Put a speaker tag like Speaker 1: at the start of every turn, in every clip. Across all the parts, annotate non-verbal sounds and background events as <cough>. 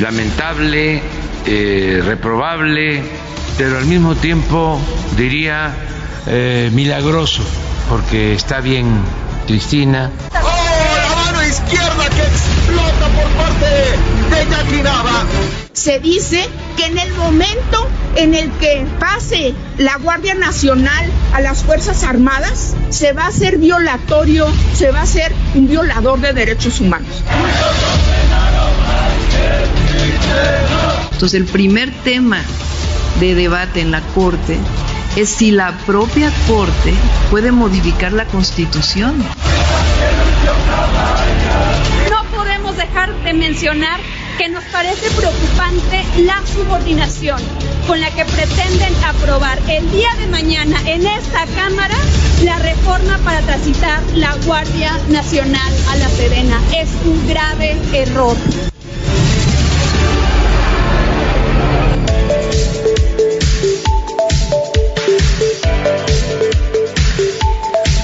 Speaker 1: Lamentable, eh, reprobable, pero al mismo tiempo diría eh, milagroso, porque está bien Cristina.
Speaker 2: ¡Oh, la mano izquierda que explota por parte de Jackie Nava!
Speaker 3: se dice que en el momento en el que pase la Guardia Nacional a las Fuerzas Armadas, se va a hacer violatorio, se va a hacer un violador de derechos humanos.
Speaker 4: Entonces el primer tema de debate en la Corte es si la propia Corte puede modificar la Constitución.
Speaker 5: No podemos dejar de mencionar que nos parece preocupante la subordinación con la que pretenden aprobar el día de mañana en esta Cámara la reforma para transitar la Guardia Nacional a la Serena. Es un grave error.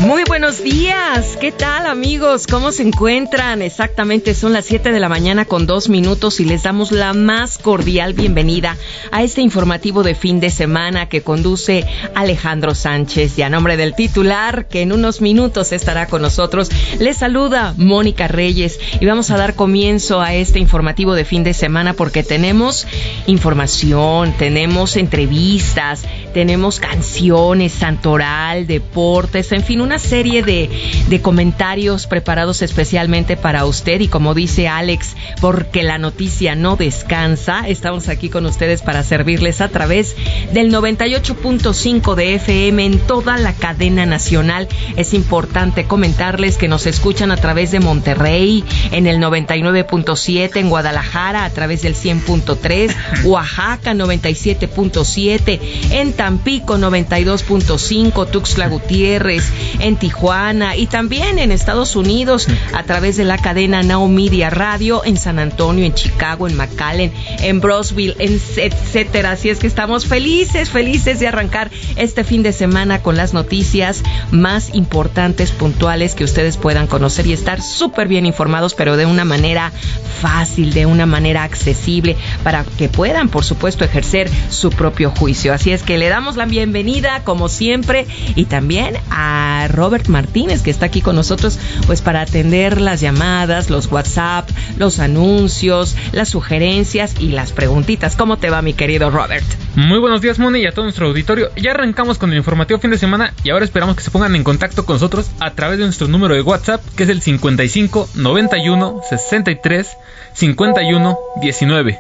Speaker 6: Muy buenos días, ¿qué tal amigos? ¿Cómo se encuentran? Exactamente son las 7 de la mañana con dos minutos y les damos la más cordial bienvenida a este informativo de fin de semana que conduce Alejandro Sánchez y a nombre del titular que en unos minutos estará con nosotros, les saluda Mónica Reyes y vamos a dar comienzo a este informativo de fin de semana porque tenemos información, tenemos entrevistas, tenemos canciones, santoral, deportes, en fin, una serie de, de, comentarios preparados especialmente para usted y como dice Alex, porque la noticia no descansa, estamos aquí con ustedes para servirles a través del 98.5 de FM en toda la cadena nacional. Es importante comentarles que nos escuchan a través de Monterrey en el 99.7, en Guadalajara a través del 100.3, Oaxaca 97.7, en Tampico 92.5, Tuxtla Gutiérrez, en Tijuana y también en Estados Unidos a través de la cadena Now Media Radio en San Antonio, en Chicago, en McAllen, en Brosville, en etcétera. Así es que estamos felices, felices de arrancar este fin de semana con las noticias más importantes, puntuales que ustedes puedan conocer y estar súper bien informados, pero de una manera fácil, de una manera accesible, para que puedan, por supuesto, ejercer su propio juicio. Así es que le damos la bienvenida, como siempre, y también a Robert Martínez, que está aquí con nosotros, pues para atender las llamadas, los WhatsApp, los anuncios, las sugerencias y las preguntitas. ¿Cómo te va, mi querido Robert?
Speaker 7: Muy buenos días, Moni, y a todo nuestro auditorio. Ya arrancamos con el informativo fin de semana y ahora esperamos que se pongan en contacto con nosotros a través de nuestro número de WhatsApp, que es el 55 91 63 51 19.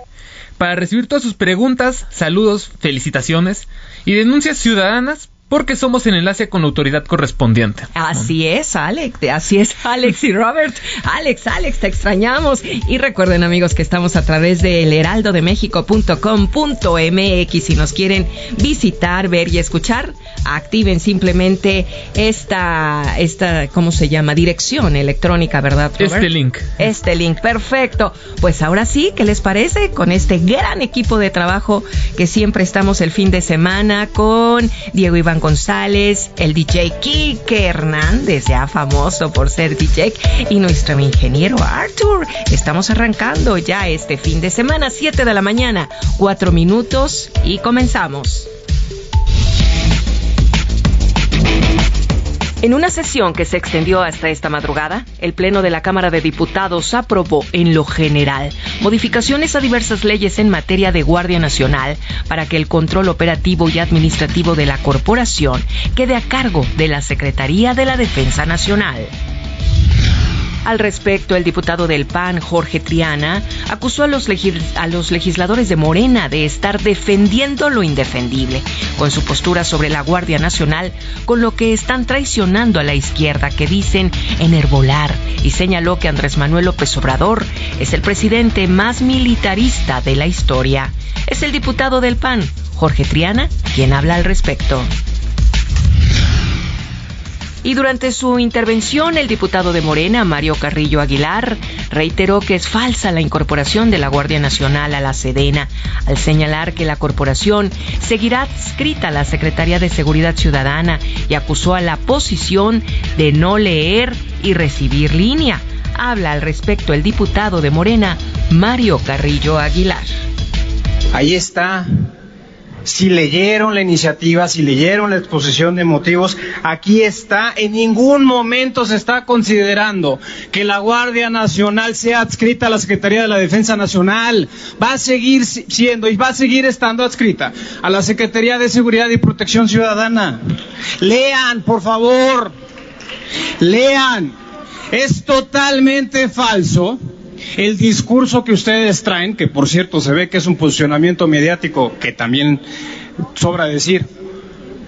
Speaker 7: Para recibir todas sus preguntas, saludos, felicitaciones y denuncias ciudadanas porque somos el enlace con la autoridad correspondiente.
Speaker 6: Así es, Alex, así es, Alex y Robert. Alex, Alex, te extrañamos. Y recuerden, amigos, que estamos a través de elheraldodemexico.com.mx. Si nos quieren visitar, ver y escuchar, activen simplemente esta, esta, ¿cómo se llama? Dirección electrónica, ¿verdad? Robert?
Speaker 7: Este link.
Speaker 6: Este link, perfecto. Pues ahora sí, ¿qué les parece? Con este gran equipo de trabajo que siempre estamos el fin de semana con Diego Iván González, el DJ Kike Hernández, ya famoso por ser DJ, y nuestro ingeniero Arthur. Estamos arrancando ya este fin de semana, 7 de la mañana, 4 minutos y comenzamos. En una sesión que se extendió hasta esta madrugada, el Pleno de la Cámara de Diputados aprobó en lo general modificaciones a diversas leyes en materia de Guardia Nacional para que el control operativo y administrativo de la corporación quede a cargo de la Secretaría de la Defensa Nacional. Al respecto, el diputado del PAN, Jorge Triana, acusó a los, legisladores de Morena de estar defendiendo lo indefendible, con su postura sobre la Guardia Nacional, con lo que están traicionando a la izquierda que dicen enervolar, y señaló que Andrés Manuel López Obrador es el presidente más militarista de la historia. Es el diputado del PAN, Jorge Triana, quien habla al respecto. Y durante su intervención, el diputado de Morena, Mario Carrillo Aguilar, reiteró que es falsa la incorporación de la Guardia Nacional a la Sedena, al señalar que la corporación seguirá adscrita a la Secretaría de Seguridad Ciudadana y acusó a la posición de no leer y recibir línea. Habla al respecto el diputado de Morena, Mario Carrillo Aguilar.
Speaker 8: Ahí está si leyeron la iniciativa, si leyeron la exposición de motivos, aquí está, en ningún momento se está considerando que la Guardia Nacional sea adscrita a la Secretaría de la Defensa Nacional. Va a seguir siendo y va a seguir estando adscrita a la Secretaría de Seguridad y Protección Ciudadana. Lean, por favor, lean. Es totalmente falso el discurso que ustedes traen, que por cierto se ve que es un posicionamiento mediático que también sobra decir,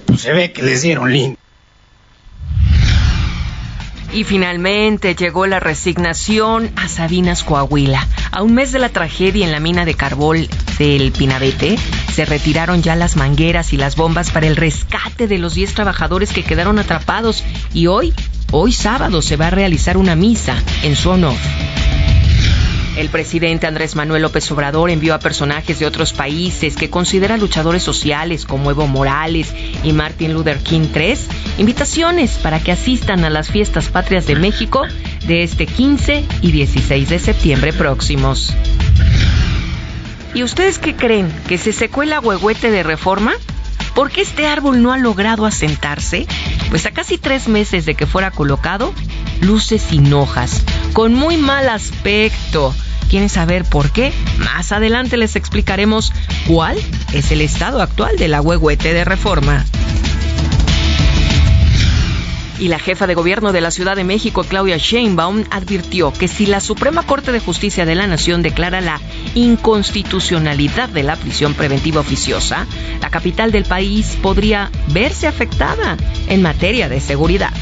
Speaker 8: pues se ve que les dieron link.
Speaker 6: Y finalmente llegó la resignación a Sabinas, Coahuila. A un mes de la tragedia en la mina de carbol del Pinabete, se retiraron ya las mangueras y las bombas para el rescate de los 10 trabajadores que quedaron atrapados y hoy, hoy sábado, se va a realizar una misa en su honor. El presidente Andrés Manuel López Obrador envió a personajes de otros países que considera luchadores sociales como Evo Morales y Martin Luther King III invitaciones para que asistan a las fiestas patrias de México de este 15 y 16 de septiembre próximos. ¿Y ustedes qué creen? ¿Que se secó el agüehuete de reforma? ¿Por qué este árbol no ha logrado asentarse? Pues a casi tres meses de que fuera colocado, luce sin hojas, con muy mal aspecto, ¿Quieren saber por qué? Más adelante les explicaremos cuál es el estado actual de la de reforma. Y la jefa de gobierno de la Ciudad de México, Claudia Sheinbaum, advirtió que si la Suprema Corte de Justicia de la Nación declara la inconstitucionalidad de la prisión preventiva oficiosa, la capital del país podría verse afectada en materia de seguridad.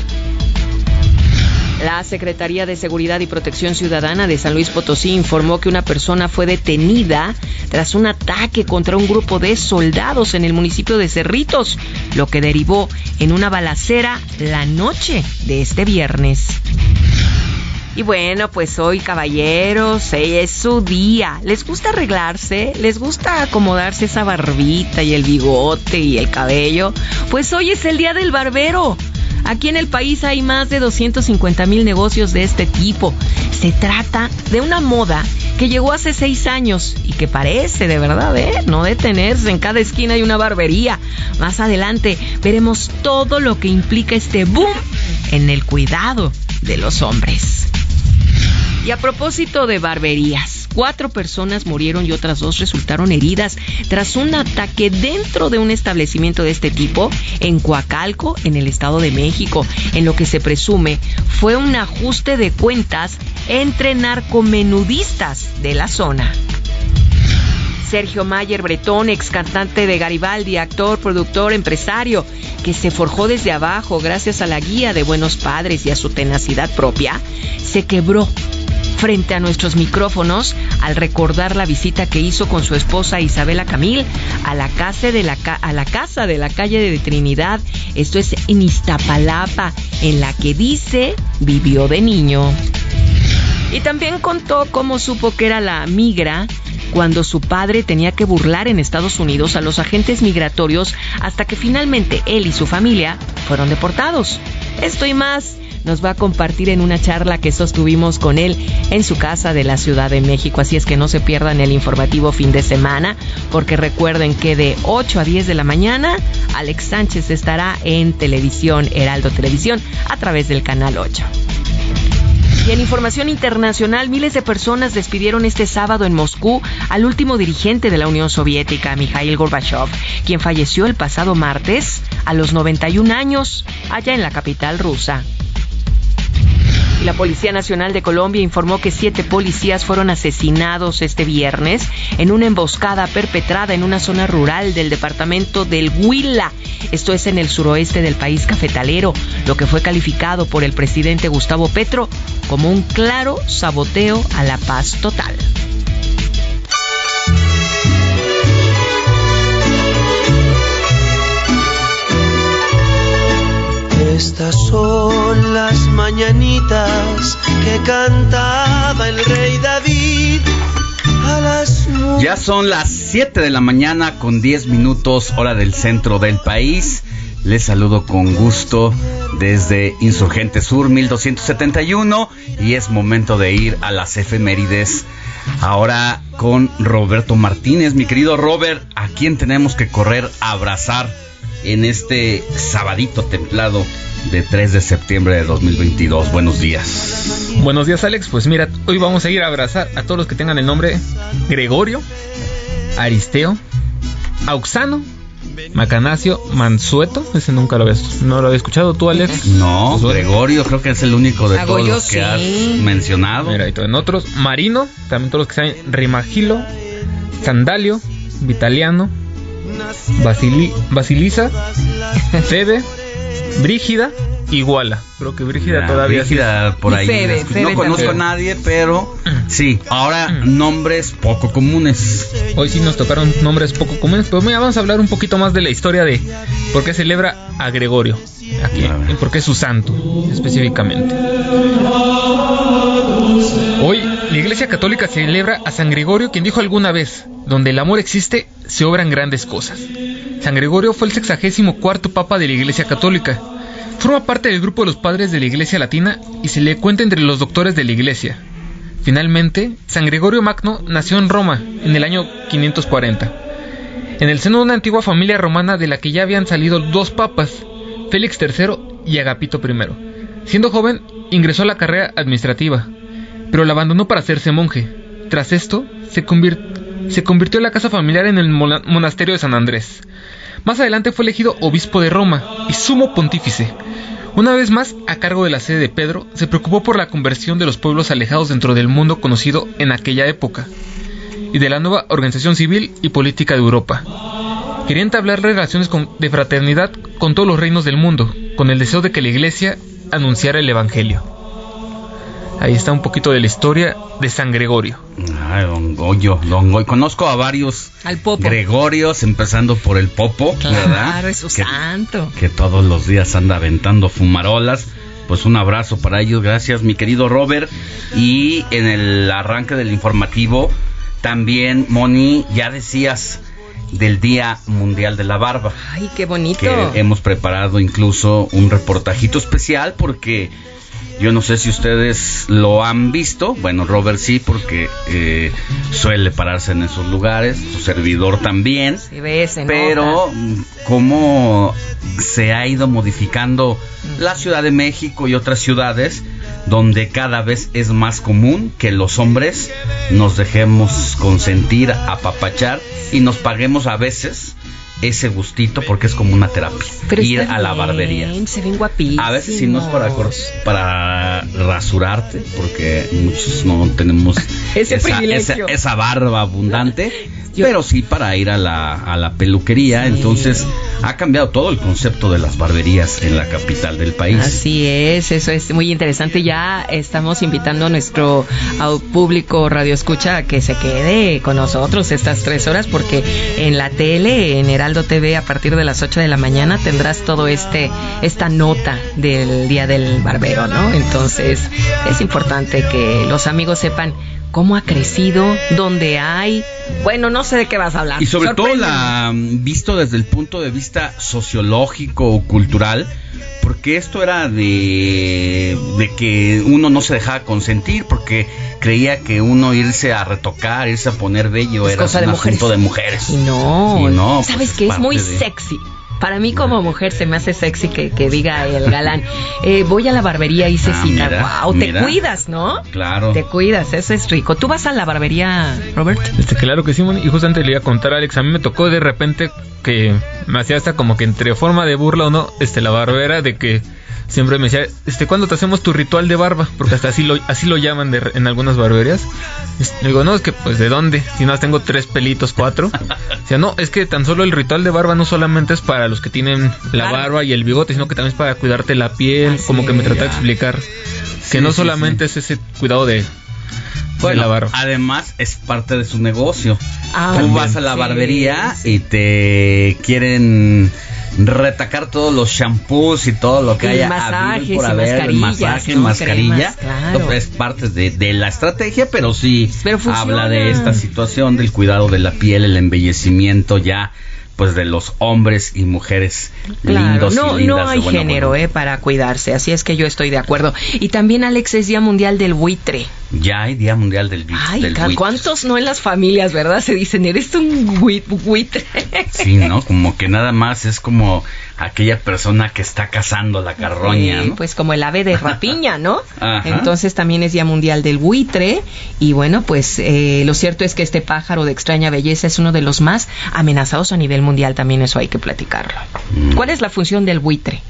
Speaker 6: La Secretaría de Seguridad y Protección Ciudadana de San Luis Potosí informó que una persona fue detenida tras un ataque contra un grupo de soldados en el municipio de Cerritos, lo que derivó en una balacera la noche de este viernes. Y bueno, pues hoy caballeros, es su día. ¿Les gusta arreglarse? ¿Les gusta acomodarse esa barbita y el bigote y el cabello? Pues hoy es el día del barbero. Aquí en el país hay más de 250 mil negocios de este tipo. Se trata de una moda que llegó hace seis años y que parece de verdad, ¿eh? No detenerse. En cada esquina hay una barbería. Más adelante veremos todo lo que implica este boom en el cuidado de los hombres. Y a propósito de barberías, cuatro personas murieron y otras dos resultaron heridas tras un ataque dentro de un establecimiento de este tipo en Coacalco, en el Estado de México, en lo que se presume fue un ajuste de cuentas entre narcomenudistas de la zona. Sergio Mayer Bretón, ex cantante de Garibaldi, actor, productor, empresario, que se forjó desde abajo gracias a la guía de buenos padres y a su tenacidad propia, se quebró frente a nuestros micrófonos al recordar la visita que hizo con su esposa Isabela Camil a la casa de la, a la, casa de la calle de Trinidad. Esto es en Iztapalapa, en la que dice vivió de niño. Y también contó cómo supo que era la migra cuando su padre tenía que burlar en Estados Unidos a los agentes migratorios hasta que finalmente él y su familia fueron deportados. Esto y más nos va a compartir en una charla que sostuvimos con él en su casa de la Ciudad de México. Así es que no se pierdan el informativo fin de semana, porque recuerden que de 8 a 10 de la mañana, Alex Sánchez estará en televisión, Heraldo Televisión, a través del canal 8. Y en información internacional, miles de personas despidieron este sábado en Moscú al último dirigente de la Unión Soviética, Mikhail Gorbachev, quien falleció el pasado martes a los 91 años allá en la capital rusa. La Policía Nacional de Colombia informó que siete policías fueron asesinados este viernes en una emboscada perpetrada en una zona rural del departamento del Huila. Esto es en el suroeste del país cafetalero, lo que fue calificado por el presidente Gustavo Petro como un claro saboteo a la paz total.
Speaker 9: Estas son las mañanitas que cantaba el rey David. A
Speaker 10: ya son las 7 de la mañana con 10 minutos hora del centro del país. Les saludo con gusto desde Insurgente Sur 1271 y es momento de ir a las efemérides. Ahora con Roberto Martínez, mi querido Robert, ¿a quién tenemos que correr a abrazar en este sabadito templado de 3 de septiembre de 2022. Buenos días.
Speaker 7: Buenos días, Alex. Pues mira, hoy vamos a ir a abrazar a todos los que tengan el nombre Gregorio, Aristeo, Auxano, Macanacio, Mansueto. Ese nunca lo había, no lo había escuchado. ¿Tú, Alex?
Speaker 10: No, Gregorio creo que es el único de todos los que has mencionado.
Speaker 7: Mira, y en otros, Marino, también todos los que saben, Rimagilo, Sandalio, Vitaliano, Basili, Basilisa, <laughs> Febe, Brígida, Iguala. Creo que Brígida ah, todavía.
Speaker 10: Brígida por ahí. no conozco a nadie, pero mm. sí. Ahora mm. nombres poco comunes.
Speaker 7: Hoy sí nos tocaron nombres poco comunes, pero mira, vamos a hablar un poquito más de la historia de por qué celebra a Gregorio. Aquí, y por qué es su santo, específicamente. Hoy la Iglesia Católica celebra a San Gregorio, quien dijo alguna vez, donde el amor existe, se obran grandes cosas. San Gregorio fue el sexagésimo cuarto papa de la Iglesia Católica. Forma parte del grupo de los padres de la Iglesia Latina y se le cuenta entre los doctores de la Iglesia. Finalmente, San Gregorio Magno nació en Roma en el año 540, en el seno de una antigua familia romana de la que ya habían salido dos papas, Félix III y Agapito I. Siendo joven, ingresó a la carrera administrativa, pero la abandonó para hacerse monje. Tras esto, se, convirtió en la casa familiar en el monasterio de San Andrés. Más adelante fue elegido obispo de Roma y sumo pontífice. Una vez más, a cargo de la sede de Pedro, se preocupó por la conversión de los pueblos alejados dentro del mundo conocido en aquella época y de la nueva organización civil y política de Europa. Quería entablar relaciones de fraternidad con todos los reinos del mundo, con el deseo de que la Iglesia anunciara el Evangelio. Ahí está un poquito de la historia de San Gregorio.
Speaker 10: Ay, don Goyo, don Goyo. Conozco a varios Gregorios, empezando por el Popo,
Speaker 6: claro, es su que, santo.
Speaker 10: Que todos los días anda aventando fumarolas. Pues un abrazo para ellos, gracias mi querido Robert. Y en el arranque del informativo, también, Moni, ya decías del Día Mundial de la Barba.
Speaker 6: Ay, qué bonito.
Speaker 10: Que hemos preparado incluso un reportajito especial porque yo no sé si ustedes lo han visto. Bueno, Robert sí, porque eh, suele pararse en esos lugares. Su servidor también.
Speaker 6: Sí, ves,
Speaker 10: pero cómo se ha ido modificando la Ciudad de México y otras ciudades donde cada vez es más común que los hombres nos dejemos consentir, apapachar y nos paguemos a veces ese gustito porque es como una terapia.
Speaker 6: Pero
Speaker 10: ir a la
Speaker 6: bien,
Speaker 10: barbería.
Speaker 6: Se ven guapísimos.
Speaker 10: A veces si no es para, para rasurarte, porque muchos no tenemos <laughs>
Speaker 6: Ese
Speaker 10: esa- esa barba abundante, pero sí para ir a la, a la peluquería. Entonces ha cambiado todo el concepto de las barberías en la capital del país.
Speaker 6: Así es, eso es muy interesante. Ya estamos invitando a nuestro público radio escucha a que se quede con nosotros estas tres horas porque en la tele, en Heraldo TV, a partir de las 8 de la mañana tendrás todo este esta nota del Día del Barbero, ¿no? Entonces es importante que los amigos sepan cómo ha crecido, dónde hay. Bueno, no sé de qué vas a hablar.
Speaker 10: Y sobre todo la visto desde el punto de vista sociológico o cultural, porque esto era de, de que uno no se dejaba consentir, porque creía que uno irse a retocar, irse a poner bello
Speaker 6: Es
Speaker 10: era
Speaker 6: cosa
Speaker 10: un
Speaker 6: de mujeres.
Speaker 10: asunto de mujeres. <laughs>
Speaker 6: Y no,
Speaker 10: Y no, pues,
Speaker 6: sabes
Speaker 10: es
Speaker 6: que es muy
Speaker 10: de-
Speaker 6: sexy. Para mí como mujer se me hace sexy que, que diga el galán, eh, voy a la barbería y se
Speaker 10: Ah,
Speaker 6: cita,
Speaker 10: mira,
Speaker 6: wow, te
Speaker 10: mira.
Speaker 6: cuidas, ¿no?
Speaker 10: Claro.
Speaker 6: Te cuidas, eso es rico. ¿Tú vas a la barbería, Robert?
Speaker 7: Este, claro que sí, y justamente le iba a contar a Alex, a mí me tocó de repente que me hacía hasta como que entre forma de burla o no, este, la barbera de que siempre me decía, este, ¿cuándo te hacemos tu ritual de barba? Porque hasta así lo, así lo llaman de- en algunas barberías. Le digo, no, es que pues ¿de dónde? Si no tengo tres pelitos, cuatro. O sea, no, es que tan solo el ritual de barba no solamente es para los que tienen la
Speaker 6: Claro.
Speaker 7: barba y el bigote, sino que también es para cuidarte la piel,
Speaker 6: Así
Speaker 7: como que me trata de explicar que
Speaker 10: Sí,
Speaker 7: no
Speaker 10: sí,
Speaker 7: solamente es ese cuidado de, de
Speaker 10: Bueno,
Speaker 7: la barba.
Speaker 10: además es parte de su negocio.
Speaker 6: Ah,
Speaker 10: Tú
Speaker 6: también.
Speaker 10: vas a la
Speaker 6: Sí,
Speaker 10: barbería
Speaker 6: sí.
Speaker 10: y te quieren retacar todos los shampoos y todo lo que
Speaker 6: Y
Speaker 10: haya
Speaker 6: masajes
Speaker 10: por
Speaker 6: y
Speaker 10: haber,
Speaker 6: mascarillas,
Speaker 10: masaje,
Speaker 6: ¿no?
Speaker 10: mascarilla,
Speaker 6: Cremas, claro.
Speaker 10: No, es parte de, de la estrategia, pero sí
Speaker 6: Pero
Speaker 10: habla de esta situación del cuidado de la piel, el embellecimiento ya pues de los hombres y mujeres
Speaker 6: Claro,
Speaker 10: lindos
Speaker 6: no,
Speaker 10: y lindas
Speaker 6: no hay género eh, para cuidarse, así es que yo estoy de acuerdo. Y también, Alex, es Día Mundial del Buitre.
Speaker 10: Ya hay Día Mundial del,
Speaker 6: Ay,
Speaker 10: del buitre.
Speaker 6: ¿cuántos no en las familias, verdad? Se dicen, eres un bui- buitre.
Speaker 10: Sí, ¿no? Como que nada más es como aquella persona que está cazando la carroña, ¿no?
Speaker 6: Pues como el ave de <laughs> rapiña, ¿no? Entonces también es Día Mundial del Buitre. Y bueno, pues eh, lo cierto es que este pájaro de extraña belleza es uno de los más amenazados a nivel mundial. También eso hay que platicarlo.
Speaker 10: Mm.
Speaker 6: ¿Cuál es la función del buitre?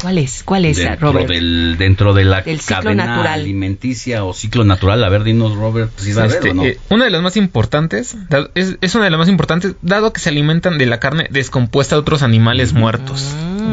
Speaker 6: ¿Cuál es? ¿Cuál es,
Speaker 10: dentro,
Speaker 6: Robert?
Speaker 10: del, dentro de la
Speaker 6: Del ciclo
Speaker 10: cadena
Speaker 6: natural.
Speaker 10: alimenticia o ciclo natural. A ver, dinos, Robert, si sabes
Speaker 7: Este,
Speaker 10: o no.
Speaker 7: eh, una de las más importantes, dado- es, es una de las más importantes, dado que se alimentan de la carne descompuesta de otros animales muertos.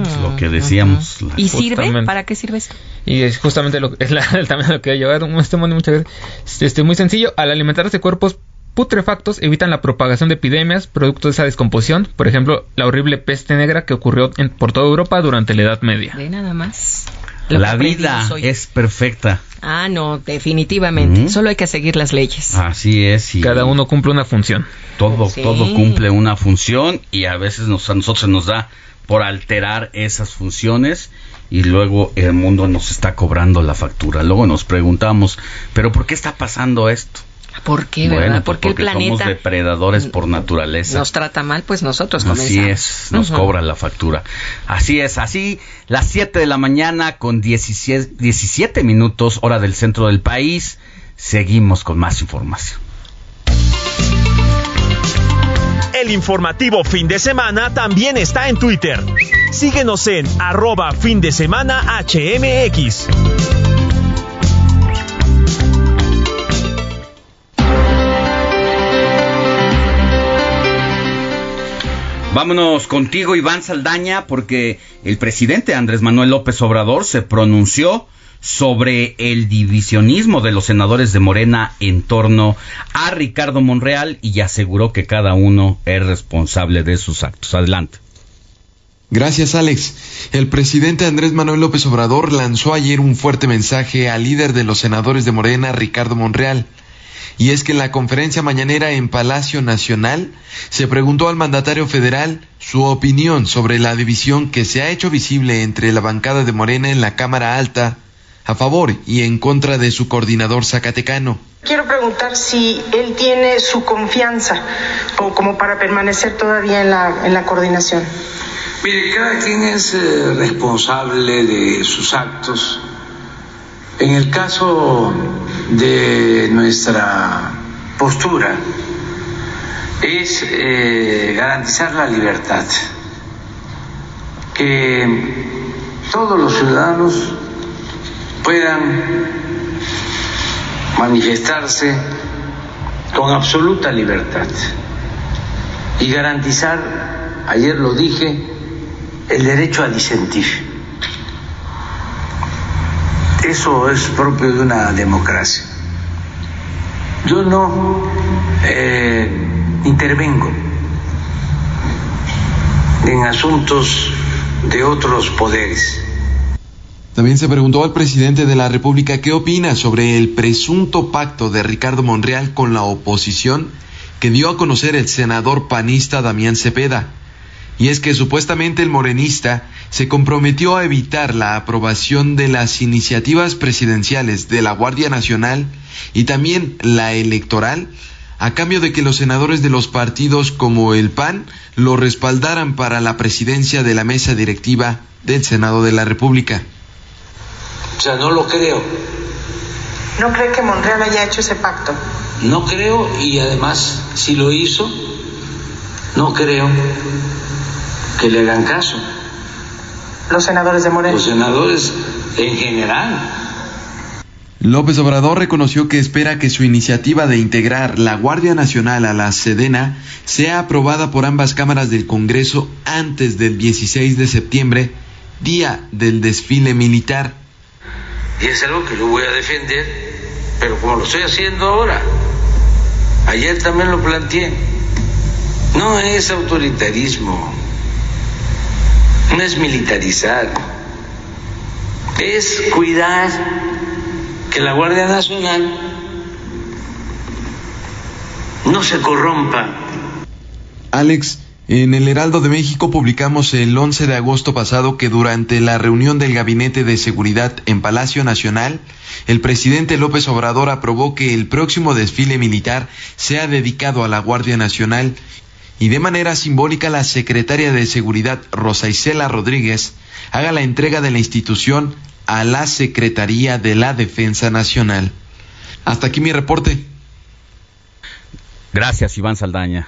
Speaker 10: Es lo que decíamos.
Speaker 6: Mm. ¿Y sirve? ¿Para qué sirve esto?
Speaker 7: Y es justamente lo <laughs> es la, también lo que voy a llevar. Este muchas gracias. Este, muy sencillo, al alimentarse cuerpos putrefactos evitan la propagación de epidemias producto de esa descomposición. Por ejemplo, la horrible peste negra que ocurrió en- por toda Europa durante la Edad Media.
Speaker 6: De nada más. Lo
Speaker 10: La vida es perfecta.
Speaker 6: Ah, no, definitivamente. Solo hay que seguir las leyes.
Speaker 10: Así es. Y
Speaker 7: Cada uno cumple una función.
Speaker 10: todo,
Speaker 6: Sí.
Speaker 10: todo cumple una función y a veces nos, a nosotros nos da por alterar esas funciones y luego el mundo nos está cobrando la factura. Luego nos preguntamos, ¿pero por qué está pasando esto?
Speaker 6: ¿Por qué,
Speaker 10: Bueno,
Speaker 6: verdad?
Speaker 10: pues
Speaker 6: Porque el
Speaker 10: porque somos
Speaker 6: planeta
Speaker 10: depredadores por naturaleza.
Speaker 6: nos trata mal, pues nosotros
Speaker 10: Así
Speaker 6: comenzamos.
Speaker 10: es, nos
Speaker 6: Ujú.
Speaker 10: cobra la factura. Así es, así las 7 de la mañana con 17, 17 minutos hora del centro del país. Seguimos con más información.
Speaker 11: El informativo fin de semana también está en Twitter. Síguenos en arroba fin de semana HMX.
Speaker 10: Vámonos contigo, Iván Saldaña, porque el presidente Andrés Manuel López Obrador se pronunció sobre el divisionismo de los senadores de Morena en torno a Ricardo Monreal y aseguró que cada uno es responsable de sus actos. Adelante.
Speaker 12: Gracias, Alex. El presidente Andrés Manuel López Obrador lanzó ayer un fuerte mensaje al líder de los senadores de Morena, Ricardo Monreal. Y es que en la conferencia mañanera en Palacio Nacional se preguntó al mandatario federal su opinión sobre la división que se ha hecho visible entre la bancada de Morena en la Cámara Alta, a favor y en contra de su coordinador zacatecano.
Speaker 13: Quiero preguntar si él tiene su confianza o como para permanecer todavía en la, en la coordinación.
Speaker 14: Mire, cada quien es eh, responsable de sus actos. En el caso de nuestra postura, es eh, garantizar la libertad, que todos los ciudadanos puedan manifestarse con absoluta libertad y garantizar, ayer lo dije, el derecho a disentir. Eso es propio de una democracia. Yo no eh, intervengo en asuntos de otros poderes.
Speaker 12: También se preguntó al presidente de la República qué opina sobre el presunto pacto de Ricardo Monreal con la oposición que dio a conocer el senador panista Damián Cepeda. Y es que supuestamente el morenista se comprometió a evitar la aprobación de las iniciativas presidenciales de la Guardia Nacional y también la electoral a cambio de que los senadores de los partidos como el PAN lo respaldaran para la presidencia de la mesa directiva del Senado de la República.
Speaker 14: O sea, no lo creo.
Speaker 13: ¿No cree que Monreal haya hecho ese pacto?
Speaker 14: No creo y además, si lo hizo, no creo que le hagan caso.
Speaker 13: Los senadores de Morena.
Speaker 14: Los senadores en general.
Speaker 12: López Obrador reconoció que espera que su iniciativa de integrar la Guardia Nacional a la Sedena sea aprobada por ambas cámaras del Congreso antes del 16 de septiembre, día del desfile militar.
Speaker 14: Y es algo que yo voy a defender, pero como lo estoy haciendo ahora. Ayer también lo planteé. No es autoritarismo, no es militarizar, es cuidar que la Guardia Nacional no se corrompa.
Speaker 12: Alex, en el Heraldo de México publicamos el 11 de agosto pasado que durante la reunión del Gabinete de Seguridad en Palacio Nacional, el presidente López Obrador aprobó que el próximo desfile militar sea dedicado a la Guardia Nacional y de manera simbólica la secretaria de Seguridad Rosa Isela Rodríguez haga la entrega de la institución a la Secretaría de la Defensa Nacional. Hasta aquí mi reporte.
Speaker 10: Gracias, Iván Saldaña.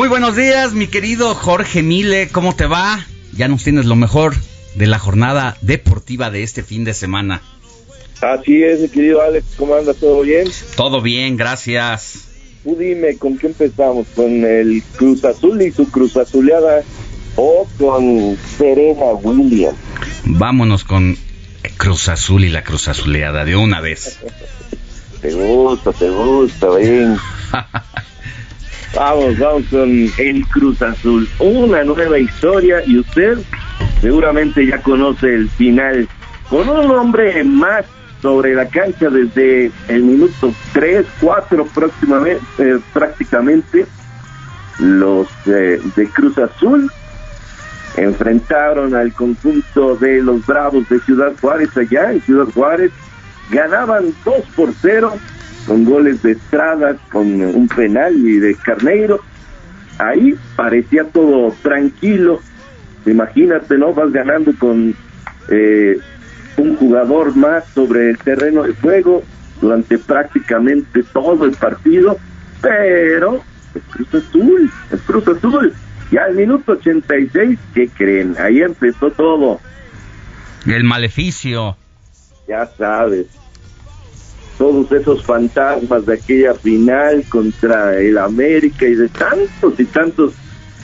Speaker 10: Muy buenos días, mi querido Jorge Mile, ¿cómo te va? Ya nos tienes lo mejor de la jornada deportiva de este fin de semana.
Speaker 15: Así es, mi querido Alex, ¿cómo anda? ¿Todo bien?
Speaker 10: Todo bien, gracias.
Speaker 15: Tú dime, ¿con qué empezamos? ¿Con el Cruz Azul y su Cruz Azuleada o con Serena Williams?
Speaker 10: Vámonos con Cruz Azul y la Cruz Azuleada de una vez. <laughs>
Speaker 15: te gusta, te gusta, bien. <laughs> Vamos, vamos con el Cruz Azul. Una nueva historia y usted seguramente ya conoce el final. Con un hombre más sobre la cancha desde el minuto 3, 4 próximamente, eh, prácticamente, los eh, de Cruz Azul enfrentaron al conjunto de los Bravos de Ciudad Juárez allá en Ciudad Juárez. Ganaban 2 por 0 con goles de Estrada, con un penal y de Carneiro. Ahí parecía todo tranquilo. Imagínate, ¿no? Vas ganando con eh, un jugador más sobre el terreno de juego durante prácticamente todo el partido, pero es Cruz Azul, es Cruz Azul. Y al minuto 86, ¿qué creen? Ahí empezó todo.
Speaker 10: El maleficio.
Speaker 15: Ya sabes, todos esos fantasmas de aquella final contra el América y de tantos y tantos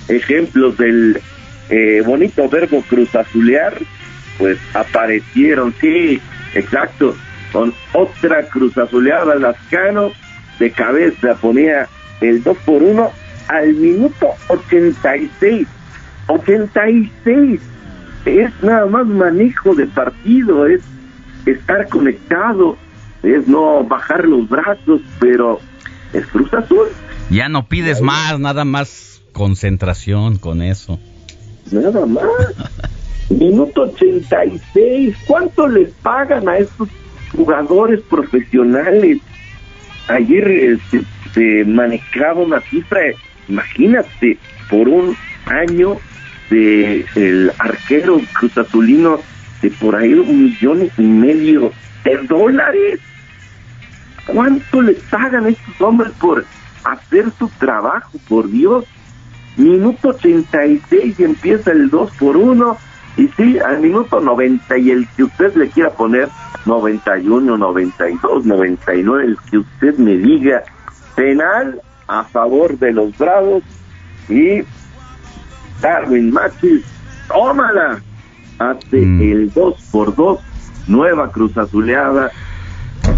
Speaker 15: ejemplos del eh, bonito verbo cruzazulear, pues aparecieron, sí, exacto, con otra cruzazuleada Lascano, de cabeza ponía el 2 por 1 al minuto 86. 86. Es nada más manejo de partido, es estar conectado, es no bajar los brazos, pero es Cruz Azul.
Speaker 10: Ya no pides más, nada más concentración con eso.
Speaker 15: Nada más. <laughs> Minuto 86. ¿Cuánto les pagan a estos jugadores profesionales? Ayer eh, se, se manejaba una cifra, imagínate, por un año de el arquero Cruz Azulino de por ahí un millón y medio de dólares. ¿Cuánto les pagan estos hombres por hacer su trabajo? Por Dios. Minuto 86 y empieza el 2 por 1. Y sí, al minuto 90 y el que usted le quiera poner 91, 92, 99, el que usted me diga, penal a favor de los Bravos y Darwin Machis, tómala, hace el 2 por 2, nueva cruz azuleada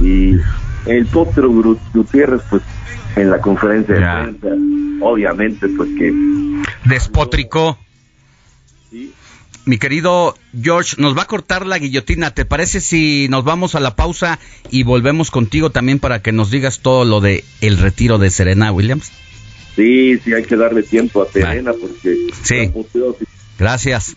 Speaker 15: y el Potro Gutiérrez pues en la conferencia de prensa, obviamente pues que
Speaker 10: Despotricó. Mi querido George, nos va a cortar la guillotina. ¿Te parece si nos vamos a la pausa y volvemos contigo también para que nos digas todo lo de el retiro de Serena Williams?
Speaker 15: sí, sí hay que darle tiempo a Serena porque
Speaker 10: Sí. Gracias.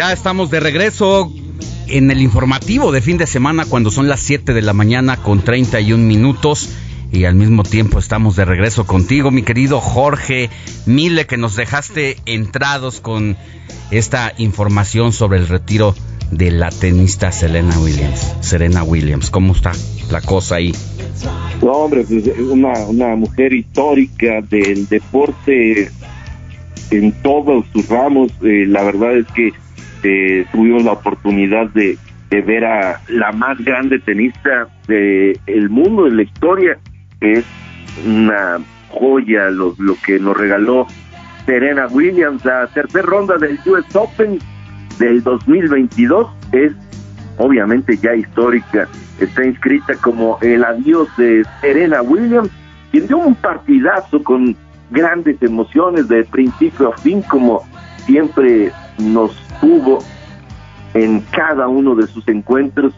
Speaker 10: Ya estamos de regreso en el informativo de fin de semana cuando son las 7 de la mañana con 31 minutos y al mismo tiempo estamos de regreso contigo, mi querido Jorge Mile, que nos dejaste entrados con esta información sobre el retiro de la tenista Serena Williams. Serena Williams, ¿cómo está la cosa ahí?
Speaker 15: No, hombre, pues, es una, una mujer histórica del deporte en todos sus ramos. Eh, la verdad es que eh, tuvimos la oportunidad de, de ver a la más grande tenista del mundo, de la historia. Es una joya lo, lo que nos regaló Serena Williams. La tercera ronda del US Open del 2022 es obviamente ya histórica. Está inscrita como el adiós de Serena Williams, quien dio un partidazo con grandes emociones de principio a fin, como siempre nos tuvo en cada uno de sus encuentros.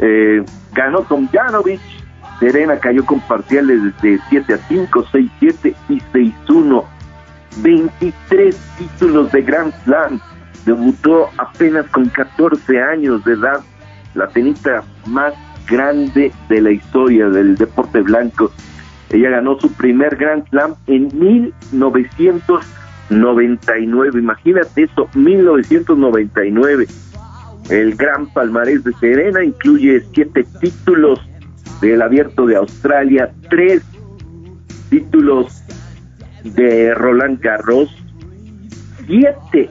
Speaker 15: Eh, ganó con Janovic, Serena cayó con parciales de 7 a 5, 6-7 y 6-1. 23 títulos de Grand Slam. Debutó apenas con 14 años de edad, la tenista más grande de la historia del deporte blanco. Ella ganó su primer Grand Slam en 1999. Imagínate eso, 1999. El gran palmarés de Serena incluye siete títulos del Abierto de Australia, tres títulos de Roland Garros, siete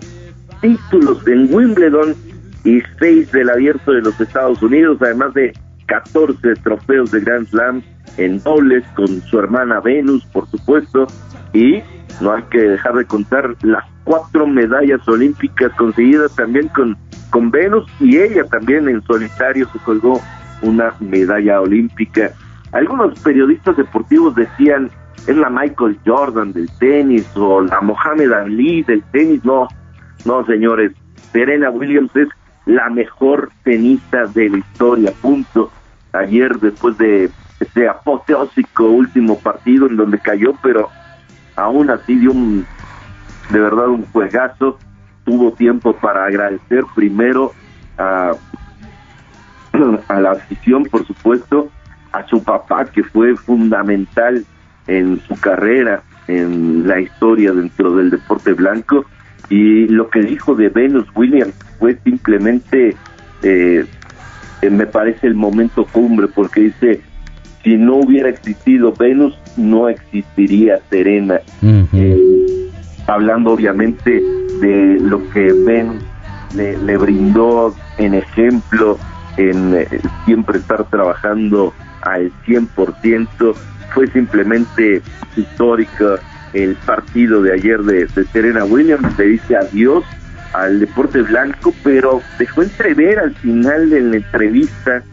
Speaker 15: títulos en Wimbledon y seis del Abierto de los Estados Unidos, además de 14 trofeos de Grand Slam en dobles con su hermana Venus, por supuesto, y no hay que dejar de contar las cuatro medallas olímpicas conseguidas también con, con Venus y ella también en solitario se colgó una medalla olímpica. Algunos periodistas deportivos decían es la Michael Jordan del tenis o la Mohamed Ali del tenis. No, no señores, Serena Williams es la mejor tenista de la historia, punto. Ayer después de este apoteósico último partido en donde cayó, pero aún así dio un, de verdad un juegazo, tuvo tiempo para agradecer primero a, <clears throat> a la afición, por supuesto, a su papá, que fue fundamental en su carrera, en la historia dentro del deporte blanco. Y lo que dijo de Venus Williams fue simplemente, eh, eh, me parece el momento cumbre, porque dice, si no hubiera existido Venus, no existiría Serena. Eh, hablando obviamente de lo que Venus le, le brindó en ejemplo, en eh, siempre estar trabajando al 100%, fue simplemente histórico el partido de ayer de, de Serena Williams, le dice adiós al deporte blanco, pero dejó entrever al final de la entrevista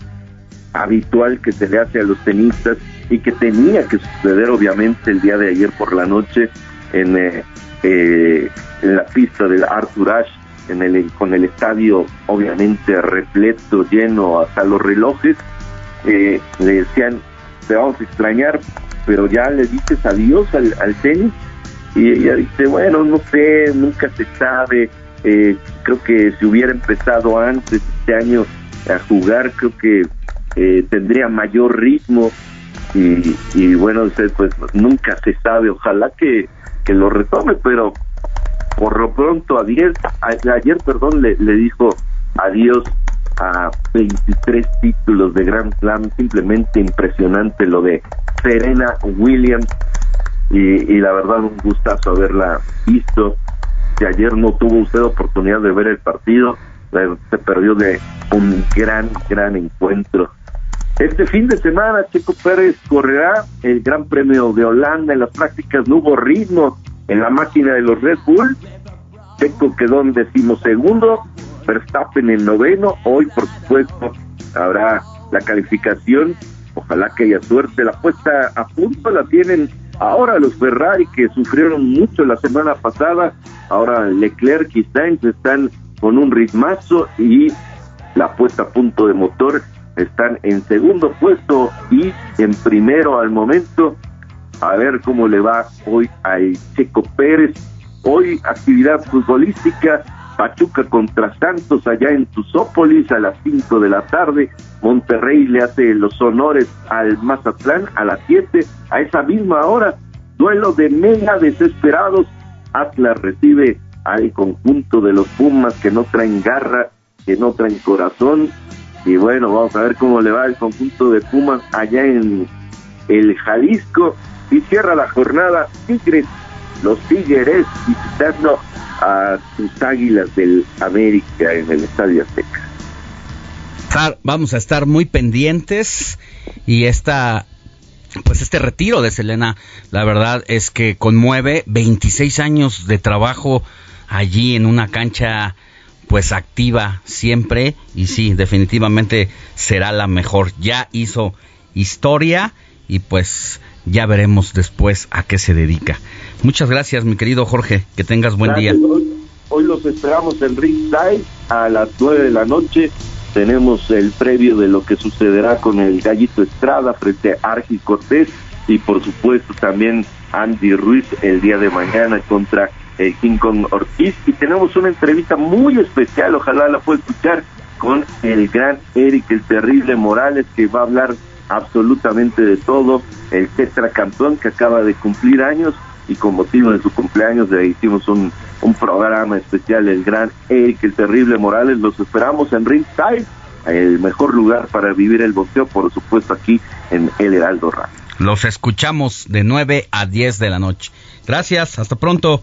Speaker 15: habitual que se le hace a los tenistas y que tenía que suceder obviamente el día de ayer por la noche en, eh, eh, en la pista del Arthur Ashe, en el, con el estadio obviamente repleto, lleno hasta los relojes, eh, le decían, te vamos a extrañar, pero ya le dices adiós al, al tenis y ella dice, bueno, no sé, nunca se sabe, eh, creo que si hubiera empezado antes este año a jugar, creo que eh, tendría mayor ritmo y, y bueno, usted, pues nunca se sabe, ojalá que, que lo retome, pero por lo pronto ayer, ayer perdón, le, dijo adiós a 23 títulos de Grand Slam, simplemente impresionante lo de Serena Williams y, y la verdad un gustazo haberla visto. Si ayer no tuvo usted oportunidad de ver el partido, se perdió de un gran, gran encuentro. Este fin de semana Checo Pérez correrá el Gran Premio de Holanda. En las prácticas no hubo ritmo en la máquina de los Red Bull. Checo quedó en decimosegundo, Verstappen en noveno. Hoy, por supuesto, habrá la calificación. Ojalá que haya suerte. La puesta a punto la tienen ahora los Ferrari que sufrieron mucho la semana pasada. Ahora Leclerc y Sainz están con un ritmazo y la puesta a punto de motor están en segundo puesto y en primero al momento. A ver cómo le va hoy al Checo Pérez. Hoy actividad futbolística, Pachuca contra Santos allá en Tuzópolis a las 5 de la tarde. Monterrey le hace los honores al Mazatlán a las 7. A esa misma hora, duelo de mega desesperados. Atlas recibe al conjunto de los Pumas que no traen garra, que no traen corazón. Y bueno, vamos a ver cómo le va el conjunto de Pumas allá en el Jalisco. Y cierra la jornada Tigres, los Tigres visitando a sus águilas del América en el Estadio Azteca.
Speaker 10: Vamos a estar muy pendientes y esta pues este retiro de Selena, la verdad es que conmueve 26 años de trabajo allí en una cancha pues activa siempre y sí, definitivamente será la mejor. Ya hizo historia y pues ya veremos después a qué se dedica. Muchas gracias, mi querido Jorge, que tengas buen día.
Speaker 15: Hoy, los esperamos en Ringside a las 9 de la noche. Tenemos el previo de lo que sucederá con el Gallito Estrada frente a Argis Cortés y por supuesto también Andy Ruiz el día de mañana contra el King Kong Ortiz y tenemos una entrevista muy especial, ojalá la pueda escuchar con el gran Eric el Terrible Morales que va a hablar absolutamente de todo, el tetracampeón que acaba de cumplir años y con motivo de su cumpleaños le hicimos un, un programa especial, el gran Eric el Terrible Morales, los esperamos en Ringside, el mejor lugar para vivir el boxeo, por supuesto aquí en El Heraldo Radio.
Speaker 10: Los escuchamos de 9 a 10 de la noche. Gracias, hasta pronto.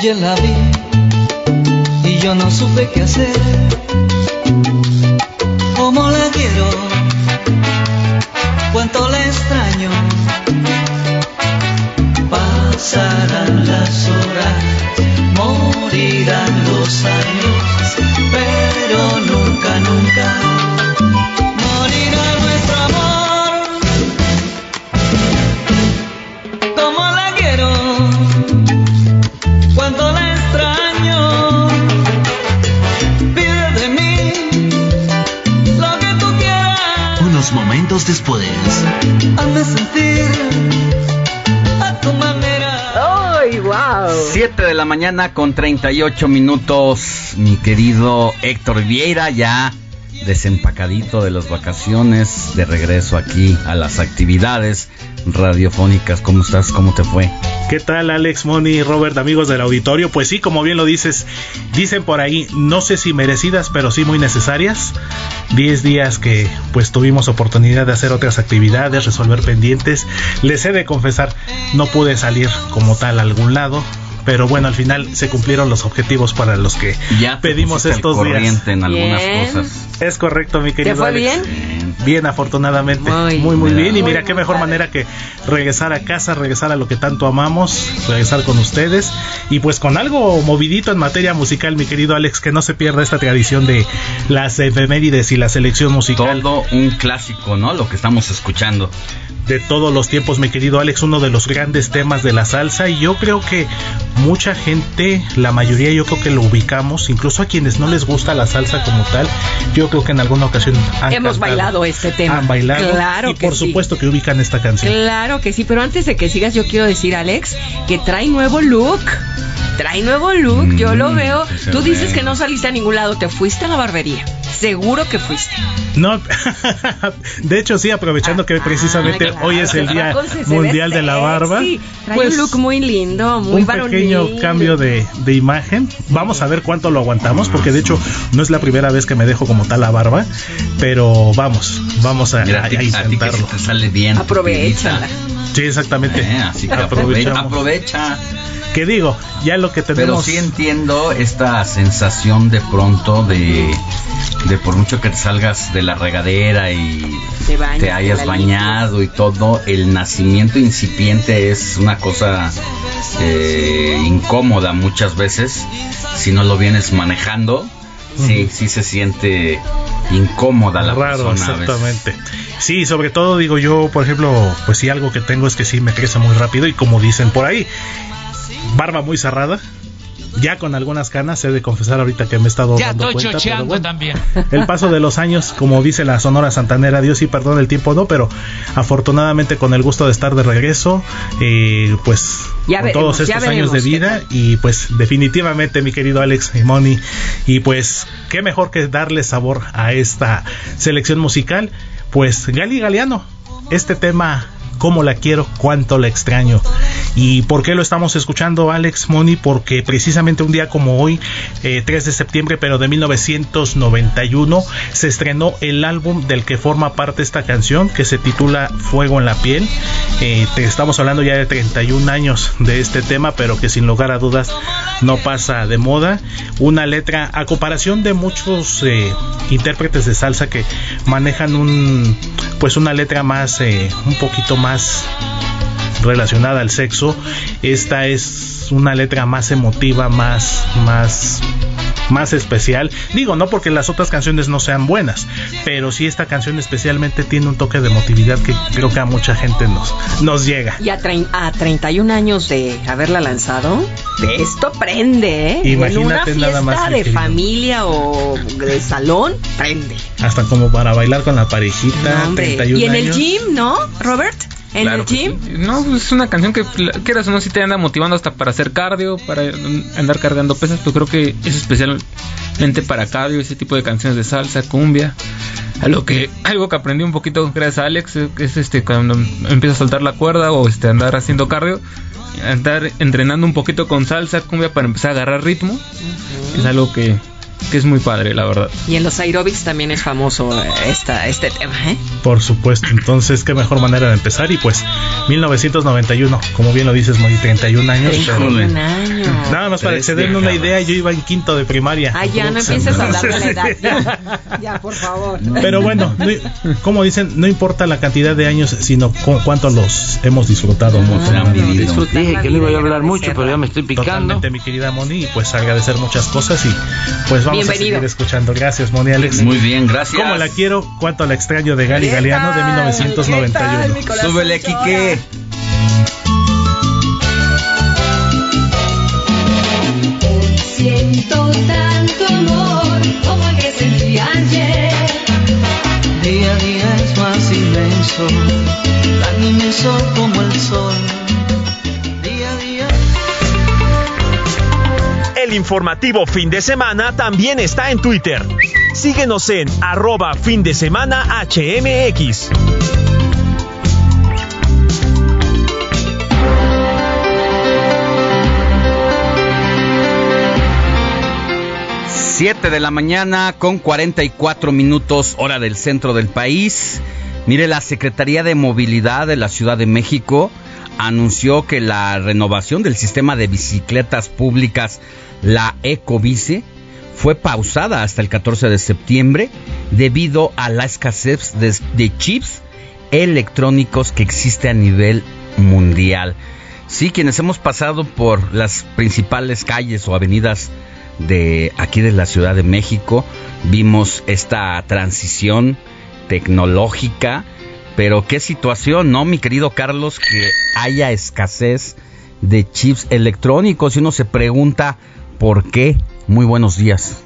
Speaker 16: Ayer la vi y yo no supe qué hacer. ¿Cómo la quiero? ¿Cuánto la extraño? Pasarán las horas, morirán los años, pero nunca, nunca
Speaker 11: momentos después.
Speaker 16: Hazme sentir a tu manera.
Speaker 6: ¡Ay, wow!
Speaker 10: 7 de la mañana con 38 minutos, mi querido Héctor Vieira, ya desempacadito de las vacaciones, de regreso aquí a las actividades radiofónicas. ¿Cómo estás? ¿Cómo te fue?
Speaker 17: ¿Qué tal Alex, Moni, Robert, amigos del auditorio? Pues sí, como bien lo dices, dicen por ahí, no sé si merecidas, pero sí muy necesarias. Diez días que pues tuvimos oportunidad de hacer otras actividades, resolver pendientes. Les he de confesar, no pude salir como tal a algún lado. Pero bueno, al final se cumplieron los objetivos para los que
Speaker 10: Ya te
Speaker 17: pedimos estos días.
Speaker 10: en algunas
Speaker 6: Bien.
Speaker 10: cosas.
Speaker 17: Es correcto, mi querido
Speaker 6: fue
Speaker 17: Alex.
Speaker 6: bien?
Speaker 17: Bien, afortunadamente.
Speaker 6: Muy
Speaker 17: Muy, muy,
Speaker 10: bien.
Speaker 17: Y mira
Speaker 6: muy
Speaker 17: qué mejor
Speaker 6: padre.
Speaker 17: manera que regresar a casa, regresar a lo que tanto amamos, regresar con ustedes. Y pues con algo movidito en materia musical, mi querido Alex, que no se pierda esta tradición de las efemérides y la selección musical.
Speaker 10: Todo un clásico, ¿no? Lo que estamos escuchando.
Speaker 17: De todos los tiempos, mi querido Alex, uno de los grandes temas de la salsa y yo creo que mucha gente, la mayoría yo creo que lo ubicamos, incluso a quienes no les gusta la salsa como tal, yo creo que en alguna ocasión han
Speaker 6: Hemos
Speaker 17: cantado,
Speaker 6: bailado este tema.
Speaker 17: Han bailado
Speaker 6: Claro
Speaker 17: y
Speaker 6: que
Speaker 17: por
Speaker 6: sí.
Speaker 17: supuesto que ubican esta canción.
Speaker 6: Claro que sí, pero antes de que sigas, yo quiero decir, Alex, que trae nuevo look. Trae nuevo look,
Speaker 10: Mm,
Speaker 6: yo lo veo.
Speaker 10: sí se
Speaker 6: Tú dices
Speaker 10: ve.
Speaker 6: que no saliste a ningún lado, te fuiste a la barbería. Seguro que fuiste.
Speaker 17: No, <laughs> de hecho sí, aprovechando que precisamente
Speaker 6: Ah, claro,
Speaker 17: hoy es el Día Mundial de la Barba.
Speaker 6: sexy. Trae
Speaker 17: pues,
Speaker 6: un look muy lindo, muy
Speaker 17: un
Speaker 6: varonil.
Speaker 17: pequeño cambio de, de imagen. Vamos a ver cuánto lo aguantamos, porque de hecho no es la primera vez que me dejo como tal la barba, pero vamos, vamos a,
Speaker 10: Mira,
Speaker 17: a-
Speaker 10: a
Speaker 17: a
Speaker 10: ti que se
Speaker 17: intentarlo.
Speaker 10: te sale bien.
Speaker 6: Aprovechala.
Speaker 17: Sí, exactamente.
Speaker 10: Eh, así que aprovecha. Aprovecha.
Speaker 17: ¿Qué digo? Ya lo que
Speaker 10: Pero
Speaker 17: tenemos.
Speaker 10: sí entiendo esta sensación de pronto de, de por mucho que te salgas de la regadera y
Speaker 6: Te bañas,
Speaker 10: te hayas bañado y todo, el nacimiento incipiente es una cosa eh, incómoda muchas veces si no lo vienes manejando. Sí, sí se siente incómoda la
Speaker 17: Raro,
Speaker 10: persona. a veces.
Speaker 17: exactamente. Sí, sobre todo digo yo, por ejemplo, pues sí, algo que tengo es que sí me crece muy rápido y como dicen por ahí, barba muy cerrada. Ya con algunas canas, he de confesar ahorita que me he estado
Speaker 18: Ya
Speaker 17: dando
Speaker 18: estoy
Speaker 17: cuenta. pero
Speaker 18: chocheando
Speaker 17: bueno.
Speaker 18: también.
Speaker 17: El paso de los años, como dice la Sonora Santanera, Dios sí perdona el tiempo, no, pero afortunadamente con el gusto de estar de regreso, eh, pues
Speaker 6: Ya
Speaker 17: con
Speaker 6: veremos,
Speaker 17: todos
Speaker 6: ya
Speaker 17: estos años de vida y pues definitivamente mi querido Alex y Moni y pues qué mejor que darle sabor a esta selección musical, pues Gali Galeano, este tema cómo la quiero, cuánto la extraño. ¿Y por qué lo estamos escuchando, Alex Moni? Porque precisamente un día como hoy, eh, 3 de septiembre, pero de 1991, se estrenó el álbum del que forma parte esta canción, que se titula Fuego en la piel. Eh, te estamos hablando ya de 31 años de este tema, pero que sin lugar a dudas no pasa de moda. Una letra, a comparación de muchos eh, intérpretes de salsa que manejan un, pues una letra más, eh, un poquito más relacionada al sexo. Esta es una letra más emotiva, más, más, más especial. Digo, no porque las otras canciones no sean buenas, pero sí esta canción especialmente tiene un toque de emotividad que creo que a mucha gente nos, nos llega.
Speaker 6: Y a, a 31 años de haberla lanzado, esto prende, ¿eh?
Speaker 17: Imagínate
Speaker 6: en una
Speaker 17: nada más,
Speaker 6: de familia o de salón, prende.
Speaker 17: Hasta como para bailar con la parejita,
Speaker 6: No, hombre.
Speaker 17: 31
Speaker 6: Y en el gym, ¿no, Robert? En
Speaker 7: Claro
Speaker 6: el gym.
Speaker 7: sí. No, pues, es una canción que, quieras o no, si te anda motivando hasta para hacer cardio, para andar cargando pesas, pero creo que es especialmente para cardio, ese tipo de canciones de salsa, cumbia. A lo que, algo que aprendí un poquito gracias a Alex es este cuando empieza a soltar la cuerda o este andar haciendo cardio, andar entrenando un poquito con salsa, cumbia para empezar a agarrar ritmo. Es algo que, que es muy padre, la verdad.
Speaker 6: Y en los aerobics también es famoso eh, esta, este tema, ¿eh?
Speaker 17: Por supuesto, entonces qué mejor manera de empezar y pues 1991, como bien lo dices, muy 31 años. pero-
Speaker 6: 31 años.
Speaker 17: Nada más para que se den una idea, yo iba en quinto de primaria.
Speaker 6: Ay, ya no empieces a hablar de la <laughs> edad. Ya, <laughs> ya, por favor.
Speaker 17: Pero bueno, no- como dicen, no importa la cantidad de años, sino con cuánto los hemos disfrutado mucho.
Speaker 14: Dije que no iba a hablar mucho, pero ya me estoy picando.
Speaker 17: Totalmente, mi querida Moni, pues agradecer muchas cosas y pues vamos
Speaker 6: Bienvenido.
Speaker 17: a seguir escuchando. Gracias, Moni Alex.
Speaker 10: Muy bien, gracias.
Speaker 17: ¿Cómo la quiero? ¿Cuánto la extraño de Gali Galeano de 1991?
Speaker 10: ¿Qué tal, Súbele, Quique.
Speaker 16: Siento tanto amor como el que sentí ayer. Día a día es más inmenso, tan inmenso como
Speaker 11: el sol. El informativo fin de semana también está en Twitter. Síguenos en arroba fin de semana HMX.
Speaker 10: Siete de la mañana con 44 minutos hora del centro del país. Mire, la Secretaría de Movilidad de la Ciudad de México anunció que la renovación del sistema de bicicletas públicas, la Ecobici, fue pausada hasta el 14 de septiembre debido a la escasez de, de chips electrónicos que existe a nivel mundial. Sí, quienes hemos pasado por las principales calles o avenidas de aquí de la Ciudad de México, vimos esta transición tecnológica, pero qué situación, ¿no, mi querido Carlos, que haya escasez de chips electrónicos y uno se pregunta por qué. Muy buenos días.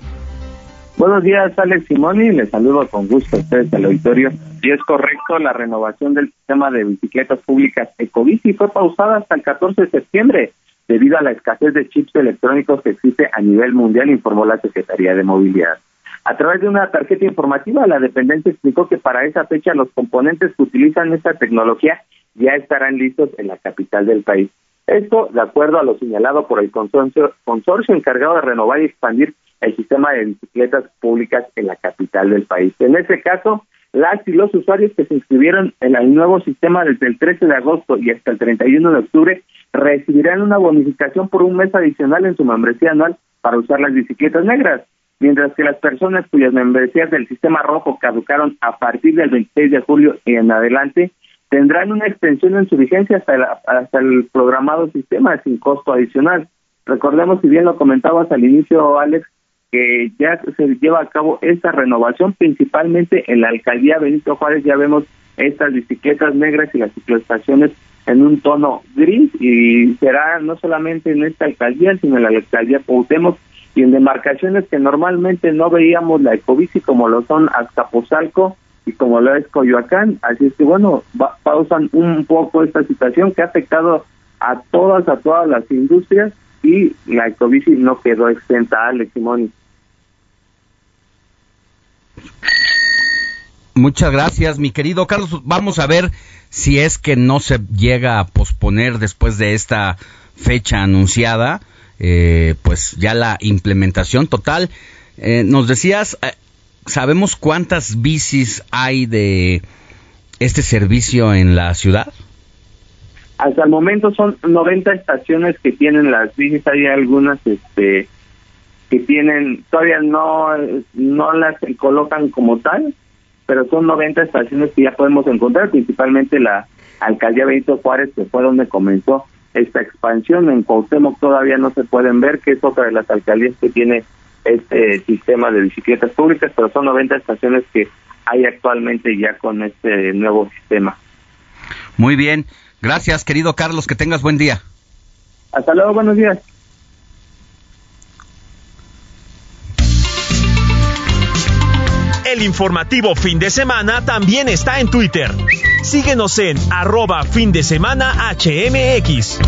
Speaker 19: Buenos días, Alex Simoni. Les saludo con gusto a ustedes al auditorio. Y es correcto, la renovación del sistema de bicicletas públicas Ecobici fue pausada hasta el 14 de septiembre debido a la escasez de chips electrónicos que existe a nivel mundial, informó la Secretaría de Movilidad. A través de una tarjeta informativa, la dependencia explicó que para esa fecha los componentes que utilizan esta tecnología ya estarán listos en la capital del país. Esto de acuerdo a lo señalado por el consorcio, consorcio encargado de renovar y expandir el sistema de bicicletas públicas en la capital del país. En este caso, las y los usuarios que se inscribieron en el nuevo sistema desde el 13 de agosto y hasta el 31 de octubre recibirán una bonificación por un mes adicional en su membresía anual para usar las bicicletas negras, mientras que las personas cuyas membresías del sistema rojo caducaron a partir del 26 de julio y en adelante tendrán una extensión en su vigencia hasta el, hasta el programado sistema sin costo adicional. Recordemos, si bien lo comentabas al inicio, Alex, que ya se lleva a cabo esta renovación, principalmente en la alcaldía Benito Juárez, ya vemos estas bicicletas negras y las cicloestaciones en un tono gris y será no solamente en esta alcaldía, sino en la alcaldía Cuauhtémoc y en demarcaciones que normalmente no veíamos la ecobici como lo son Azcapotzalco y como lo es Coyoacán, así es que bueno, pausan un poco esta situación que ha afectado a todas, a todas las industrias y la ecobici no quedó exenta, Alex Simón.
Speaker 10: Muchas gracias, mi querido Carlos. Vamos a ver si es que no se llega a posponer después de esta fecha anunciada, eh, pues ya la implementación total. Eh, nos decías, eh, ¿sabemos cuántas bicis hay de este servicio en la ciudad?
Speaker 19: Hasta el momento son 90 estaciones que tienen las bicis, hay algunas este que tienen, todavía no, no las colocan como tal, pero son 90 estaciones que ya podemos encontrar, principalmente la alcaldía Benito Juárez, que fue donde comenzó esta expansión. En Cuauhtémoc todavía no se pueden ver, que es otra de las alcaldías que tiene este sistema de bicicletas públicas, pero son 90 estaciones que hay actualmente ya con este nuevo sistema.
Speaker 10: Muy bien, gracias querido Carlos, que tengas buen día.
Speaker 19: Hasta luego, buenos días.
Speaker 11: El informativo fin de semana también está en Twitter. Síguenos en arroba fin de semana HMX.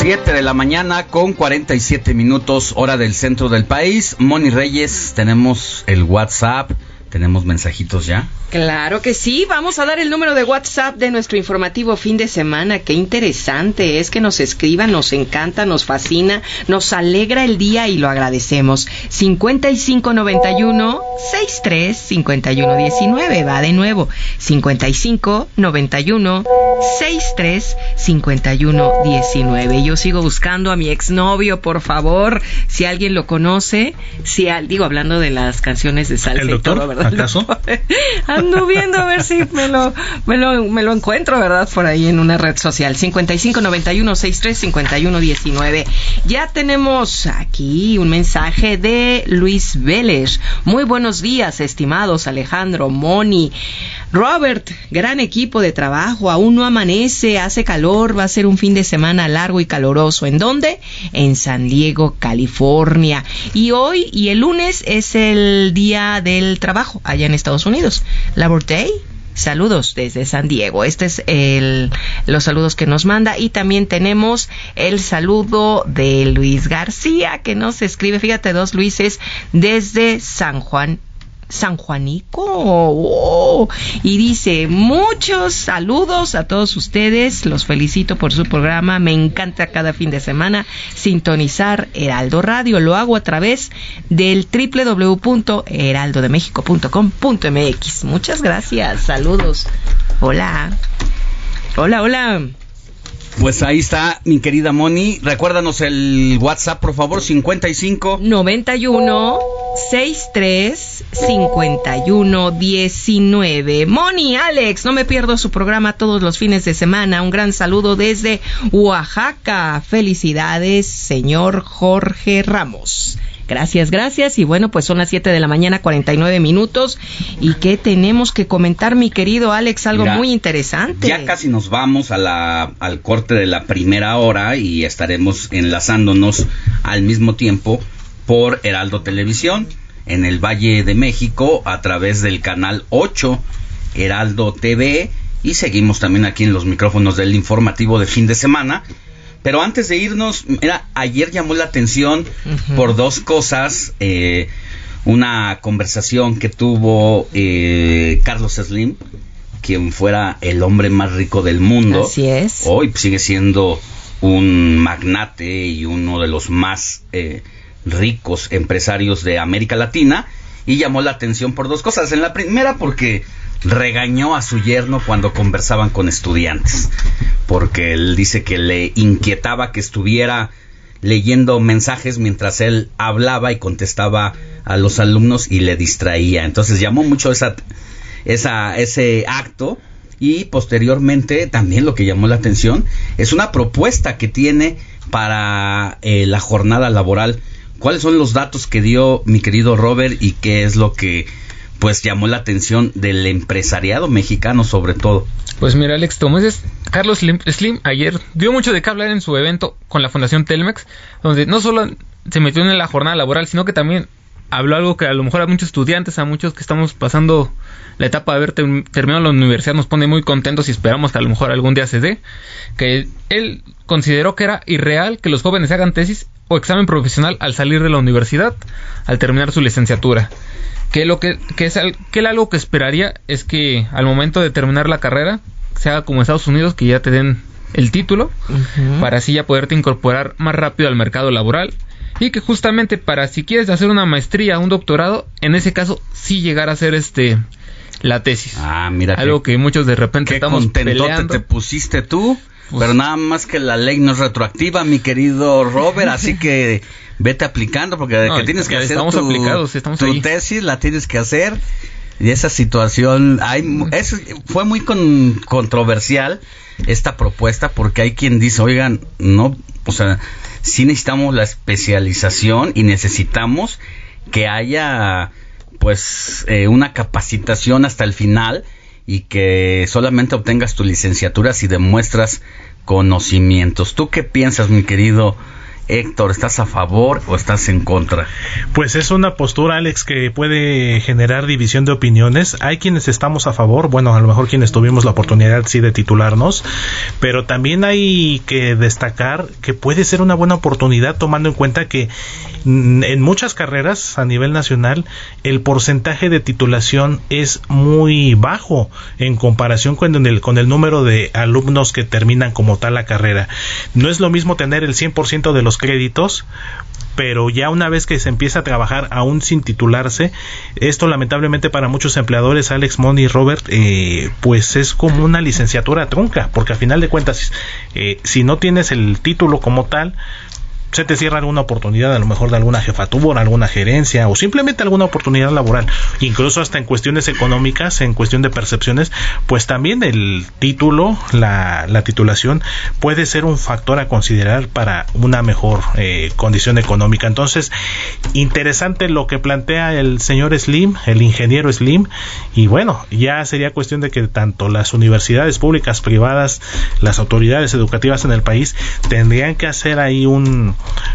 Speaker 10: Siete de la mañana con 47 minutos hora del centro del país. Moni Reyes, tenemos el WhatsApp ¿Tenemos mensajitos ya?
Speaker 6: Claro que sí, vamos a dar el número de WhatsApp de nuestro informativo fin de semana. Qué interesante es que nos escriban, nos encanta, nos fascina, nos alegra el día y lo agradecemos. 5591 63 51 19, va de nuevo. 55 91 63 51 19. Yo sigo buscando a mi exnovio, por favor, si alguien lo conoce, si digo hablando de las canciones de salsa y todo, ¿verdad?
Speaker 17: ¿Acaso? <laughs>
Speaker 6: Ando viendo a ver si me lo, me lo, me lo encuentro, ¿verdad? Por ahí en una red social. 5591-635119. Ya tenemos aquí un mensaje de Luis Vélez. Muy buenos días, estimados Alejandro, Moni. Robert, gran equipo de trabajo, aún no amanece, hace calor, va a ser un fin de semana largo y caloroso. ¿En dónde? En San Diego, California. Y hoy y el lunes es el día del trabajo allá en Estados Unidos. Labor Day, Saludos desde San Diego. Este es el, los saludos que nos manda. Y también tenemos el saludo de Luis García, que nos escribe, fíjate, dos Luises, desde San Juan, San Juanico. Oh, y dice, muchos saludos a todos ustedes. Los felicito por su programa. Me encanta cada fin de semana sintonizar Heraldo Radio. Lo hago a través del www.heraldodemexico.com.mx. Muchas gracias. Saludos. Hola. Hola, hola.
Speaker 10: Pues ahí está, mi querida Moni. Recuérdanos el WhatsApp, por favor, 55
Speaker 6: 91 63 51 19. Moni, Alex, no me pierdo su programa todos los fines de semana. Un gran saludo desde Oaxaca. Felicidades, señor Jorge Ramos. Gracias, gracias. Y bueno, pues son las 7 de la mañana, 49 minutos. ¿Y qué tenemos que comentar, mi querido Alex? Algo
Speaker 10: Mira,
Speaker 6: muy interesante.
Speaker 10: Ya casi nos vamos a la, al corte de la primera hora y estaremos enlazándonos al mismo tiempo por Heraldo Televisión en el Valle de México a través del canal 8 Heraldo TV y seguimos también aquí en los micrófonos del informativo de fin de semana. Pero antes de irnos, mira, ayer llamó la atención por dos cosas. eh, una conversación que tuvo eh, Carlos Slim, quien fuera el hombre más rico del mundo.
Speaker 6: Así es.
Speaker 10: Hoy sigue siendo un magnate y uno de los más eh, ricos empresarios de América Latina. Y llamó la atención por dos cosas. En la primera, porque regañó a su yerno cuando conversaban con estudiantes. Porque él dice que le inquietaba que estuviera leyendo mensajes mientras él hablaba y contestaba a los alumnos y le distraía. Entonces llamó mucho esa, esa, ese acto y posteriormente también lo que llamó la atención es una propuesta que tiene para eh, la jornada laboral. ¿Cuáles son los datos que dio mi querido Robert y qué es lo que pues llamó la atención del empresariado mexicano sobre todo?
Speaker 7: Pues mira, Alex, como dices, Carlos Slim, ayer dio mucho de qué hablar en su evento con la Fundación Telmex, donde no solo se metió en la jornada laboral, sino que también habló algo que a lo mejor a muchos estudiantes, a muchos que estamos pasando la etapa de haber term- terminado la universidad, nos pone muy contentos y esperamos que a lo mejor algún día se dé, que él consideró que era irreal que los jóvenes hagan tesis o examen profesional al salir de la universidad, al terminar su licenciatura. Que lo que, que es al- que él algo que esperaría es que al momento de terminar la carrera se haga como en Estados Unidos, que ya te den el título, para así ya poderte incorporar más rápido al mercado laboral y que justamente para si quieres hacer una maestría, un doctorado, en ese caso sí llegar a hacer este la tesis.
Speaker 10: Ah, mira
Speaker 7: algo que muchos de repente estamos peleando.
Speaker 10: te pusiste tú, pero nada más que la ley no es retroactiva, mi querido Robert, así <laughs> que vete aplicando porque
Speaker 7: No,
Speaker 10: que tienes que hacer
Speaker 7: estamos
Speaker 10: tu,
Speaker 7: aplicados, estamos
Speaker 10: tu tesis, la tienes que hacer. Y esa situación, hay, es- fue muy con- controversial esta propuesta porque hay quien dice, oigan, no, o sea, sí necesitamos la especialización y necesitamos que haya pues eh, una capacitación hasta el final y que solamente obtengas tu licenciatura si demuestras conocimientos. ¿Tú qué piensas, mi querido Héctor? ¿Estás a favor o estás en contra?
Speaker 17: Pues es una postura, Alex, que puede generar división de opiniones. Hay quienes estamos a favor, bueno, a lo mejor quienes tuvimos la oportunidad sí de titularnos, pero también hay que destacar que puede ser una buena oportunidad tomando en cuenta que en muchas carreras a nivel nacional el porcentaje de titulación es muy bajo en comparación con el, con el número de alumnos que terminan como tal la carrera. No es lo mismo tener el 100% de los créditos pero ya una vez que se empieza a trabajar aún sin titularse, esto lamentablemente para muchos empleadores, Alex, Moni y Robert, eh, pues es como una licenciatura trunca, porque a final de cuentas, eh, si no tienes el título como tal, se te cierra alguna oportunidad, a lo mejor de alguna jefatura, alguna gerencia o simplemente alguna oportunidad laboral, incluso hasta en cuestiones económicas, en cuestión de percepciones, pues también el título, la, la titulación puede ser un factor a considerar para una mejor eh, condición económica. Entonces, interesante lo que plantea el señor Slim, el ingeniero Slim, y bueno, ya sería cuestión de que tanto las universidades públicas, privadas, las autoridades educativas en el país tendrían que hacer ahí un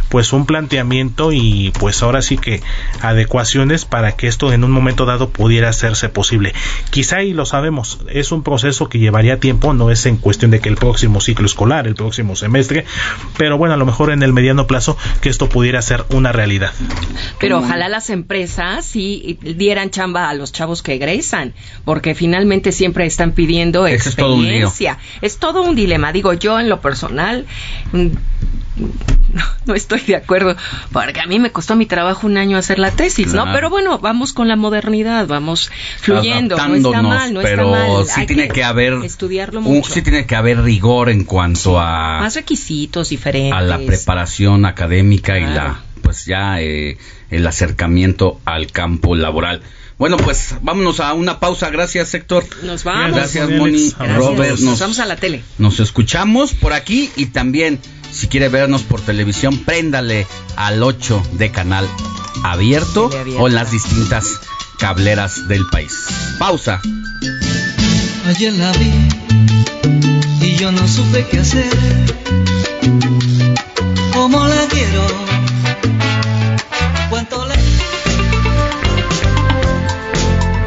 Speaker 17: pues un planteamiento y pues ahora sí que adecuaciones para que esto en un momento dado pudiera hacerse posible. Quizá y lo sabemos, es un proceso que llevaría tiempo, no es en cuestión de que el próximo ciclo escolar, el próximo semestre, pero bueno, a lo mejor en el mediano plazo que esto pudiera ser una realidad.
Speaker 6: Pero ojalá las empresas sí dieran chamba a los chavos que egresan, porque finalmente siempre están pidiendo
Speaker 10: Ese es todo un
Speaker 6: experiencia. Es todo un dilema. Digo, yo en lo personal mm, no, <laughs> no estoy de acuerdo, porque a mí me costó mi trabajo un año hacer la tesis, ¿no? Pero bueno, vamos con la modernidad, vamos fluyendo, no está mal, no
Speaker 10: pero
Speaker 6: está mal.
Speaker 10: sí
Speaker 6: Hay
Speaker 10: tiene que, haber
Speaker 6: estudiarlo
Speaker 10: un-
Speaker 6: mucho.
Speaker 10: sí tiene que haber rigor en cuanto a
Speaker 6: más requisitos diferentes.
Speaker 10: a la preparación académica y la pues ya eh, el acercamiento al campo laboral. Bueno, pues vámonos a una pausa. Gracias, Héctor.
Speaker 6: Nos vamos.
Speaker 10: Gracias. Moni.
Speaker 6: Gracias.
Speaker 10: Robert,
Speaker 6: Nos
Speaker 10: nos,
Speaker 6: vamos a la tele.
Speaker 10: nos escuchamos por aquí y también, si quiere vernos por televisión, préndale al 8 de canal abierto o en las distintas cableras del país. Pausa.
Speaker 16: Ayer la vi y yo no supe qué hacer. ¿Cómo la quiero?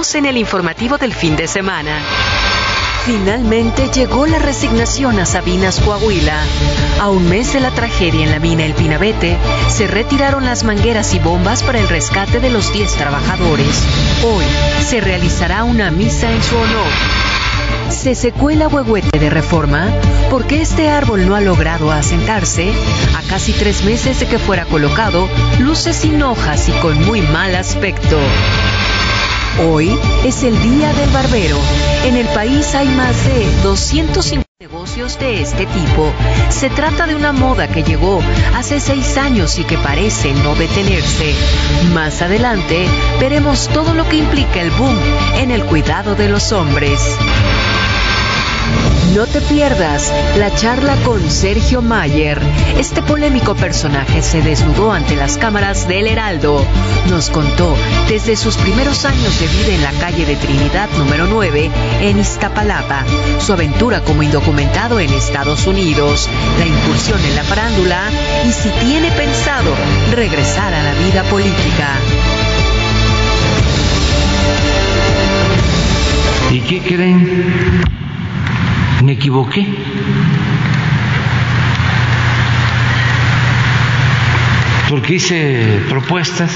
Speaker 18: En el informativo del fin de semana. Finalmente llegó la resignación a Sabinas Coahuila. A un mes de la tragedia en la mina El Pinabete, se retiraron las mangueras y bombas para el rescate de los 10 trabajadores. Hoy se realizará una misa en su honor. ¿Se secó el ahuehuete de reforma? ¿Por qué este árbol no ha logrado asentarse? A casi tres meses de que fuera colocado, luce sin hojas y con muy mal aspecto. Hoy es el Día del Barbero. En el país hay más de 250 negocios de este tipo. Se trata de una moda que llegó hace seis años y que parece no detenerse. Más adelante veremos todo lo que implica el boom en el cuidado de los hombres. No te pierdas la charla con Sergio Mayer. Este polémico personaje se desnudó ante las cámaras del Heraldo. Nos contó desde sus primeros años de vida en la calle de Trinidad número 9 en Iztapalapa, su aventura como indocumentado en Estados Unidos, la incursión en la farándula y si tiene pensado regresar a la vida política.
Speaker 1: ¿Y qué creen? Me equivoqué. Porque hice propuestas,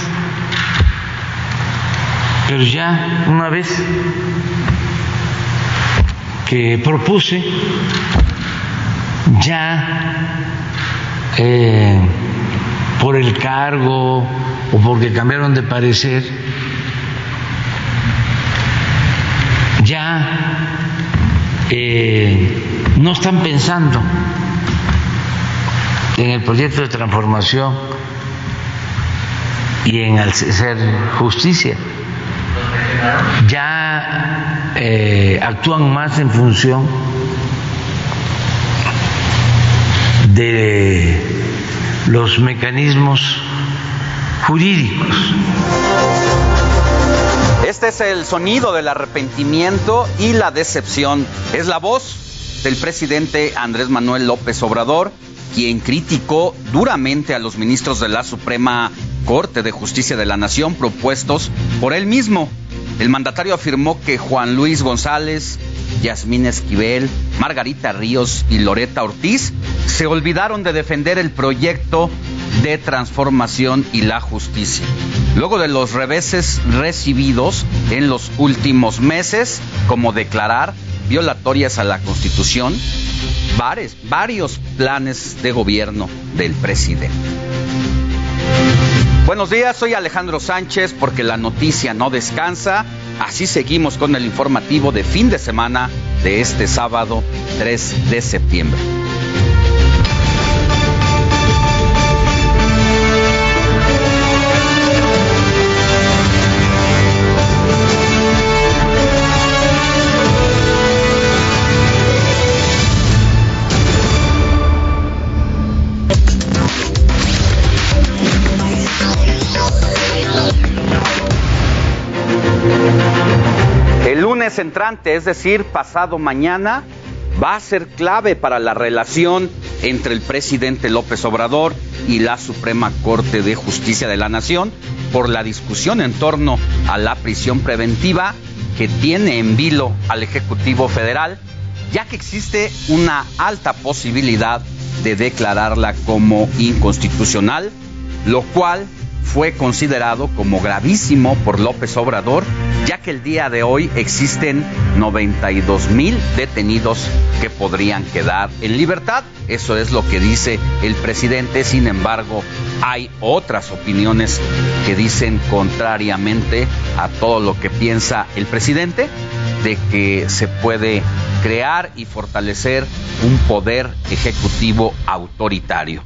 Speaker 1: pero ya una vez que propuse, ya eh, por el cargo o porque cambiaron de parecer, ya no están pensando en el proyecto de transformación y en hacer justicia. Ya eh, actúan más en función de los mecanismos jurídicos.
Speaker 10: Este es el sonido del arrepentimiento y la decepción. Es la voz del presidente Andrés Manuel López Obrador, quien criticó duramente a los ministros de la Suprema Corte de Justicia de la Nación propuestos por él mismo. El mandatario afirmó que Juan Luis González, Yasmín Esquivel, Margarita Ríos y Loreta Ortiz se olvidaron de defender el proyecto de transformación y la justicia. Luego de los reveses recibidos en los últimos meses, como declarar violatorias a la Constitución, varios, varios planes de gobierno del presidente. Buenos días, soy Alejandro Sánchez porque la noticia no descansa. Así seguimos con el informativo de fin de semana de este sábado 3 de septiembre. Entrante, es decir, pasado mañana, va a ser clave para la relación entre el presidente López Obrador y la Suprema Corte de Justicia de la Nación por la discusión en torno a la prisión preventiva que tiene en vilo al Ejecutivo Federal, ya que existe una alta posibilidad de declararla como inconstitucional, lo cual fue considerado como gravísimo por López Obrador, ya que el día de hoy existen 92 mil detenidos que podrían quedar en libertad. Eso es lo que dice el presidente. Sin embargo, hay otras opiniones que dicen contrariamente a todo lo que piensa el presidente, de que se puede crear y fortalecer un poder ejecutivo autoritario.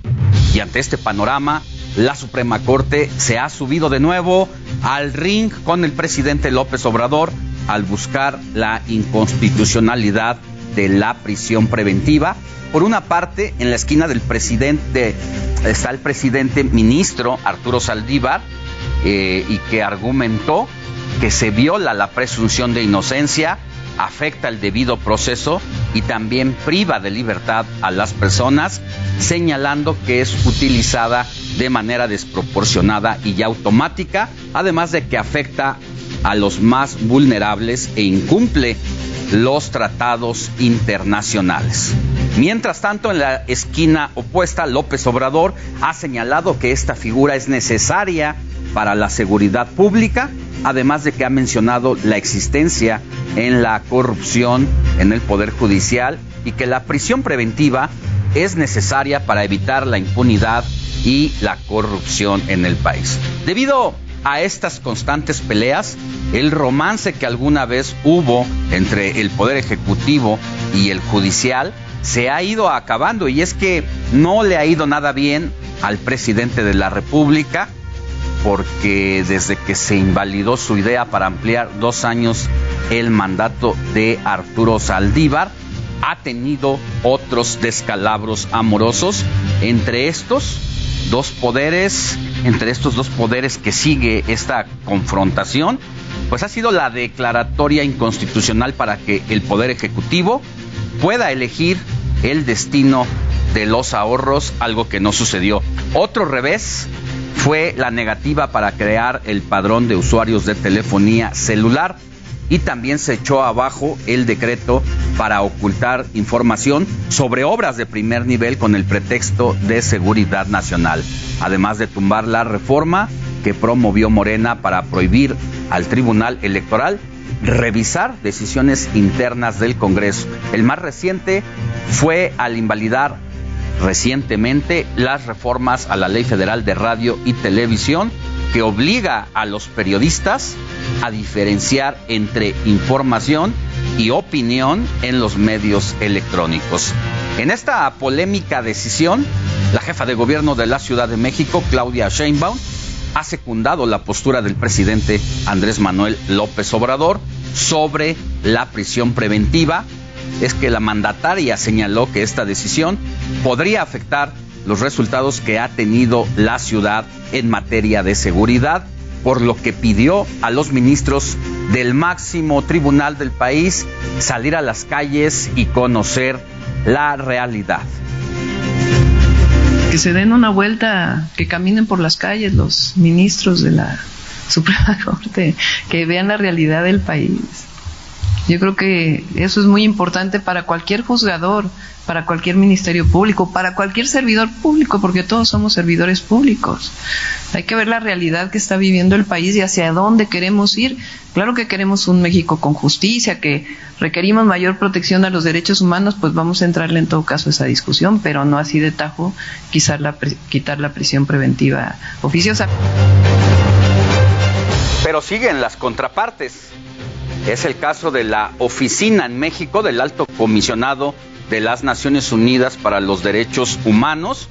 Speaker 10: Y ante este panorama, la Suprema Corte se ha subido de nuevo al ring con el presidente López Obrador al buscar la inconstitucionalidad de la prisión preventiva. Por una parte, en la esquina del presidente está el presidente ministro Arturo Saldívar eh, y que argumentó que se viola la presunción de inocencia, afecta el debido proceso y también priva de libertad a las personas, señalando que es utilizada de manera desproporcionada y automática, además de que afecta a los más vulnerables e incumple los tratados internacionales. Mientras tanto, en la esquina opuesta, López Obrador ha señalado que esta figura es necesaria para la seguridad pública, además de que ha mencionado la existencia en la corrupción en el Poder Judicial y que la prisión preventiva es necesaria para evitar la impunidad y la corrupción en el país. Debido a estas constantes peleas, el romance que alguna vez hubo entre el Poder Ejecutivo y el Judicial se ha ido acabando y es que no le ha ido nada bien al presidente de la República porque desde que se invalidó su idea para ampliar dos años el mandato de Arturo Saldívar, ha tenido otros descalabros amorosos, entre estos dos poderes, entre estos dos poderes que sigue esta confrontación, pues ha sido la declaratoria inconstitucional para que el Poder Ejecutivo pueda elegir el destino de los ahorros, algo que no sucedió. Otro revés fue la negativa para crear el padrón de usuarios de telefonía celular y también se echó abajo el decreto para ocultar información sobre obras de primer nivel con el pretexto de seguridad nacional, además de tumbar la reforma que promovió Morena para prohibir al Tribunal Electoral revisar decisiones internas del Congreso. El más reciente fue al invalidar recientemente las reformas a la Ley Federal de Radio y Televisión que obliga a los periodistas a diferenciar entre información y opinión en los medios electrónicos. En esta polémica decisión, la jefa de gobierno de la Ciudad de México, Claudia Sheinbaum, ha secundado la postura del presidente Andrés Manuel López Obrador sobre la prisión preventiva. Es que la mandataria señaló que esta decisión podría afectar los resultados que ha tenido la ciudad en materia de seguridad, por lo que pidió a los ministros del máximo tribunal del país salir a las calles y conocer la realidad.
Speaker 4: Que se den una vuelta, que caminen por las calles los ministros de la <laughs> Suprema Corte, que vean la realidad del país. Yo creo que eso es muy importante para cualquier juzgador, para cualquier ministerio público, para cualquier servidor público, porque todos somos servidores públicos. Hay que ver la realidad que está viviendo el país y hacia dónde queremos ir. Claro que queremos un México con justicia, que requerimos mayor protección a los derechos humanos, pues vamos a entrarle en todo caso a esa discusión, pero no así de tajo quitar la, quitar la prisión preventiva oficiosa.
Speaker 10: Pero siguen las contrapartes. Es el caso de la oficina en México del alto comisionado de las Naciones Unidas para los Derechos Humanos,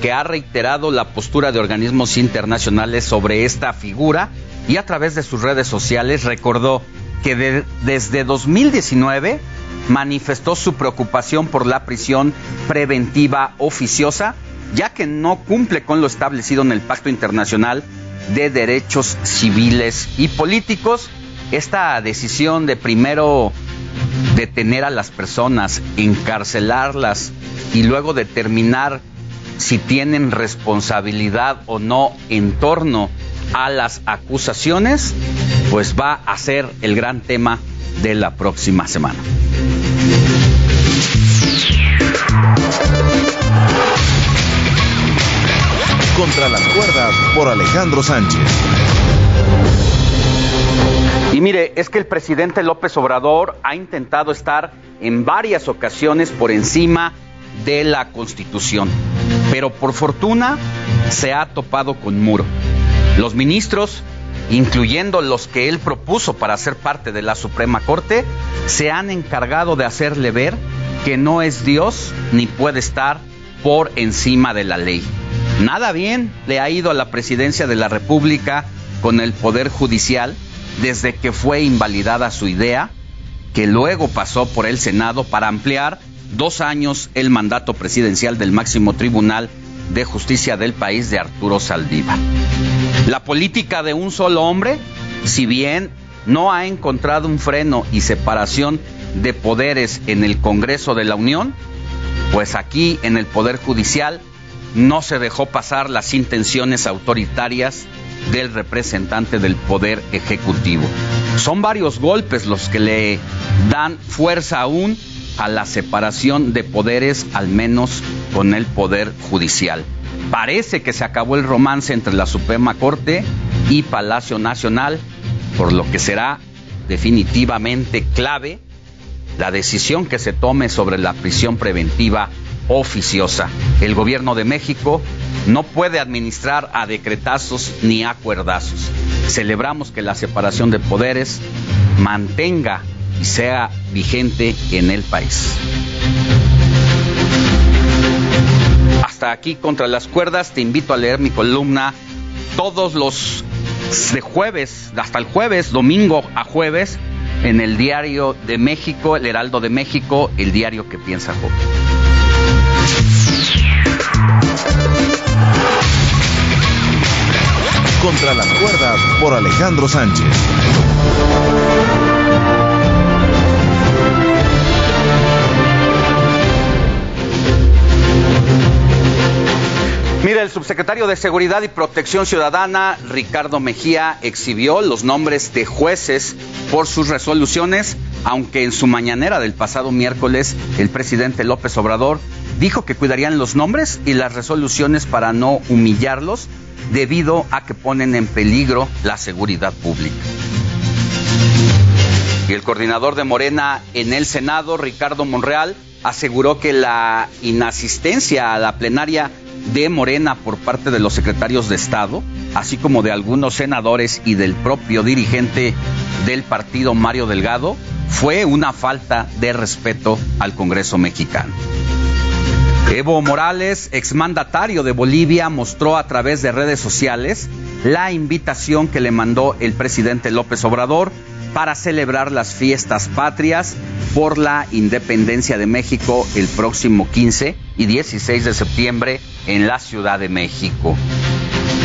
Speaker 10: que ha reiterado la postura de organismos internacionales sobre esta figura y a través de sus redes sociales recordó que desde 2019 manifestó su preocupación por la prisión preventiva oficiosa, ya que no cumple con lo establecido en el Pacto Internacional de Derechos Civiles y Políticos esta decisión de primero detener a las personas, encarcelarlas y luego determinar si tienen responsabilidad o no en torno a las acusaciones, pues va a ser el gran tema de la próxima semana.
Speaker 11: Contra las cuerdas por Alejandro Sánchez.
Speaker 10: Mire, es que el presidente López Obrador ha intentado estar en varias ocasiones por encima de la Constitución, pero por fortuna se ha topado con muro. Los ministros, incluyendo los que él propuso para ser parte de la Suprema Corte, se han encargado de hacerle ver que no es Dios ni puede estar por encima de la ley. Nada bien le ha ido a la presidencia de la República con el Poder Judicial desde que fue invalidada su idea, que luego pasó por el Senado para ampliar dos años el mandato presidencial del máximo tribunal de justicia del país de Arturo Saldívar. La política de un solo hombre, si bien no ha encontrado un freno y separación de poderes en el Congreso de la Unión, pues aquí en el Poder Judicial no se dejó pasar las intenciones autoritarias del representante del Poder Ejecutivo. Son varios golpes los que le dan fuerza aún a la separación de poderes, al menos con el Poder Judicial. Parece que se acabó el romance entre la Suprema Corte y Palacio Nacional, por lo que será definitivamente clave la decisión que se tome sobre la prisión preventiva oficiosa. El gobierno de México no puede administrar a decretazos ni a cuerdazos. Celebramos que la separación de poderes mantenga y sea vigente en el país. Hasta aquí contra las cuerdas, te invito a leer mi columna todos los de jueves, hasta el jueves, domingo a jueves, en el diario de México, el Heraldo de México, el diario que piensa Joven.
Speaker 11: Contra las cuerdas por Alejandro Sánchez.
Speaker 10: Mira, el subsecretario de Seguridad y Protección Ciudadana, Ricardo Mejía, exhibió los nombres de jueces por sus resoluciones, aunque en su mañanera del pasado miércoles el presidente López Obrador dijo que cuidarían los nombres y las resoluciones para no humillarlos debido a que ponen en peligro la seguridad pública. Y el coordinador de Morena en el Senado, Ricardo Monreal, aseguró que la inasistencia a la plenaria de Morena por parte de los secretarios de Estado, así como de algunos senadores y del propio dirigente del partido Mario Delgado, fue una falta de respeto al Congreso mexicano. Evo Morales, exmandatario de Bolivia, mostró a través de redes sociales la invitación que le mandó el presidente López Obrador para celebrar las fiestas patrias por la independencia de México el próximo 15 y 16 de septiembre en la Ciudad de México.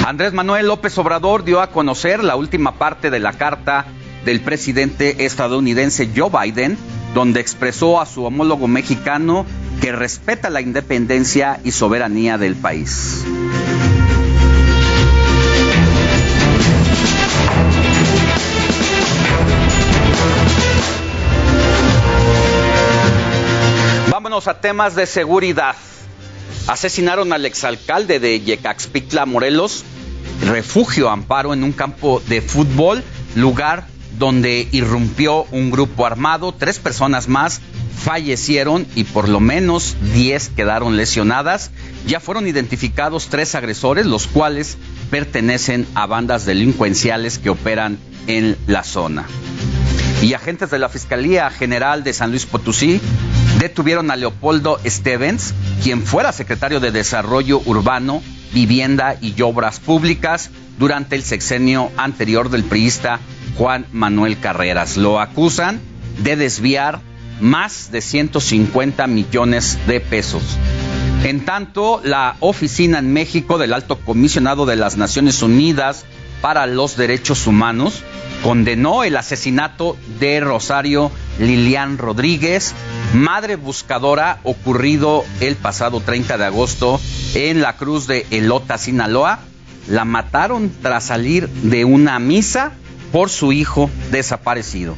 Speaker 10: Andrés Manuel López Obrador dio a conocer la última parte de la carta del presidente estadounidense Joe Biden, donde expresó a su homólogo mexicano que respeta la independencia y soberanía del país. Vámonos a temas de seguridad. Asesinaron al exalcalde de Yecaxpitla, Morelos, refugio amparo en un campo de fútbol, lugar donde irrumpió un grupo armado, tres personas más fallecieron y por lo menos diez quedaron lesionadas. Ya fueron identificados tres agresores, los cuales pertenecen a bandas delincuenciales que operan en la zona. Y agentes de la Fiscalía General de San Luis Potosí detuvieron a Leopoldo Stevens, quien fuera secretario de Desarrollo Urbano, Vivienda y Obras Públicas durante el sexenio anterior del priista Juan Manuel Carreras. Lo acusan de desviar más de 150 millones de pesos. En tanto, la oficina en México del Alto Comisionado de las Naciones Unidas para los Derechos Humanos condenó el asesinato de Rosario Lilian Rodríguez, madre buscadora ocurrido el pasado 30 de agosto en la Cruz de Elota, Sinaloa. La mataron tras salir de una misa por su hijo desaparecido.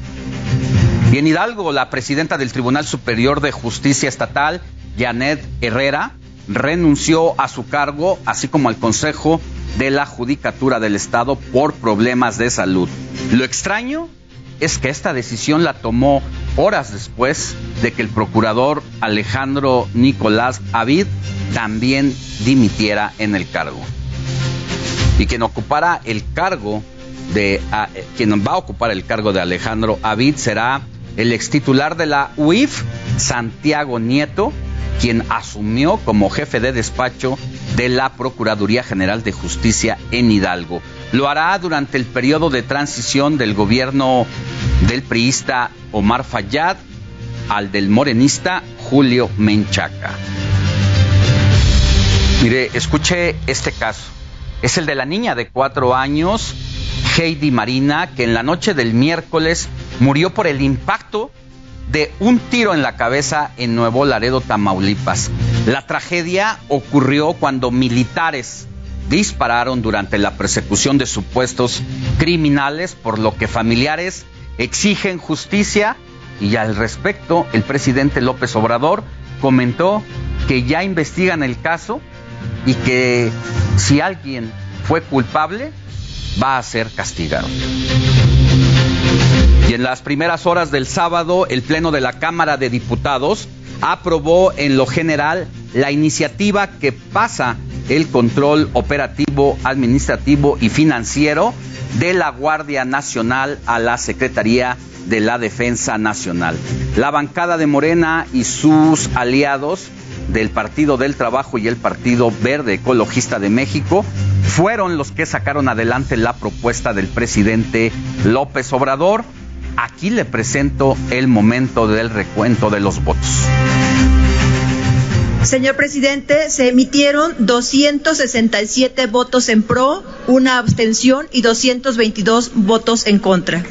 Speaker 10: Y en Hidalgo, la presidenta del Tribunal Superior de Justicia Estatal, Janet Herrera, renunció a su cargo, así como al Consejo de la Judicatura del Estado por problemas de salud. Lo extraño es que esta decisión la tomó horas después de que el procurador Alejandro Nicolás Avid también dimitiera en el cargo. Y quien ocupara el cargo de quien va a ocupar el cargo de Alejandro Avid será el ex titular de la UIF, Santiago Nieto, quien asumió como jefe de despacho de la Procuraduría General de Justicia en Hidalgo. Lo hará durante el periodo de transición del gobierno del priista Omar Fayad al del morenista Julio Menchaca. Mire, escuche este caso. Es el de la niña de cuatro años, Heidi Marina, que en la noche del miércoles murió por el impacto de un tiro en la cabeza en Nuevo Laredo, Tamaulipas. La tragedia ocurrió cuando militares dispararon durante la persecución de supuestos criminales, por lo que familiares exigen justicia y al respecto el presidente López Obrador comentó que ya investigan el caso y que si alguien fue culpable va a ser castigado. Y en las primeras horas del sábado, el Pleno de la Cámara de Diputados aprobó en lo general la iniciativa que pasa el control operativo, administrativo y financiero de la Guardia Nacional a la Secretaría de la Defensa Nacional. La bancada de Morena y sus aliados del Partido del Trabajo y el Partido Verde Ecologista de México fueron los que sacaron adelante la propuesta del presidente López Obrador Aquí le presento el momento del recuento de los votos.
Speaker 20: Señor presidente, se emitieron 267 votos en pro, una abstención y 222 votos en contra.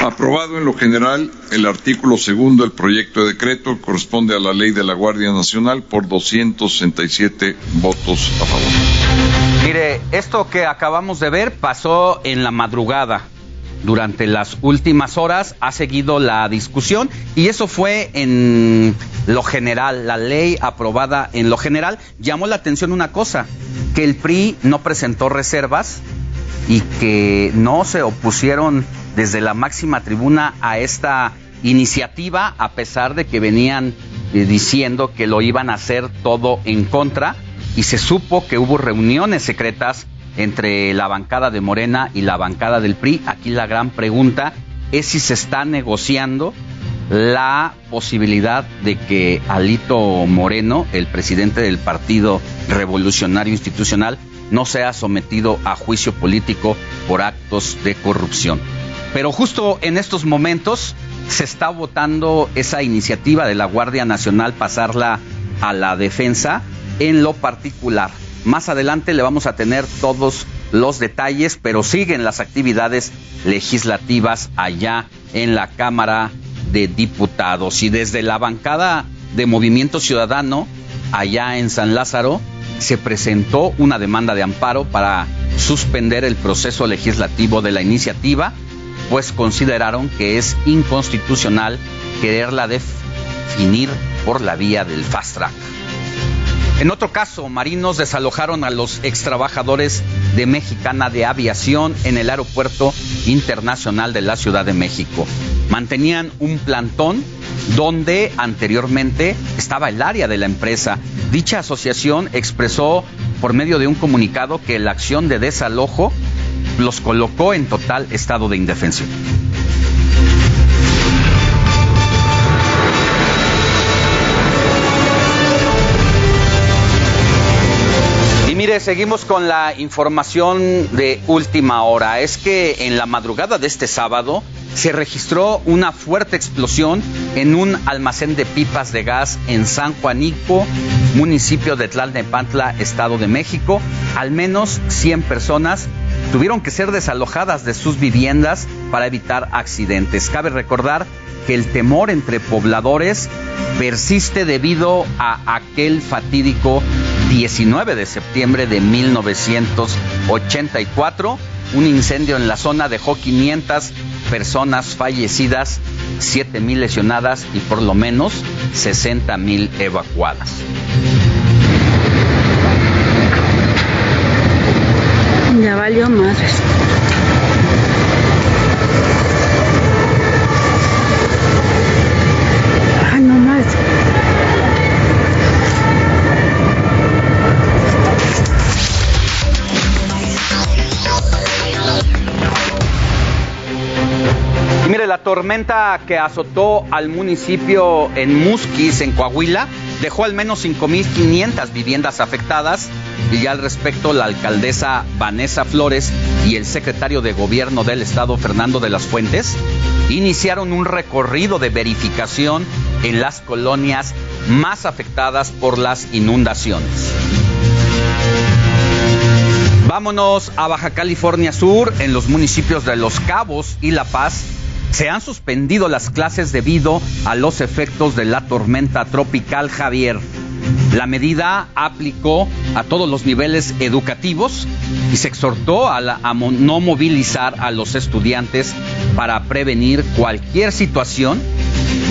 Speaker 21: Aprobado en lo general el artículo segundo del proyecto de decreto corresponde a la ley de la Guardia Nacional por 267 votos a favor.
Speaker 10: Mire, esto que acabamos de ver pasó en la madrugada. Durante las últimas horas ha seguido la discusión y eso fue en lo general, la ley aprobada en lo general. Llamó la atención una cosa, que el PRI no presentó reservas y que no se opusieron desde la máxima tribuna a esta iniciativa, a pesar de que venían eh, diciendo que lo iban a hacer todo en contra, y se supo que hubo reuniones secretas entre la bancada de Morena y la bancada del PRI. Aquí la gran pregunta es si se está negociando la posibilidad de que Alito Moreno, el presidente del Partido Revolucionario Institucional, no sea sometido a juicio político por actos de corrupción. Pero justo en estos momentos se está votando esa iniciativa de la Guardia Nacional pasarla a la defensa en lo particular. Más adelante le vamos a tener todos los detalles, pero siguen las actividades legislativas allá en la Cámara de Diputados. Y desde la bancada de Movimiento Ciudadano, allá en San Lázaro, se presentó una demanda de amparo para suspender el proceso legislativo de la iniciativa, pues consideraron que es inconstitucional quererla definir por la vía del fast track. En otro caso, marinos desalojaron a los extrabajadores de Mexicana de Aviación en el Aeropuerto Internacional de la Ciudad de México. Mantenían un plantón donde anteriormente estaba el área de la empresa. Dicha asociación expresó por medio de un comunicado que la acción de desalojo los colocó en total estado de indefensión. Seguimos con la información de última hora. Es que en la madrugada de este sábado se registró una fuerte explosión en un almacén de pipas de gas en San Juanico, municipio de Tlalnepantla, Estado de México. Al menos 100 personas tuvieron que ser desalojadas de sus viviendas para evitar accidentes. Cabe recordar que el temor entre pobladores persiste debido a aquel fatídico 19 de septiembre de 1984. Un incendio en la zona dejó 500 personas fallecidas, 7 mil lesionadas y por lo menos 60 mil evacuadas.
Speaker 22: Ya valió madres.
Speaker 10: Tormenta que azotó al municipio en Musquis, en Coahuila, dejó al menos 5.500 viviendas afectadas y al respecto la alcaldesa Vanessa Flores y el secretario de gobierno del estado Fernando de las Fuentes iniciaron un recorrido de verificación en las colonias más afectadas por las inundaciones. Vámonos a Baja California Sur, en los municipios de Los Cabos y La Paz se han suspendido las clases debido a los efectos de la tormenta tropical Javier. La medida aplicó a todos los niveles educativos y se exhortó a, a, no movilizar a los estudiantes para prevenir cualquier situación,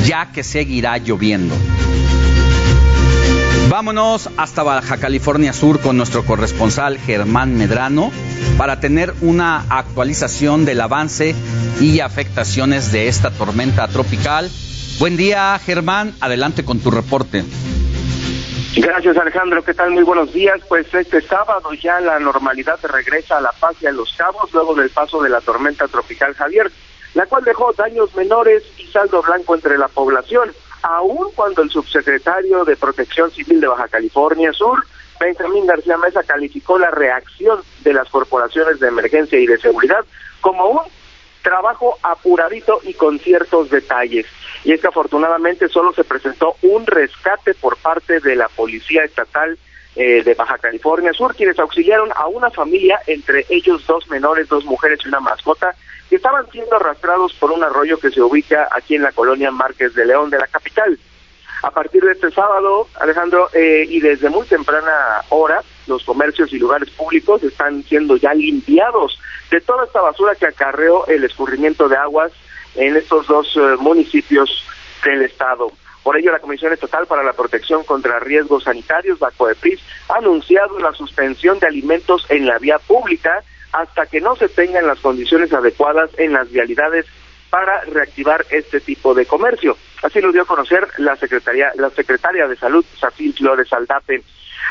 Speaker 10: ya que seguirá lloviendo. Vámonos hasta Baja California Sur con nuestro corresponsal Germán Medrano para tener una actualización del avance y afectaciones de esta tormenta tropical. Buen día, Germán. Adelante con tu reporte.
Speaker 23: Gracias, Alejandro. ¿Qué tal? Muy buenos días. Pues este sábado ya la normalidad regresa a La Paz y a Los Cabos luego del paso de la tormenta tropical Javier, la cual dejó daños menores y saldo blanco entre la población, aun cuando el subsecretario de Protección Civil de Baja California Sur Benjamín García Mesa calificó la reacción de las corporaciones de emergencia y de seguridad como un trabajo apuradito y con ciertos detalles. Y es que afortunadamente solo se presentó un rescate por parte de la Policía Estatal eh, de Baja California Sur, quienes auxiliaron a una familia, entre ellos dos menores, dos mujeres y una mascota, que estaban siendo arrastrados por un arroyo que se ubica aquí en la colonia Márquez de León de la capital. A partir de este sábado, Alejandro, eh, y desde muy temprana hora, los comercios y lugares públicos están siendo ya limpiados de toda esta basura que acarreó el escurrimiento de aguas en estos dos eh, municipios del estado. Por ello, la Comisión Estatal para la Protección contra Riesgos Sanitarios, la COEPRIS, ha anunciado la suspensión de alimentos en la vía pública hasta que no se tengan las condiciones adecuadas en las vialidades para reactivar este tipo de comercio. Así lo dio a conocer la secretaria, la secretaria de Salud, Safil Flores Aldate.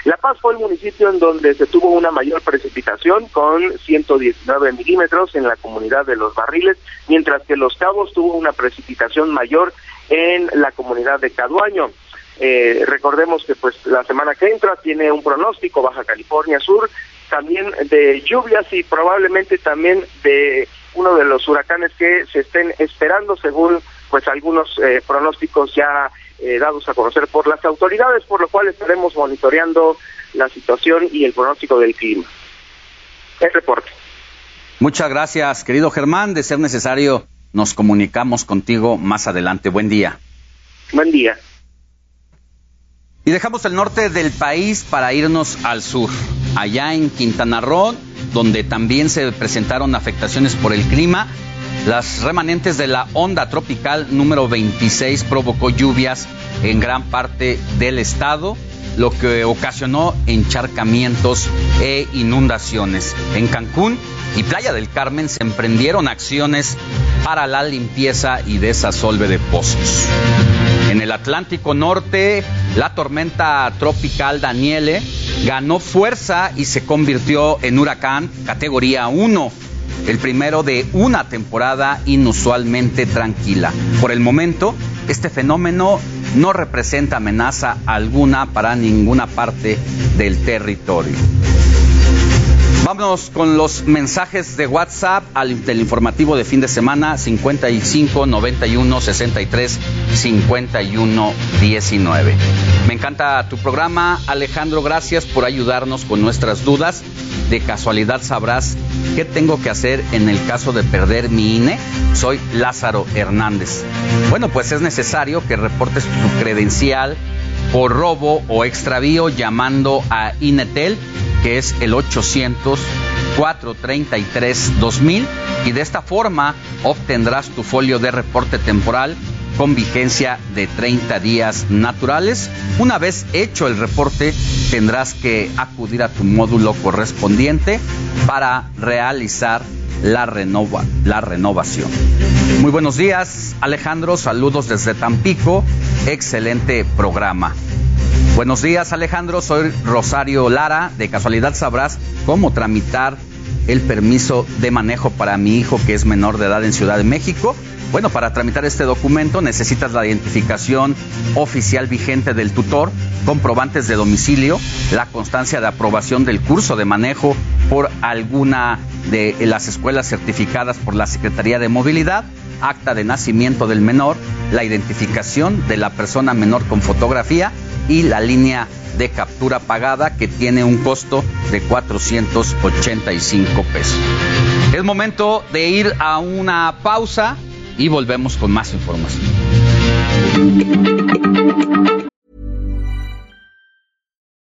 Speaker 23: La Paz fue el municipio en donde se tuvo una mayor precipitación con 119 milímetros en la comunidad de Los Barriles, mientras que Los Cabos tuvo una precipitación mayor en la comunidad de Caduaño. Eh, recordemos que pues la semana que entra tiene un pronóstico Baja California Sur
Speaker 24: también de lluvias y probablemente también de uno de los huracanes que se estén esperando según pues algunos eh, pronósticos ya eh, dados a conocer por las autoridades, por lo cual estaremos monitoreando la situación y el pronóstico del clima. El reporte.
Speaker 10: Muchas gracias, querido Germán. De ser necesario, nos comunicamos contigo más adelante. Buen día.
Speaker 24: Buen día.
Speaker 10: Y dejamos el norte del país para irnos al sur. Allá en Quintana Roo, donde también se presentaron afectaciones por el clima, las remanentes de la onda tropical número 26 provocó lluvias en gran parte del estado, lo que ocasionó encharcamientos e inundaciones. En Cancún y Playa del Carmen se emprendieron acciones para la limpieza y desasolve de pozos. En el Atlántico Norte, la tormenta tropical Daniele ganó fuerza y se convirtió en huracán categoría 1 el primero de una temporada inusualmente tranquila. Por el momento, este fenómeno no representa amenaza alguna para ninguna parte del territorio. Vámonos con los mensajes de WhatsApp al, del informativo de fin de semana 55 91 63 51 19. Me encanta tu programa, Alejandro. Gracias por ayudarnos con nuestras dudas. De casualidad sabrás qué tengo que hacer en el caso de perder mi INE. Soy Lázaro Hernández. Bueno, pues es necesario que reportes tu credencial por robo o extravío llamando a Inetel que es el 800 433 2000 y de esta forma obtendrás tu folio de reporte temporal con vigencia de 30 días naturales. Una vez hecho el reporte, tendrás que acudir a tu módulo correspondiente para realizar la, renova, la renovación. Muy buenos días, Alejandro. Saludos desde Tampico. Excelente programa. Buenos días Alejandro, soy Rosario Lara. De casualidad sabrás cómo tramitar el permiso de manejo para mi hijo que es menor de edad en Ciudad de México. Bueno, para tramitar este documento necesitas la identificación oficial vigente del tutor, comprobantes de domicilio, la constancia de aprobación del curso de manejo por alguna de las escuelas certificadas por la Secretaría de Movilidad, acta de nacimiento del menor, la identificación de la persona menor con fotografía y la línea de captura pagada que tiene un costo de 485 pesos. Es momento de ir a una pausa y volvemos con más información.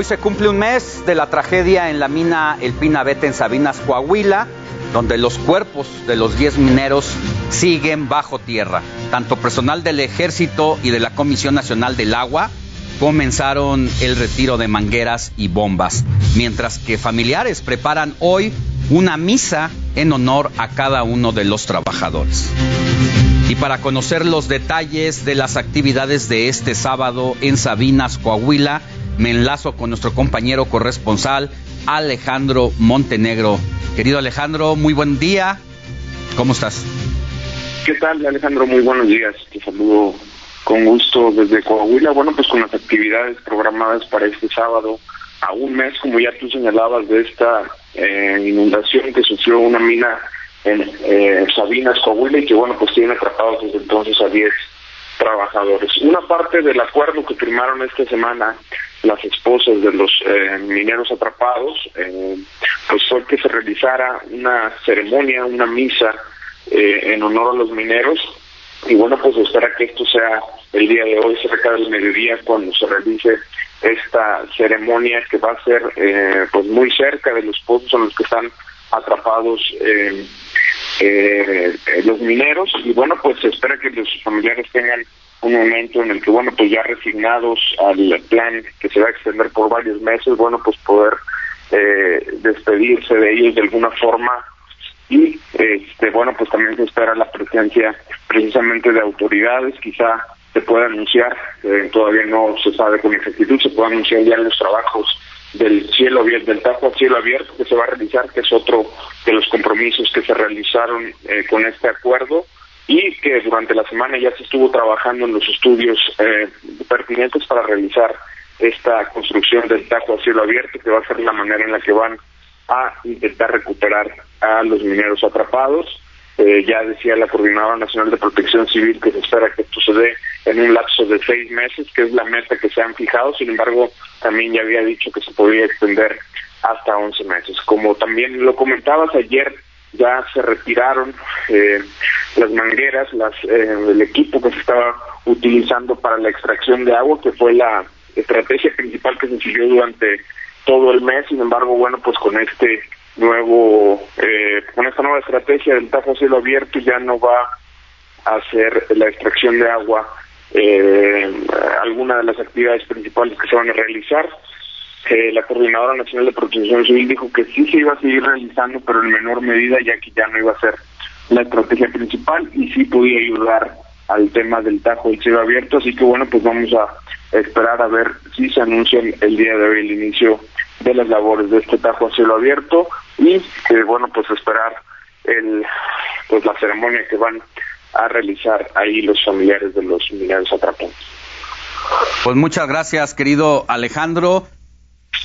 Speaker 10: Hoy se cumple un mes de la tragedia en la mina El Pinabete en Sabinas, Coahuila, donde los cuerpos de los 10 mineros siguen bajo tierra. Tanto personal del Ejército y de la Comisión Nacional del Agua comenzaron el retiro de mangueras y bombas, mientras que familiares preparan hoy una misa en honor a cada uno de los trabajadores. Y para conocer los detalles de las actividades de este sábado en Sabinas, Coahuila, me enlazo con nuestro compañero corresponsal Alejandro Montenegro. Querido Alejandro, muy buen día. ¿Cómo estás?
Speaker 24: ¿Qué tal, Alejandro? Muy buenos días. Te saludo con gusto desde Coahuila. Bueno, pues con las actividades programadas para este sábado, a un mes, como ya tú señalabas, de esta eh, inundación que sufrió una mina en eh, Sabinas, Coahuila, y que, bueno, pues tiene atrapados desde entonces a 10 trabajadores. Una parte del acuerdo que firmaron esta semana las esposas de los eh, mineros atrapados, eh, pues fue que se realizara una ceremonia, una misa eh, en honor a los mineros y bueno, pues espera que esto sea el día de hoy, cerca del mediodía, cuando se realice esta ceremonia que va a ser eh, pues muy cerca de los pozos en los que están atrapados eh, los mineros y bueno pues se espera que los familiares tengan un momento en el que bueno pues ya resignados al plan que se va a extender por varios meses bueno pues poder eh, despedirse de ellos de alguna forma. Y este bueno pues también se espera la presencia precisamente de autoridades quizá se pueda anunciar eh, todavía no se sabe con exactitud se puede anunciar ya los trabajos del cielo abierto del tajo a cielo abierto que se va a realizar que es otro de los compromisos que se realizaron eh, con este acuerdo y que durante la semana ya se estuvo trabajando en los estudios eh, pertinentes para realizar esta construcción del tajo a cielo abierto, que va a ser la manera en la que van a intentar recuperar a los mineros atrapados. Eh, ya decía la Coordinadora Nacional de Protección Civil que se espera que esto se dé en un lapso de seis meses, que es la meta que se han fijado. Sin embargo, también ya había dicho que se podría extender hasta once meses. Como también lo comentabas ayer, ya se retiraron eh, las mangueras, las, eh, el equipo que se estaba utilizando para la extracción de agua, que fue la estrategia principal que se siguió durante todo el mes. Sin embargo, bueno, pues con este nuevo, eh, con esta nueva estrategia del Tajo cielo abierto ya no va a hacer la extracción de agua eh, alguna de las actividades principales que se van a realizar. Eh, la Coordinadora Nacional de Protección Civil dijo que sí se iba a seguir realizando, pero en menor medida, ya que ya no iba a ser la estrategia principal y sí podía ayudar al tema del tajo del cielo abierto. Así que bueno, pues vamos a esperar a ver si se anuncia el día de hoy el inicio de las labores de este tajo a cielo abierto y eh, bueno, pues esperar el pues la ceremonia que van a realizar ahí los familiares de los mineros atrapados.
Speaker 10: Pues muchas gracias, querido Alejandro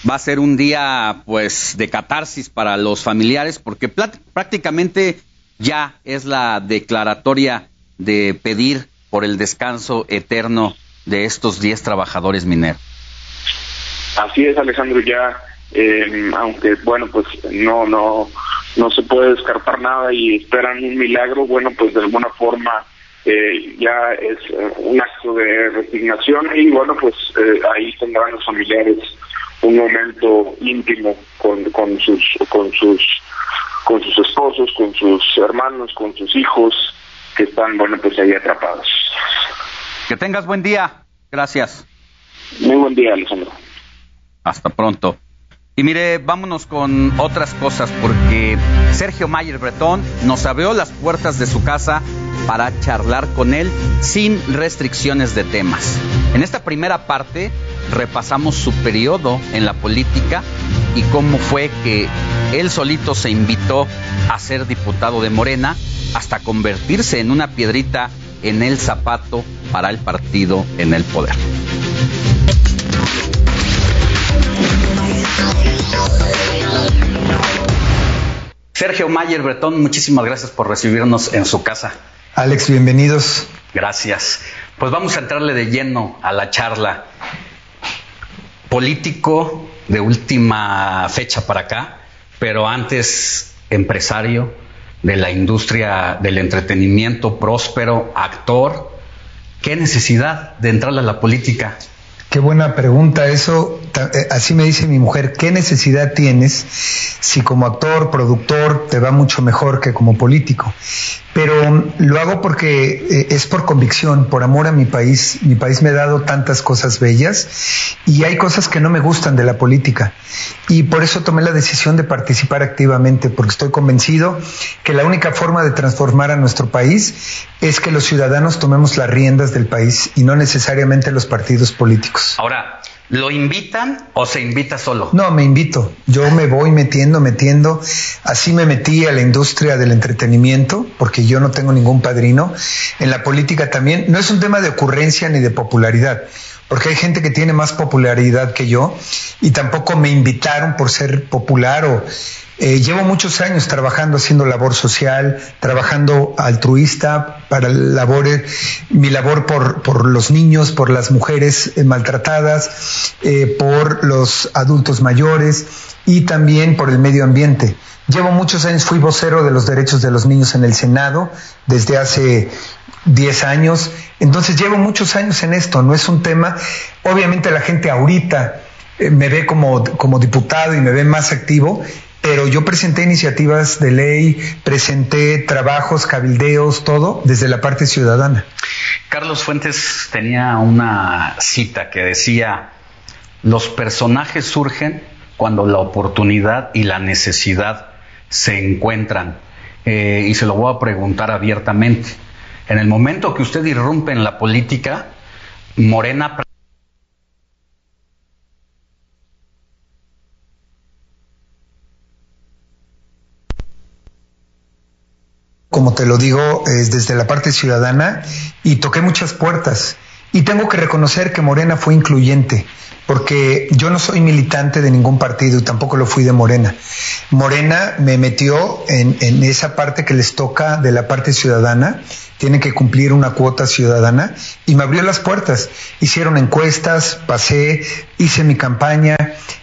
Speaker 10: va a ser un día pues de catarsis para los familiares porque prácticamente ya es la declaratoria de pedir por el descanso eterno de estos 10 trabajadores mineros.
Speaker 24: Así es, Alejandro, ya eh, aunque bueno, pues no no no se puede descartar nada y esperan un milagro, bueno, pues de alguna forma eh, ya es eh, un acto de resignación y bueno, pues ahí tendrán los familiares un momento íntimo con, con sus con sus con sus esposos, con sus hermanos, con sus hijos que están bueno pues ahí atrapados.
Speaker 10: Que tengas buen día. Gracias.
Speaker 24: Muy buen día, Alejandro.
Speaker 10: Hasta pronto. Y mire, vámonos con otras cosas porque Sergio Mayer Bretón nos abrió las puertas de su casa para charlar con él sin restricciones de temas. En esta primera parte repasamos su periodo en la política y cómo fue que él solito se invitó a ser diputado de Morena hasta convertirse en una piedrita en el zapato para el partido en el poder. Sergio Mayer Bretón, muchísimas gracias por recibirnos en su casa.
Speaker 25: Alex, bienvenidos.
Speaker 10: Gracias. Pues vamos a entrarle de lleno a la charla. Político de última fecha para acá, pero antes empresario de la industria del entretenimiento, próspero, actor. ¿Qué necesidad de entrar a la política?
Speaker 25: Qué buena pregunta eso. Eh, así me dice mi mujer, ¿qué necesidad tienes si como actor, productor te va mucho mejor que como político? Pero lo hago porque eh, es por convicción, por amor a mi país. Mi país me ha dado tantas cosas bellas y hay cosas que no me gustan de la política. Y por eso tomé la decisión de participar activamente, porque estoy convencido que la única forma de transformar a nuestro país es que los ciudadanos tomemos las riendas del país y no necesariamente los partidos políticos.
Speaker 10: Ahora, ¿Lo invitan o se invita solo?
Speaker 25: No, me invito. Yo me voy metiendo, metiendo. Así me metí a la industria del entretenimiento, porque yo no tengo ningún padrino. En la política también. No es un tema de ocurrencia ni de popularidad, porque hay gente que tiene más popularidad que yo y tampoco me invitaron por ser popular o Eh, llevo muchos años trabajando, haciendo labor social, trabajando altruista para labores, mi labor por, por los niños, por las mujeres eh, maltratadas, eh, por los adultos mayores y también por el medio ambiente. Llevo muchos años, fui vocero de los derechos de los niños en el Senado desde hace 10 años. Entonces llevo muchos años en esto, no es un tema, obviamente la gente ahorita me ve como, como diputado y me ve más activo, pero yo presenté iniciativas de ley, presenté trabajos, cabildeos, todo desde la parte ciudadana.
Speaker 10: Carlos Fuentes tenía una cita que decía, los personajes surgen cuando la oportunidad y la necesidad se encuentran. Eh, y se lo voy a preguntar abiertamente. En el momento que usted irrumpe en la política, Morena
Speaker 25: como te lo digo, es desde la parte ciudadana y toqué muchas puertas. Y tengo que reconocer que Morena fue incluyente, porque yo no soy militante de ningún partido y tampoco lo fui de Morena. Morena me metió en, esa parte que les toca de la parte ciudadana tienen que cumplir una cuota ciudadana y me abrió las puertas. Hicieron encuestas, pasé, hice mi campaña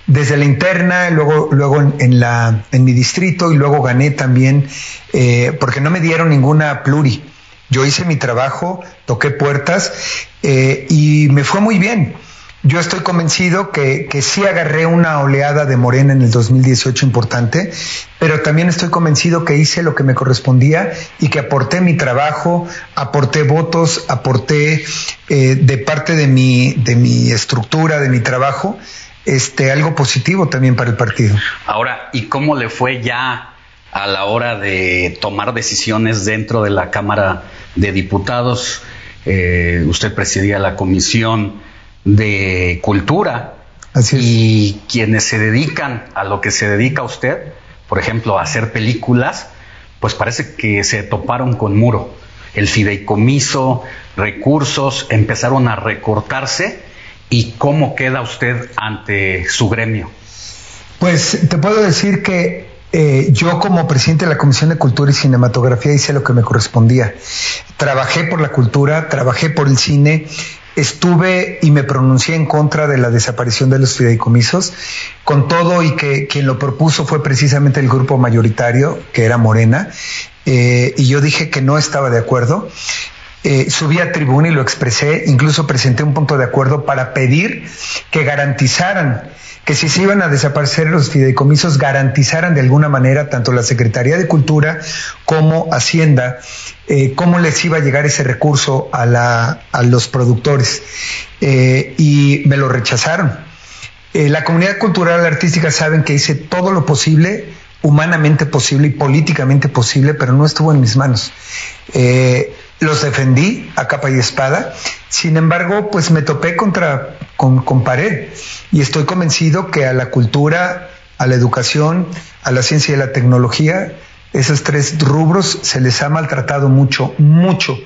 Speaker 25: desde la interna, luego, luego en, la, en mi distrito y luego gané también, eh, porque no me dieron ninguna pluri. Yo hice mi trabajo, toqué puertas eh, y me fue muy bien. Yo estoy convencido que, que, sí agarré una oleada de Morena en el 2018 importante, pero también estoy convencido que hice lo que me correspondía y que aporté mi trabajo, aporté votos, aporté eh, de parte de mi, de mi estructura, de mi trabajo, este, algo positivo también para el partido.
Speaker 10: Ahora, ¿y cómo le fue ya a la hora de tomar decisiones dentro de la Cámara de Diputados? Eh, usted presidía la comisión de cultura y quienes se dedican a lo que se dedica usted, por ejemplo, a hacer películas, pues parece que se toparon con muro. El fideicomiso, recursos empezaron a recortarse y cómo queda usted ante su gremio.
Speaker 25: Pues te puedo decir que eh, yo como presidente de la Comisión de Cultura y Cinematografía hice lo que me correspondía. Trabajé por la cultura, trabajé por el cine, estuve y me pronuncié en contra de la desaparición de los fideicomisos, con todo y que quien lo propuso fue precisamente el grupo mayoritario, que era Morena, eh, y yo dije que no estaba de acuerdo. Eh, subí a tribuna y lo expresé, incluso presenté un punto de acuerdo para pedir que garantizaran que si se iban a desaparecer los fideicomisos, garantizaran de alguna manera tanto la Secretaría de Cultura como Hacienda eh, cómo les iba a llegar ese recurso a, los productores. Eh, y me lo rechazaron. La comunidad cultural artística saben que hice todo lo posible, humanamente posible y políticamente posible, pero no estuvo en mis manos. Los defendí a capa y espada, sin embargo, pues me topé contra, con, pared. Y estoy convencido que a la cultura, a la educación, a la ciencia y a la tecnología, esos tres rubros se les ha maltratado mucho, mucho,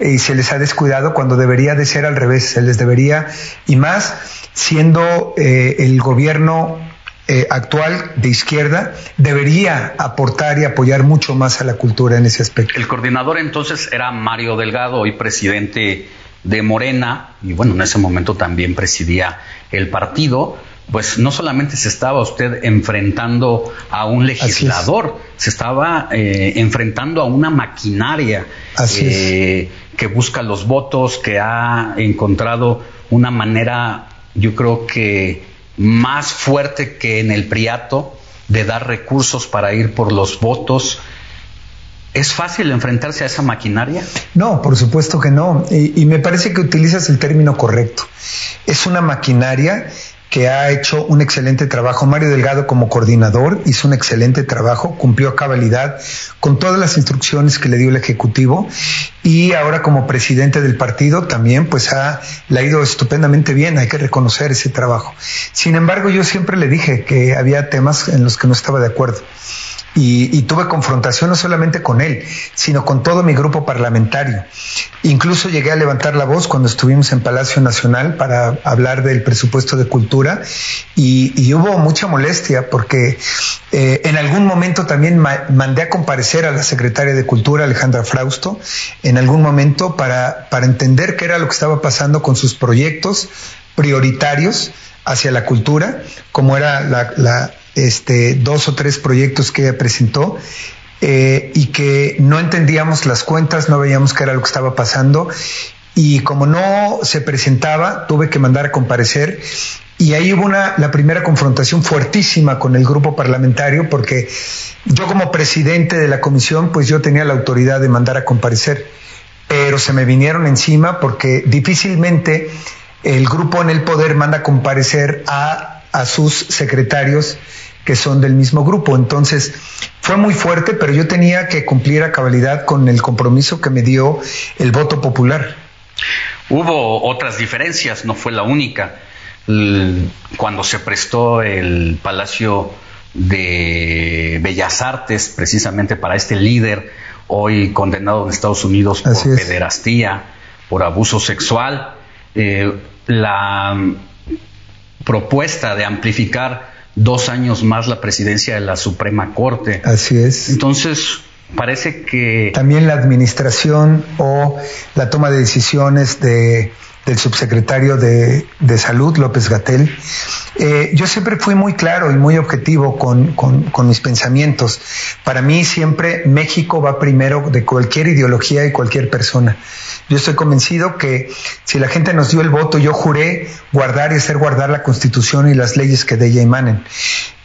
Speaker 25: y se les ha descuidado cuando debería de ser al revés, se les debería, y más siendo eh, el gobierno eh, actual de izquierda, debería aportar y apoyar mucho más a la cultura en ese aspecto.
Speaker 10: El coordinador entonces era Mario Delgado, hoy presidente de Morena, y bueno, en ese momento también presidía el partido. Pues no solamente se estaba usted enfrentando a un legislador, se estaba eh, enfrentando a una maquinaria eh, que busca los votos, que ha encontrado una manera, yo creo que más fuerte que en el Priato, de dar recursos para ir por los votos. ¿Es fácil enfrentarse a esa maquinaria?
Speaker 25: No, por supuesto que no. Y, y, me parece que utilizas el término correcto. Es una maquinaria que ha hecho un excelente trabajo. Mario Delgado como coordinador hizo un excelente trabajo, cumplió a cabalidad con todas las instrucciones que le dio el Ejecutivo y ahora como presidente del partido también pues ha, le ha ido estupendamente bien, hay que reconocer ese trabajo. Sin embargo, yo siempre le dije que había temas en los que no estaba de acuerdo. Y, tuve confrontación no solamente con él, sino con todo mi grupo parlamentario. Incluso llegué a levantar la voz cuando estuvimos en Palacio Nacional para hablar del presupuesto de cultura y, hubo mucha molestia porque eh, en algún momento también mandé a comparecer a la secretaria de Cultura, Alejandra Frausto, en algún momento para, para entender qué era lo que estaba pasando con sus proyectos prioritarios hacia la cultura, como era la, este, dos o tres proyectos que ella presentó eh, y que no entendíamos las cuentas, no veíamos qué era lo que estaba pasando y como no se presentaba, tuve que mandar a comparecer y ahí hubo una, la primera confrontación fuertísima con el grupo parlamentario porque yo como presidente de la comisión, pues yo tenía la autoridad de mandar a comparecer, pero se me vinieron encima porque difícilmente el grupo en el poder manda a comparecer a, a sus secretarios que son del mismo grupo. Entonces, fue muy fuerte, pero yo tenía que cumplir a cabalidad con el compromiso que me dio el voto popular.
Speaker 10: Hubo otras diferencias, no fue la única. Cuando se prestó el Palacio de Bellas Artes precisamente para este líder, hoy condenado en Estados Unidos por pederastía, por abuso sexual, eh, la propuesta de amplificar dos años más la presidencia de la Suprema Corte.
Speaker 25: Así es.
Speaker 10: Entonces, parece que...
Speaker 25: También la administración o la toma de decisiones de, del subsecretario de, de Salud, López Gatel. Eh, yo siempre fui muy claro y muy objetivo con, con, mis pensamientos. Para mí siempre México va primero de cualquier ideología y cualquier persona. Yo estoy convencido que si la gente nos dio el voto, yo juré guardar y hacer guardar la Constitución y las leyes que de ella emanen.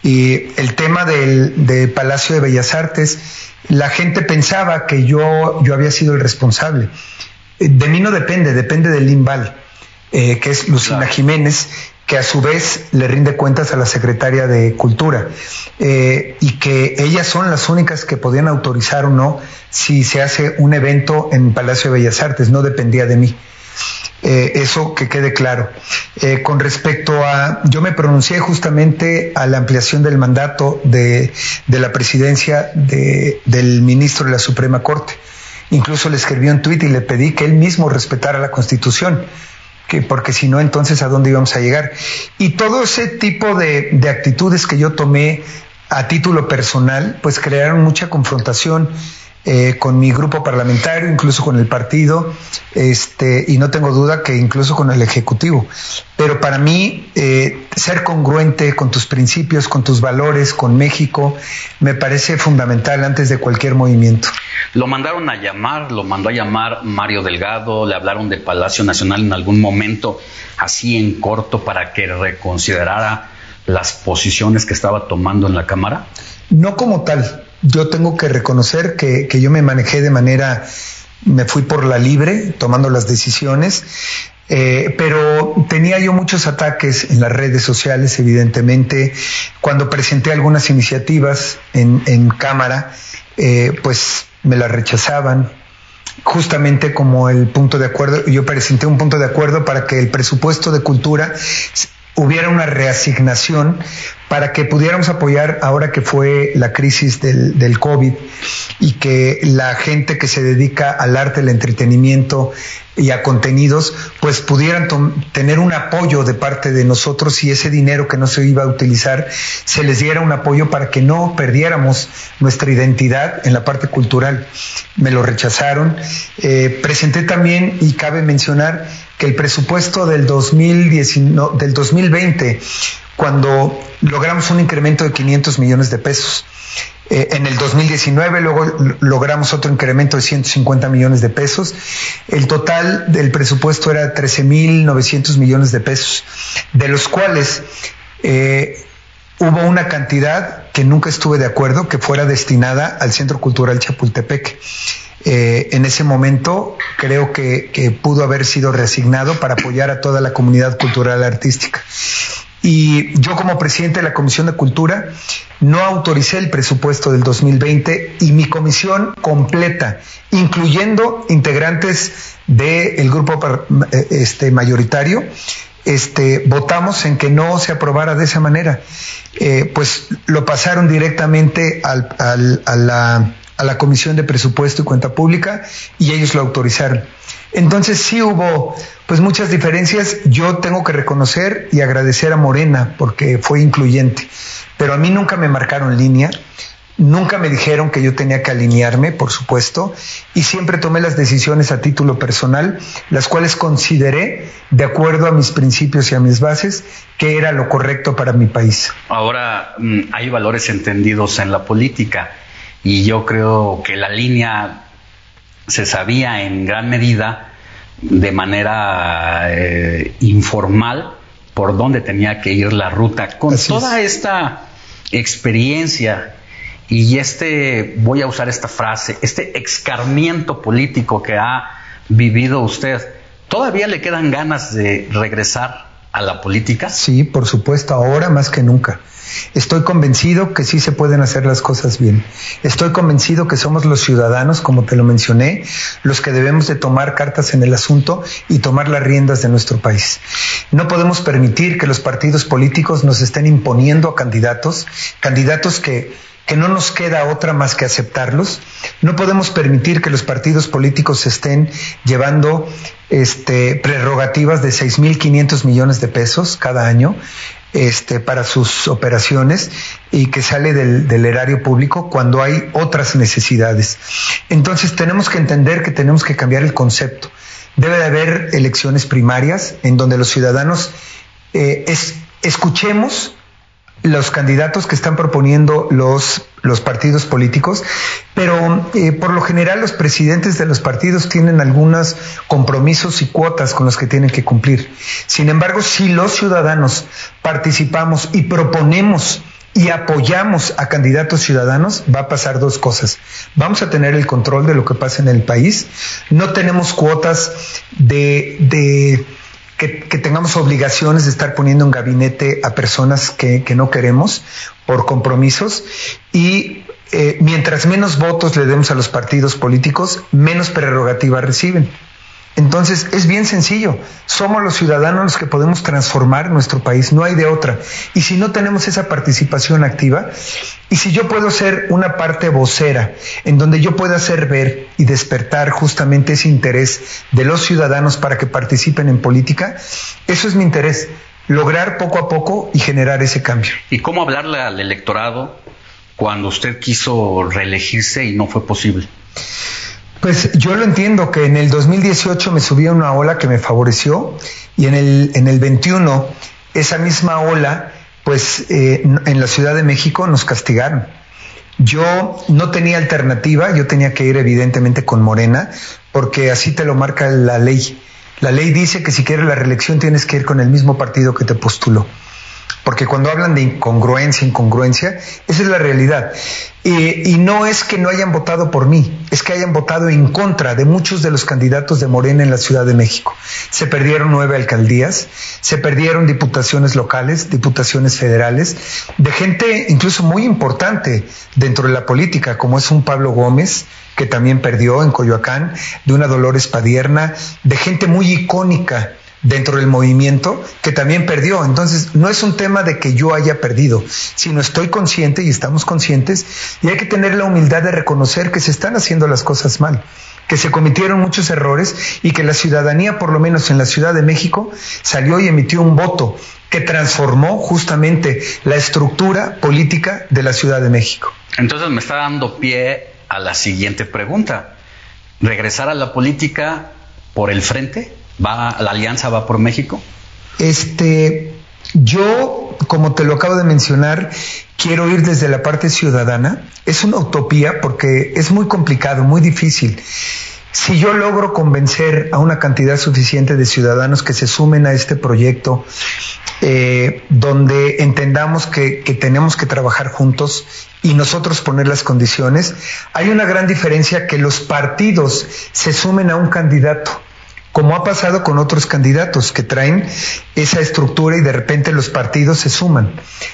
Speaker 25: Y el tema del, del Palacio de Bellas Artes la gente pensaba que yo, yo había sido el responsable. De mí no depende, depende del Limbal, eh, que es Lucina Jiménez, que a su vez le rinde cuentas a la secretaria de Cultura, eh, y que ellas son las únicas que podían autorizar o no si se hace un evento en Palacio de Bellas Artes, no dependía de mí. Eh, eso que quede claro. Eh, con respecto a, yo me pronuncié justamente a la ampliación del mandato de, la presidencia del ministro de la Suprema Corte. Incluso le escribí un tuit y le pedí que él mismo respetara la Constitución, que, porque si no, entonces a dónde íbamos a llegar. Y todo ese tipo de, de actitudes que yo tomé a título personal, pues crearon mucha confrontación eh, con mi grupo parlamentario, incluso con el partido, este, y no tengo duda que incluso con el Ejecutivo. Pero para mí, eh, ser congruente con tus principios, con tus valores, con México, me parece fundamental antes de cualquier movimiento.
Speaker 10: Lo mandaron a llamar, lo mandó a llamar Mario Delgado, le hablaron de Palacio Nacional en algún momento, así en corto, para que reconsiderara las posiciones que estaba tomando en la Cámara.
Speaker 25: No como tal, yo tengo que reconocer que, que, yo me manejé de manera, me fui por la libre, tomando las decisiones, eh, pero tenía yo muchos ataques en las redes sociales, evidentemente. Cuando presenté algunas iniciativas en, en Cámara, eh, pues me las rechazaban, justamente como el punto de acuerdo, yo presenté un punto de acuerdo para que el presupuesto de cultura hubiera una reasignación para que pudiéramos apoyar ahora que fue la crisis del, del, COVID y que la gente que se dedica al arte, al entretenimiento y a contenidos, pues pudieran tener un apoyo de parte de nosotros y ese dinero que no se iba a utilizar se les diera un apoyo para que no perdiéramos nuestra identidad en la parte cultural. Me lo rechazaron. Eh, presenté también, y cabe mencionar, que el presupuesto del, 2019, del 2020, cuando logramos un incremento de 500 millones de pesos, eh, en el 2019 luego logramos otro incremento de 150 millones de pesos. El total del presupuesto era 13.900 millones de pesos, de los cuales eh, hubo una cantidad que nunca estuve de acuerdo que fuera destinada al Centro Cultural Chapultepec. Eh, en ese momento creo que, pudo haber sido reasignado para apoyar a toda la comunidad cultural artística. Y yo como presidente de la Comisión de Cultura no autoricé el presupuesto del 2020 y mi comisión completa, incluyendo integrantes del grupo este, mayoritario, este, votamos en que no se aprobara de esa manera. Eh, pues lo pasaron directamente al, a la a la Comisión de Presupuesto y Cuenta Pública y ellos lo autorizaron. Entonces sí hubo pues muchas diferencias. Yo tengo que reconocer y agradecer a Morena porque fue incluyente, pero a mí nunca me marcaron línea. Nunca me dijeron que yo tenía que alinearme, por supuesto, y siempre tomé las decisiones a título personal, las cuales consideré, de acuerdo a mis principios y a mis bases, que era lo correcto para mi país.
Speaker 10: Ahora mm, hay valores entendidos en la política y yo creo que la línea se sabía en gran medida de manera eh, informal por dónde tenía que ir la ruta. Con toda esta experiencia y este, voy a usar esta frase, este escarmiento político que ha vivido usted, ¿todavía le quedan ganas de regresar a la política?
Speaker 25: Sí, por supuesto, ahora más que nunca. Estoy convencido que sí se pueden hacer las cosas bien. Estoy convencido que somos los ciudadanos, como te lo mencioné, los que debemos de tomar cartas en el asunto y tomar las riendas de nuestro país. No podemos permitir que los partidos políticos nos estén imponiendo a candidatos, candidatos que que no nos queda otra más que aceptarlos. No podemos permitir que los partidos políticos estén llevando este, prerrogativas de 6.500 millones de pesos cada año este, para sus operaciones y que sale del, erario público cuando hay otras necesidades. Entonces tenemos que entender que tenemos que cambiar el concepto. Debe de haber elecciones primarias en donde los ciudadanos eh, es, escuchemos los candidatos que están proponiendo los, los partidos políticos, pero eh, por lo general los presidentes de los partidos tienen algunos compromisos y cuotas con los que tienen que cumplir. Sin embargo, si los ciudadanos participamos y proponemos y apoyamos a candidatos ciudadanos, va a pasar dos cosas. Vamos a tener el control de lo que pasa en el país. No tenemos cuotas de, de que, tengamos obligaciones de estar poniendo en gabinete a personas que, no queremos por compromisos y eh, mientras menos votos le demos a los partidos políticos, menos prerrogativas reciben. Entonces es bien sencillo, somos los ciudadanos los que podemos transformar nuestro país, no hay de otra. Y si no tenemos esa participación activa, y si yo puedo ser una parte vocera, en donde yo pueda hacer ver y despertar justamente ese interés de los ciudadanos para que participen en política, eso es mi interés, lograr poco a poco y generar ese cambio.
Speaker 10: ¿Y cómo hablarle al electorado cuando usted quiso reelegirse y no fue posible?
Speaker 25: Pues yo lo entiendo que en el 2018 me subí una ola que me favoreció y en el, en el 21 esa misma ola, pues eh, en la Ciudad de México nos castigaron. Yo no tenía alternativa, yo tenía que ir evidentemente con Morena, porque así te lo marca la ley. La ley dice que si quieres la reelección tienes que ir con el mismo partido que te postuló porque cuando hablan de incongruencia, incongruencia, esa es la realidad. y no es que no hayan votado por mí, es que hayan votado en contra de muchos de los candidatos de Morena en la Ciudad de México. Se perdieron nueve alcaldías, se perdieron diputaciones locales, diputaciones federales, de gente incluso muy importante dentro de la política, como es un Pablo Gómez, que también perdió en Coyoacán, de una Dolores Padierna, de gente muy icónica dentro del movimiento que también perdió. Entonces, no es un tema de que yo haya perdido, sino estoy consciente y estamos conscientes y hay que tener la humildad de reconocer que se están haciendo las cosas mal que se cometieron muchos errores y que la ciudadanía, por lo menos en la Ciudad de México, salió y emitió un voto que transformó justamente la estructura política de la Ciudad de México.
Speaker 10: Entonces me está dando pie a la siguiente pregunta. ¿Regresar a la política por el frente? ¿Va, ¿La alianza va por México?
Speaker 25: Este, yo, como te lo acabo de mencionar, quiero ir desde la parte ciudadana. Es una utopía porque es muy complicado, muy difícil. Si yo logro convencer a una cantidad suficiente de ciudadanos que se sumen a este proyecto, eh, donde entendamos que, que tenemos que trabajar juntos y nosotros poner las condiciones, hay una gran diferencia que los partidos se sumen a un candidato como ha pasado con otros candidatos que traen esa estructura y de repente los partidos se suman.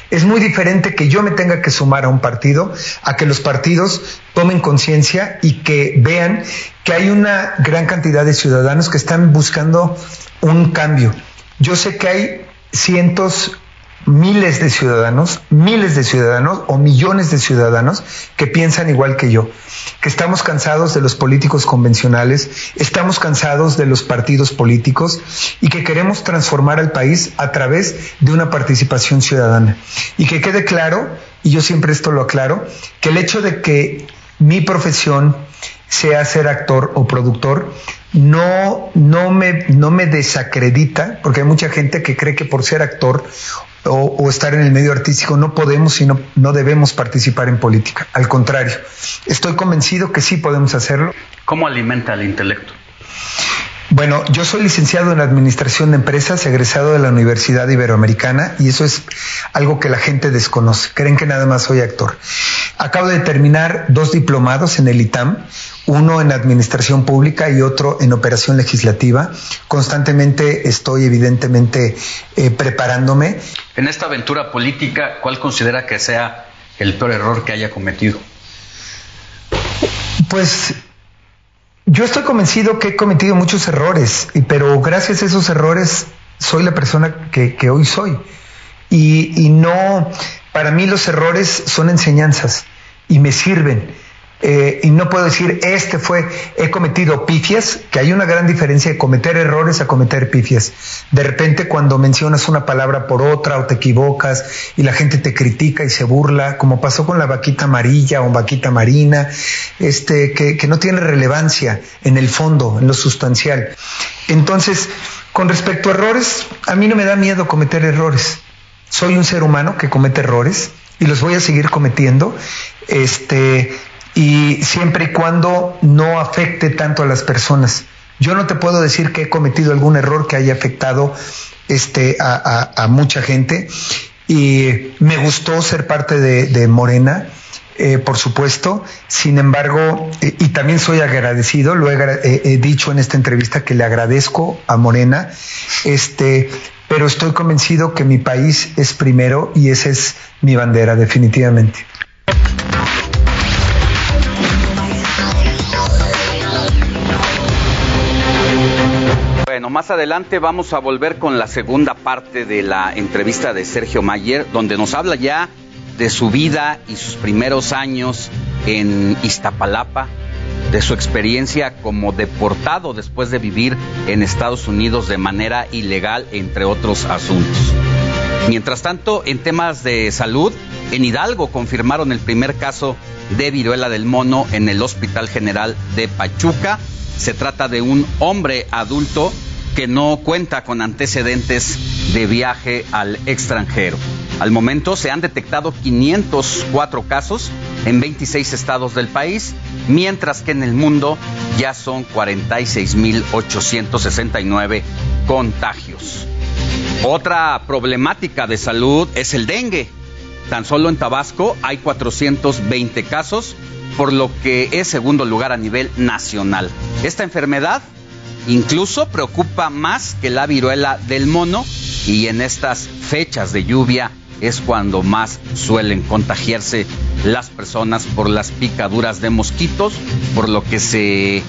Speaker 25: Es muy diferente que yo me tenga que sumar a un partido a que los partidos tomen conciencia y que vean que hay una gran cantidad de ciudadanos que están buscando un cambio. Yo sé que hay cientos miles de ciudadanos, miles de ciudadanos o millones de ciudadanos que piensan igual que yo, que estamos cansados de los políticos convencionales, estamos cansados de los partidos políticos y que queremos transformar al país a través de una participación ciudadana. Y que quede claro, y yo siempre esto lo aclaro, que el hecho de que mi profesión sea ser actor o productor, no, no, me, no me desacredita, porque hay mucha gente que cree que por ser actor o, estar en el medio artístico no podemos y no, no debemos participar en política. Al contrario, estoy convencido que sí podemos hacerlo.
Speaker 10: ¿Cómo alimenta el intelecto?
Speaker 25: Bueno, yo soy licenciado en Administración de Empresas, egresado de la Universidad Iberoamericana, y eso es algo que la gente desconoce. Creen que nada más soy actor. Acabo de terminar dos diplomados en el ITAM, uno en Administración Pública y otro en Operación Legislativa. Constantemente estoy, evidentemente, eh, preparándome.
Speaker 10: En esta aventura política, ¿cuál considera que sea el peor error que haya cometido?
Speaker 25: Pues yo estoy convencido que he cometido muchos errores, pero gracias a esos errores soy la persona que, hoy soy. Y, y, no, para mí los errores son enseñanzas y me sirven. Eh, y no puedo decir, este fue, he cometido pifias, que hay una gran diferencia de cometer errores a cometer pifias. De repente cuando mencionas una palabra por otra o te equivocas y la gente te critica y se burla, como pasó con la vaquita amarilla o vaquita marina, este, que, que no tiene relevancia en el fondo, en lo sustancial. Entonces, con respecto a errores, a mí no me da miedo cometer errores. Soy un ser humano que comete errores y los voy a seguir cometiendo. Este, y siempre y cuando no afecte tanto a las personas. Yo no te puedo decir que he cometido algún error que haya afectado este, a, mucha gente y me gustó ser parte de, Morena. Eh, por supuesto. Sin embargo, eh, y también soy agradecido, lo he, he, dicho en esta entrevista que le agradezco a Morena, este, pero estoy convencido que mi país es primero y esa es mi bandera, definitivamente.
Speaker 10: Más adelante vamos a volver con la segunda parte de la entrevista de Sergio Mayer, donde nos habla ya de su vida y sus primeros años en Iztapalapa, de su experiencia como deportado después de vivir en Estados Unidos de manera ilegal, entre otros asuntos. Mientras tanto, en temas de salud, en Hidalgo confirmaron el primer caso de viruela del mono en el Hospital General de Pachuca. Se trata de un hombre adulto que no cuenta con antecedentes de viaje al extranjero. Al momento se han detectado 504 casos en 26 estados del país, mientras que en el mundo ya son 46.869 contagios. Otra problemática de salud es el dengue. Tan solo en Tabasco hay 420 casos, por lo que es segundo lugar a nivel nacional. Esta enfermedad Incluso preocupa más que la viruela del mono y en estas fechas de lluvia es cuando más suelen contagiarse las personas por las picaduras de mosquitos, por lo que se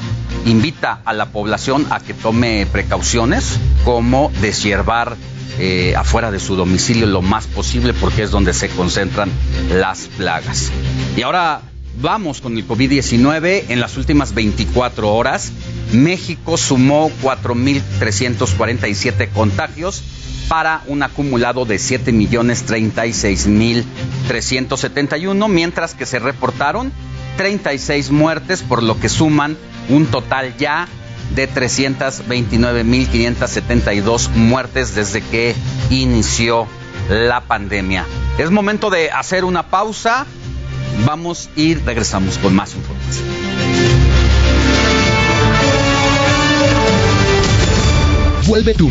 Speaker 10: invita a la población a que tome precauciones como deshiervar eh, afuera de su domicilio lo más posible porque es donde se concentran las plagas. Y ahora vamos con el COVID-19 en las últimas 24 horas. México sumó 4.347 contagios para un acumulado de 7.036.371, mientras que se reportaron 36 muertes, por lo que suman un total ya de 329.572 muertes desde que inició la pandemia. Es momento de hacer una pausa. Vamos y regresamos con más información.
Speaker 11: Vuelve tu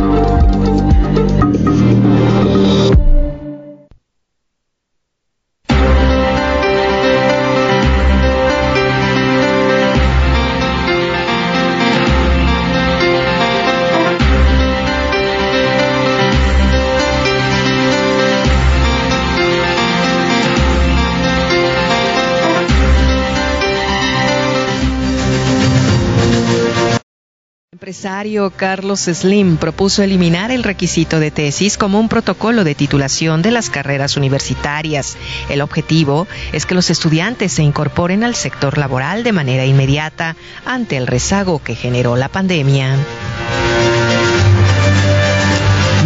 Speaker 6: Empresario Carlos Slim propuso eliminar el requisito de tesis como un protocolo de titulación de las carreras universitarias. El objetivo es que los estudiantes se incorporen al sector laboral de manera inmediata ante el rezago que generó la pandemia.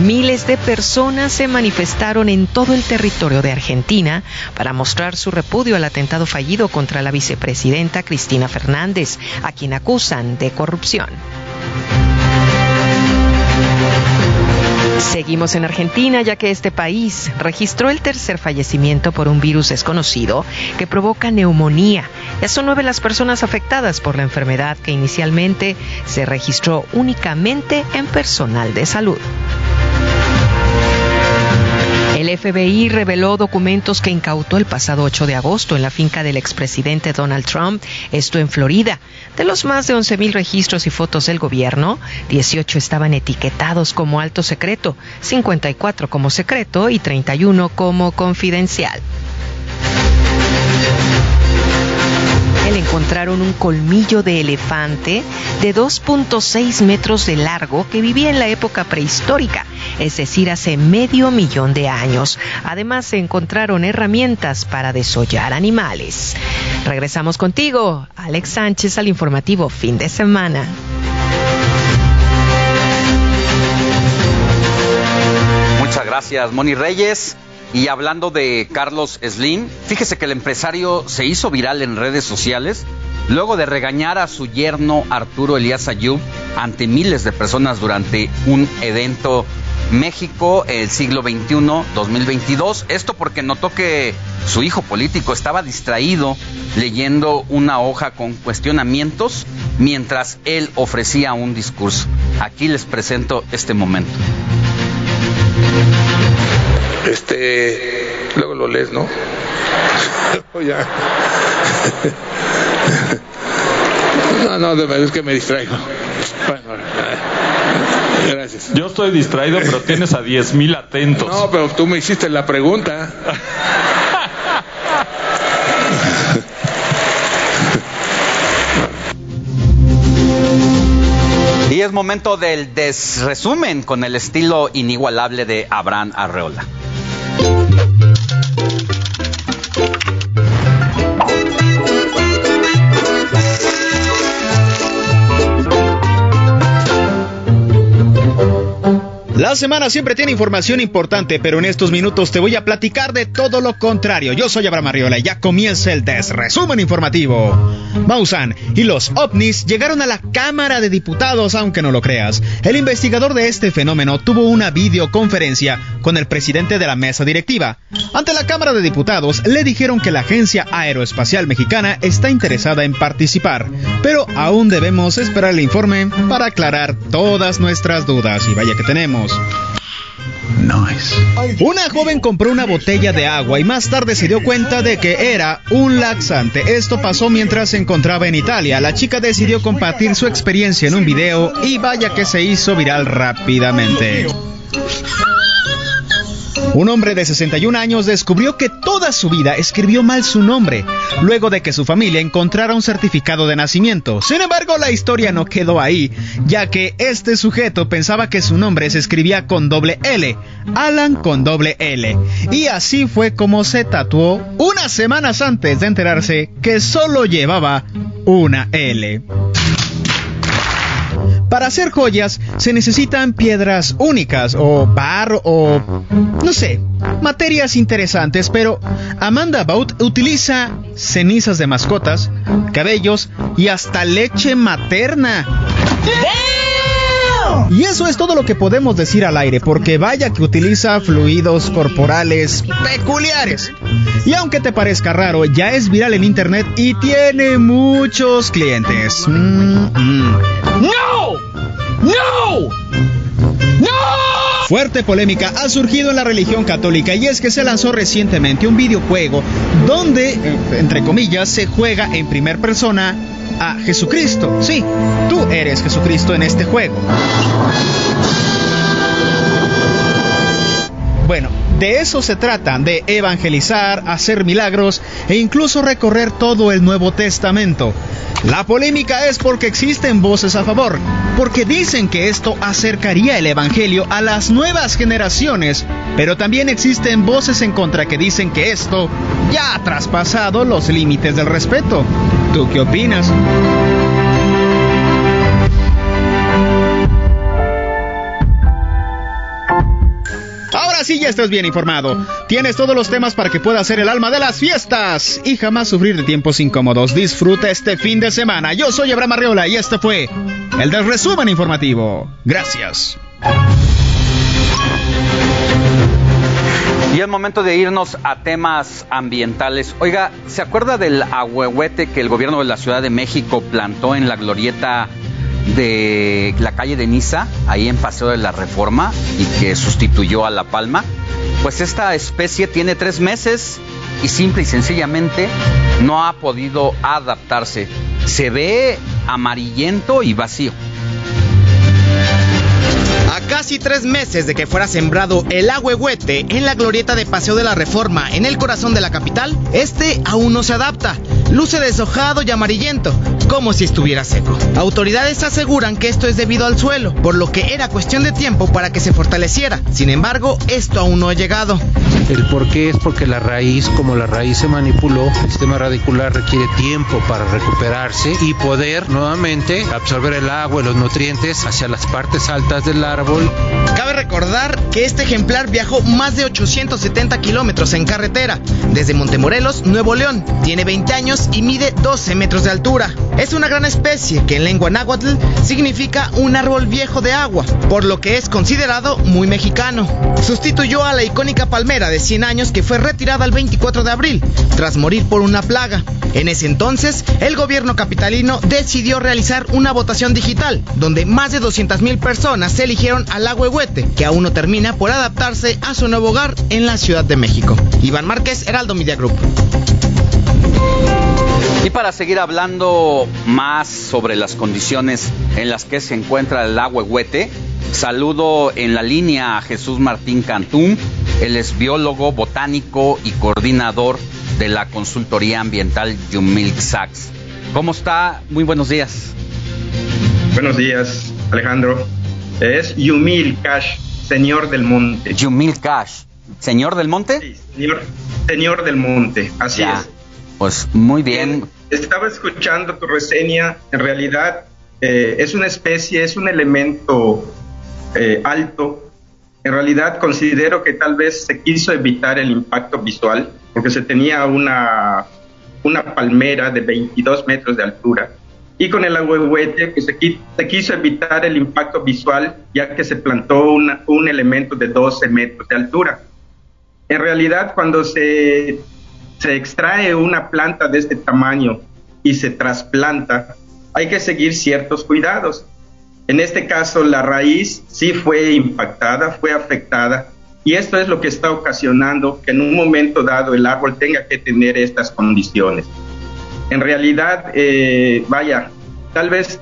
Speaker 6: Miles de personas se manifestaron en todo el territorio de Argentina para mostrar su repudio al atentado fallido contra la vicepresidenta Cristina Fernández, a quien acusan de corrupción. Seguimos en Argentina ya que este país registró el tercer fallecimiento por un virus desconocido que provoca neumonía. Ya son nueve las personas afectadas por la enfermedad que inicialmente se registró únicamente en personal de salud. FBI reveló documentos que incautó el pasado 8 de agosto en la finca del expresidente Donald Trump, esto en Florida. De los más de 11.000 registros y fotos del gobierno, 18 estaban etiquetados como alto secreto, 54 como secreto y 31 como confidencial. encontraron un colmillo de elefante de 2.6 metros de largo que vivía en la época prehistórica, es decir, hace medio millón de años. Además, se encontraron herramientas para desollar animales. Regresamos contigo, Alex Sánchez, al informativo fin de semana.
Speaker 10: Muchas gracias, Moni Reyes. Y hablando de Carlos Slim, fíjese que el empresario se hizo viral en redes sociales luego de regañar a su yerno Arturo Elías Ayub ante miles de personas durante un evento México el siglo XXI 2022. Esto porque notó que su hijo político estaba distraído leyendo una hoja con cuestionamientos mientras él ofrecía un discurso. Aquí les presento este momento.
Speaker 26: Este, luego lo lees, ¿no? <laughs> ya. <laughs> no, no, de verdad es que me distraigo. Bueno, gracias.
Speaker 27: Yo estoy distraído, pero tienes a 10.000 atentos.
Speaker 26: No, pero tú me hiciste la pregunta.
Speaker 10: Y es momento del desresumen con el estilo inigualable de Abraham Arreola.
Speaker 28: La semana siempre tiene información importante, pero en estos minutos te voy a platicar de todo lo contrario. Yo soy Abraham Arriola y ya comienza el desresumen informativo. Mausan y los ovnis llegaron a la Cámara de Diputados, aunque no lo creas. El investigador de este fenómeno tuvo una videoconferencia con el presidente de la mesa directiva. Ante la Cámara de Diputados le dijeron que la Agencia Aeroespacial Mexicana está interesada en participar, pero aún debemos esperar el informe para aclarar todas nuestras dudas. Y vaya que tenemos. Una joven compró una botella de agua y más tarde se dio cuenta de que era un laxante. Esto pasó mientras se encontraba en Italia. La chica decidió compartir su experiencia en un video y vaya que se hizo viral rápidamente. Un hombre de 61 años descubrió que toda su vida escribió mal su nombre, luego de que su familia encontrara un certificado de nacimiento. Sin embargo, la historia no quedó ahí, ya que este sujeto pensaba que su nombre se escribía con doble L, Alan con doble L. Y así fue como se tatuó unas semanas antes de enterarse que solo llevaba una L. Para hacer joyas se necesitan piedras únicas o barro o no sé, materias interesantes, pero Amanda Bout utiliza cenizas de mascotas, cabellos y hasta leche materna. Y eso es todo lo que podemos decir al aire, porque vaya que utiliza fluidos corporales peculiares. Y aunque te parezca raro, ya es viral en internet y tiene muchos clientes. Mm, mm. ¡No! ¡No! ¡No! Fuerte polémica ha surgido en la religión católica y es que se lanzó recientemente un videojuego donde, eh, entre comillas, se juega en primer persona a Jesucristo. Sí, tú eres Jesucristo en este juego. Bueno, de eso se trata, de evangelizar, hacer milagros e incluso recorrer todo el Nuevo Testamento. La polémica es porque existen voces a favor, porque dicen que esto acercaría el Evangelio a las nuevas generaciones, pero también existen voces en contra que dicen que esto ya ha traspasado los límites del respeto. ¿Tú qué opinas? Ahora sí ya estás bien informado. Tienes todos los temas para que puedas ser el alma de las fiestas y jamás sufrir de tiempos incómodos. Disfruta este fin de semana. Yo soy Abraham Arriola y este fue el del resumen informativo. Gracias.
Speaker 10: Y es momento de irnos a temas ambientales. Oiga, ¿se acuerda del ahuehuete que el gobierno de la Ciudad de México plantó en la glorieta de la calle de Niza, ahí en Paseo de la Reforma, y que sustituyó a La Palma? Pues esta especie tiene tres meses y simple y sencillamente no ha podido adaptarse. Se ve amarillento y vacío.
Speaker 28: A casi tres meses de que fuera sembrado el agüehuete en la glorieta de Paseo de la Reforma en el corazón de la capital, este aún no se adapta. Luce deshojado y amarillento, como si estuviera seco. Autoridades aseguran que esto es debido al suelo, por lo que era cuestión de tiempo para que se fortaleciera. Sin embargo, esto aún no ha llegado.
Speaker 26: El por qué es porque la raíz, como la raíz se manipuló, el sistema radicular requiere tiempo para recuperarse y poder nuevamente absorber el agua y los nutrientes hacia las partes altas del árbol.
Speaker 28: Cabe recordar que este ejemplar viajó más de 870 kilómetros en carretera, desde Montemorelos, Nuevo León. Tiene 20 años y mide 12 metros de altura. Es una gran especie que en lengua náhuatl significa un árbol viejo de agua, por lo que es considerado muy mexicano. Sustituyó a la icónica palmera de 100 años que fue retirada el 24 de abril, tras morir por una plaga. En ese entonces, el gobierno capitalino decidió realizar una votación digital, donde más de 200.000 personas se eligieron al agüehuete, que aún no termina por adaptarse a su nuevo hogar en la Ciudad de México. Iván Márquez, Heraldo Media Group.
Speaker 10: Y para seguir hablando más sobre las condiciones en las que se encuentra el agüehuete, saludo en la línea a Jesús Martín Cantún, él es biólogo, botánico y coordinador de la consultoría ambiental Yumilk Sachs. ¿Cómo está? Muy buenos días.
Speaker 29: Buenos días, Alejandro. Es Yumil Cash, señor del monte.
Speaker 10: Yumil Cash, señor del monte.
Speaker 29: Sí, señor, señor del monte, así es.
Speaker 10: Pues muy bien.
Speaker 29: Estaba escuchando tu reseña. En realidad eh, es una especie, es un elemento eh, alto. En realidad considero que tal vez se quiso evitar el impacto visual porque se tenía una, una palmera de 22 metros de altura. Y con el ahuehuete pues, se, se quiso evitar el impacto visual ya que se plantó una, un elemento de 12 metros de altura. En realidad cuando se se extrae una planta de este tamaño y se trasplanta, hay que seguir ciertos cuidados. En este caso, la raíz sí fue impactada, fue afectada, y esto es lo que está ocasionando que en un momento dado el árbol tenga que tener estas condiciones. En realidad, eh, vaya, tal vez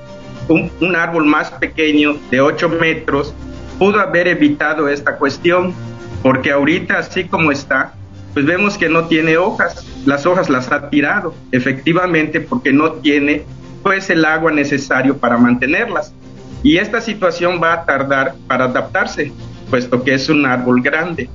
Speaker 29: un, un árbol más pequeño de 8 metros pudo haber evitado esta cuestión, porque ahorita así como está, pues vemos que no tiene hojas, las hojas las ha tirado, efectivamente porque no tiene pues el agua necesario para mantenerlas. Y esta situación va a tardar para adaptarse, puesto que es un árbol grande.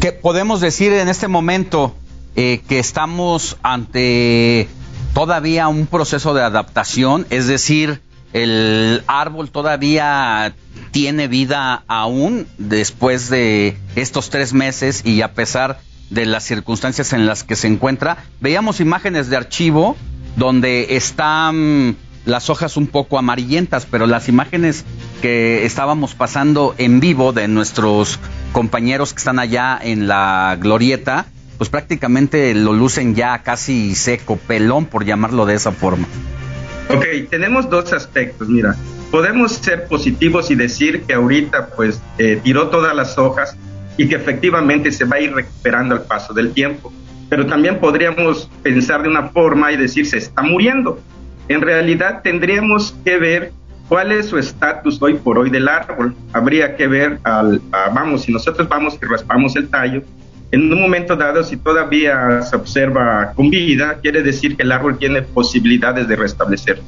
Speaker 10: ¿Qué podemos decir en este momento eh, que estamos ante todavía un proceso de adaptación? Es decir, el árbol todavía tiene vida aún después de estos tres meses y a pesar de las circunstancias en las que se encuentra. Veíamos imágenes de archivo donde están las hojas un poco amarillentas, pero las imágenes que estábamos pasando en vivo de nuestros compañeros que están allá en la glorieta, pues prácticamente lo lucen ya casi seco, pelón, por llamarlo de esa forma.
Speaker 29: Ok, tenemos dos aspectos, mira. Podemos ser positivos y decir que ahorita pues eh, tiró todas las hojas y que efectivamente se va a ir recuperando al paso del tiempo. Pero también podríamos pensar de una forma y decir se está muriendo. En realidad tendríamos que ver cuál es su estatus hoy por hoy del árbol. Habría que ver, al, vamos, si nosotros vamos y raspamos el tallo, En un momento dado, si todavía se observa con vida, quiere decir que el árbol tiene posibilidades de restablecer.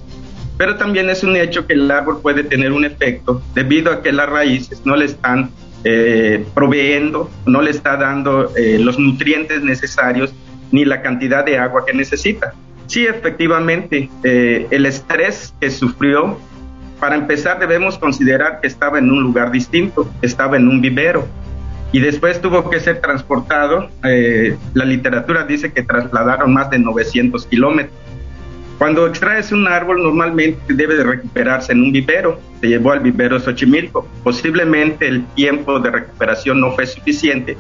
Speaker 29: Pero también es un hecho que el árbol puede tener un efecto debido a que las raíces no le están eh, proveyendo, no le está dando eh, los nutrientes necesarios ni la cantidad de agua que necesita. Sí, efectivamente, eh, el estrés que sufrió, para empezar debemos considerar que estaba en un lugar distinto, estaba en un vivero y después tuvo que ser transportado. la literatura dice que trasladaron más de 900 kilómetros cuando extraes un árbol normalmente debe de recuperarse en un vivero. Se llevó al vivero Xochimilco. Posiblemente el tiempo de recuperación no fue suficiente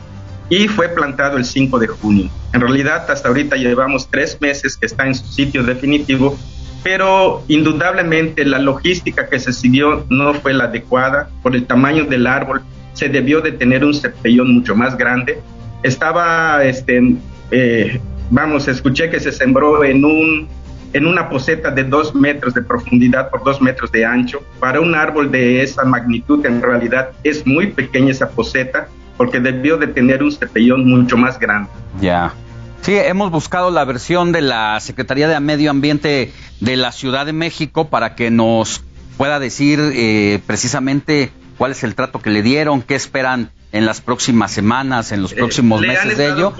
Speaker 29: y fue plantado el 5 de junio. En realidad hasta ahorita llevamos tres meses que está en su sitio definitivo, pero indudablemente la logística que se siguió no fue la adecuada por el tamaño del árbol. Se debió de tener un cepellón mucho más grande. Estaba, este, eh, vamos, escuché que se sembró en un en una poseta de dos metros de profundidad por dos metros de ancho. Para un árbol de esa magnitud, en realidad es muy pequeña esa poseta, porque debió de tener un cepellón mucho más grande.
Speaker 10: Ya. Sí, hemos buscado la versión de la Secretaría de Medio Ambiente de la Ciudad de México para que nos pueda decir eh, precisamente cuál es el trato que le dieron, qué esperan en las próximas semanas, en los eh, próximos meses de ello,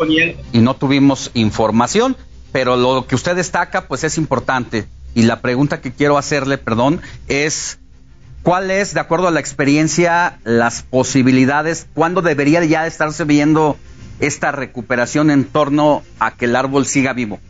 Speaker 10: y no tuvimos información pero lo que usted destaca pues es importante. Y la pregunta que quiero hacerle, perdón, es ¿cuál es, de acuerdo a la experiencia, las posibilidades, cuándo debería ya estarse viendo esta recuperación en torno a que el árbol siga vivo?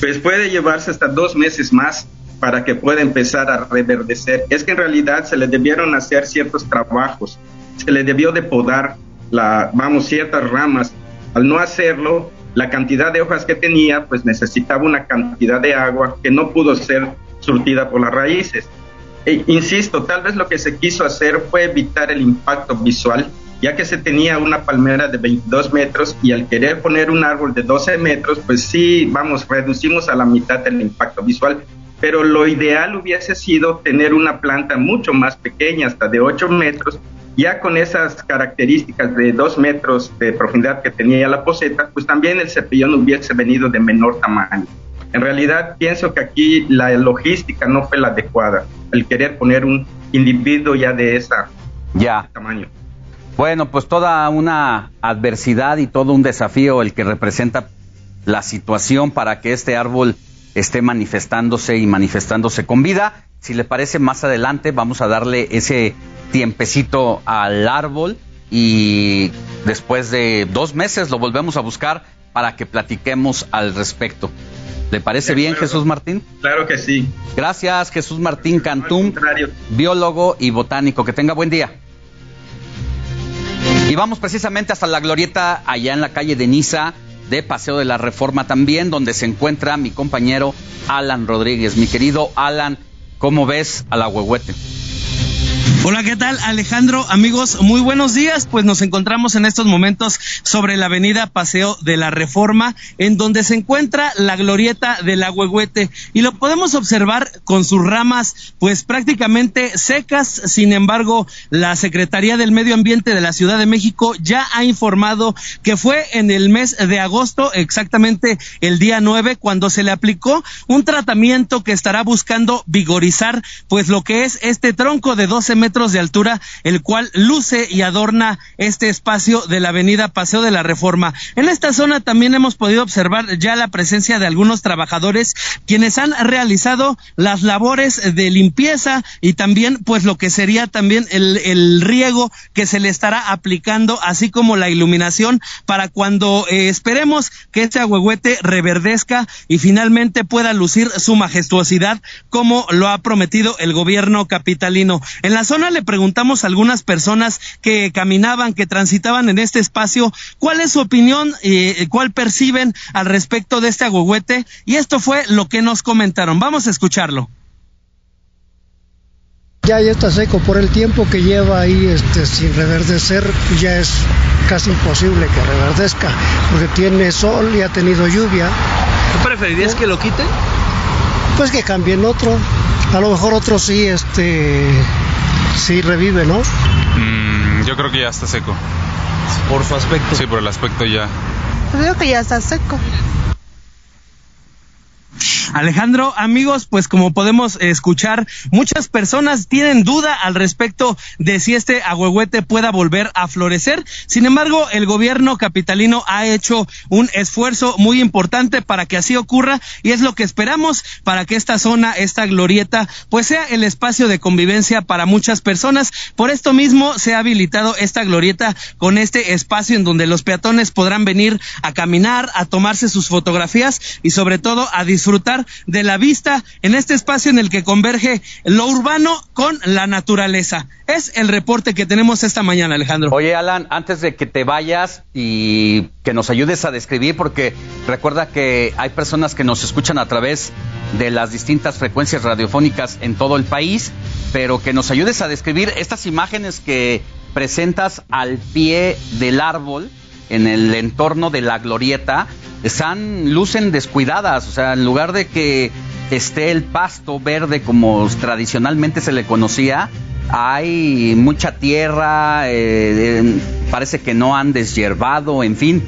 Speaker 29: Pues puede llevarse hasta dos meses más para que pueda empezar a reverdecer. Es que en realidad se le debieron hacer ciertos trabajos, se le debió de podar la, vamos, ciertas ramas. Al no hacerlo, la cantidad de hojas que tenía, pues necesitaba una cantidad de agua que no pudo ser surtida por las raíces. E, insisto, tal vez lo que se quiso hacer fue evitar el impacto visual, ya que se tenía una palmera de 22 metros y al querer poner un árbol de 12 metros, pues sí, vamos, reducimos a la mitad el impacto visual. Pero lo ideal hubiese sido tener una planta mucho más pequeña, hasta de 8 metros, ya con esas características de dos metros de profundidad que tenía la poseta, pues también el cepillón hubiese venido de menor tamaño. En realidad pienso que aquí la logística no fue la adecuada, el querer poner un individuo ya de esa
Speaker 10: ya.
Speaker 29: tamaño.
Speaker 10: Bueno, pues toda una adversidad y todo un desafío el que representa la situación para que este árbol esté manifestándose y manifestándose con vida. Si le parece, más adelante vamos a darle ese tiempecito al árbol y después de dos meses lo volvemos a buscar para que platiquemos al respecto. ¿Le parece bien, Jesús Martín?
Speaker 29: Claro que sí.
Speaker 10: Gracias, Jesús Martín Cantún, biólogo y botánico. Que tenga buen día. Y vamos precisamente hasta la glorieta allá en la calle de Niza de Paseo de la Reforma también, donde se encuentra mi compañero Alan Rodríguez. Mi querido Alan, ¿cómo ves a la huehuete?
Speaker 30: Hola, ¿qué tal Alejandro? Amigos, muy buenos días. Pues nos encontramos en estos momentos sobre la avenida Paseo de la Reforma, en donde se encuentra la glorieta de la Huehuete y lo podemos observar con sus ramas pues prácticamente secas. Sin embargo, la Secretaría del Medio Ambiente de la Ciudad de México ya ha informado que fue en el mes de agosto, exactamente el día 9, cuando se le aplicó un tratamiento que estará buscando vigorizar pues lo que es este tronco de 12 metros de altura, el cual luce y adorna este espacio de la avenida Paseo de la Reforma. En esta zona también hemos podido observar ya la presencia de algunos trabajadores quienes han realizado las labores de limpieza y también pues lo que sería también el, el riego que se le estará aplicando, así como la iluminación para cuando eh, esperemos que este agüehuete reverdezca y finalmente pueda lucir su majestuosidad como lo ha prometido el gobierno capitalino. En la zona le preguntamos a algunas personas que caminaban, que transitaban en este espacio, cuál es su opinión, y eh, cuál perciben al respecto de este agüehuete, y esto fue lo que nos comentaron. Vamos a escucharlo.
Speaker 31: Ya, ya está seco por el tiempo que lleva ahí este, sin reverdecer, ya es casi imposible que reverdezca, porque tiene sol y ha tenido lluvia.
Speaker 30: ¿Tú preferirías que lo quiten?
Speaker 31: Pues que cambien otro. A lo mejor otro sí, este, sí revive, ¿no?
Speaker 32: Mm, yo
Speaker 33: Yo creo que ya está seco.
Speaker 30: Por su aspecto.
Speaker 33: Sí, por el aspecto ya.
Speaker 22: Creo que ya está seco.
Speaker 30: Alejandro, amigos, pues como podemos escuchar, muchas personas tienen duda al respecto de si este ahuehuete pueda volver a florecer. Sin embargo, el gobierno capitalino ha hecho un esfuerzo muy importante para que así ocurra y es lo que esperamos para que esta zona, esta glorieta, pues sea el espacio de convivencia para muchas personas. Por esto mismo se ha habilitado esta glorieta con este espacio en donde los peatones podrán venir a caminar, a tomarse sus fotografías y sobre todo a disfrutar de la vista en este espacio en el que converge lo urbano con la naturaleza. Es el reporte que tenemos esta mañana, Alejandro.
Speaker 10: Oye, Alan, antes de que te vayas y que nos ayudes a describir, porque recuerda que hay personas que nos escuchan a través de las distintas frecuencias radiofónicas en todo el país, pero que nos ayudes a describir estas imágenes que presentas al pie del árbol en el entorno de la glorieta están lucen descuidadas, o sea, en lugar de que esté el pasto verde como tradicionalmente se le conocía, hay mucha tierra, eh, parece que no han deshiervado, en fin.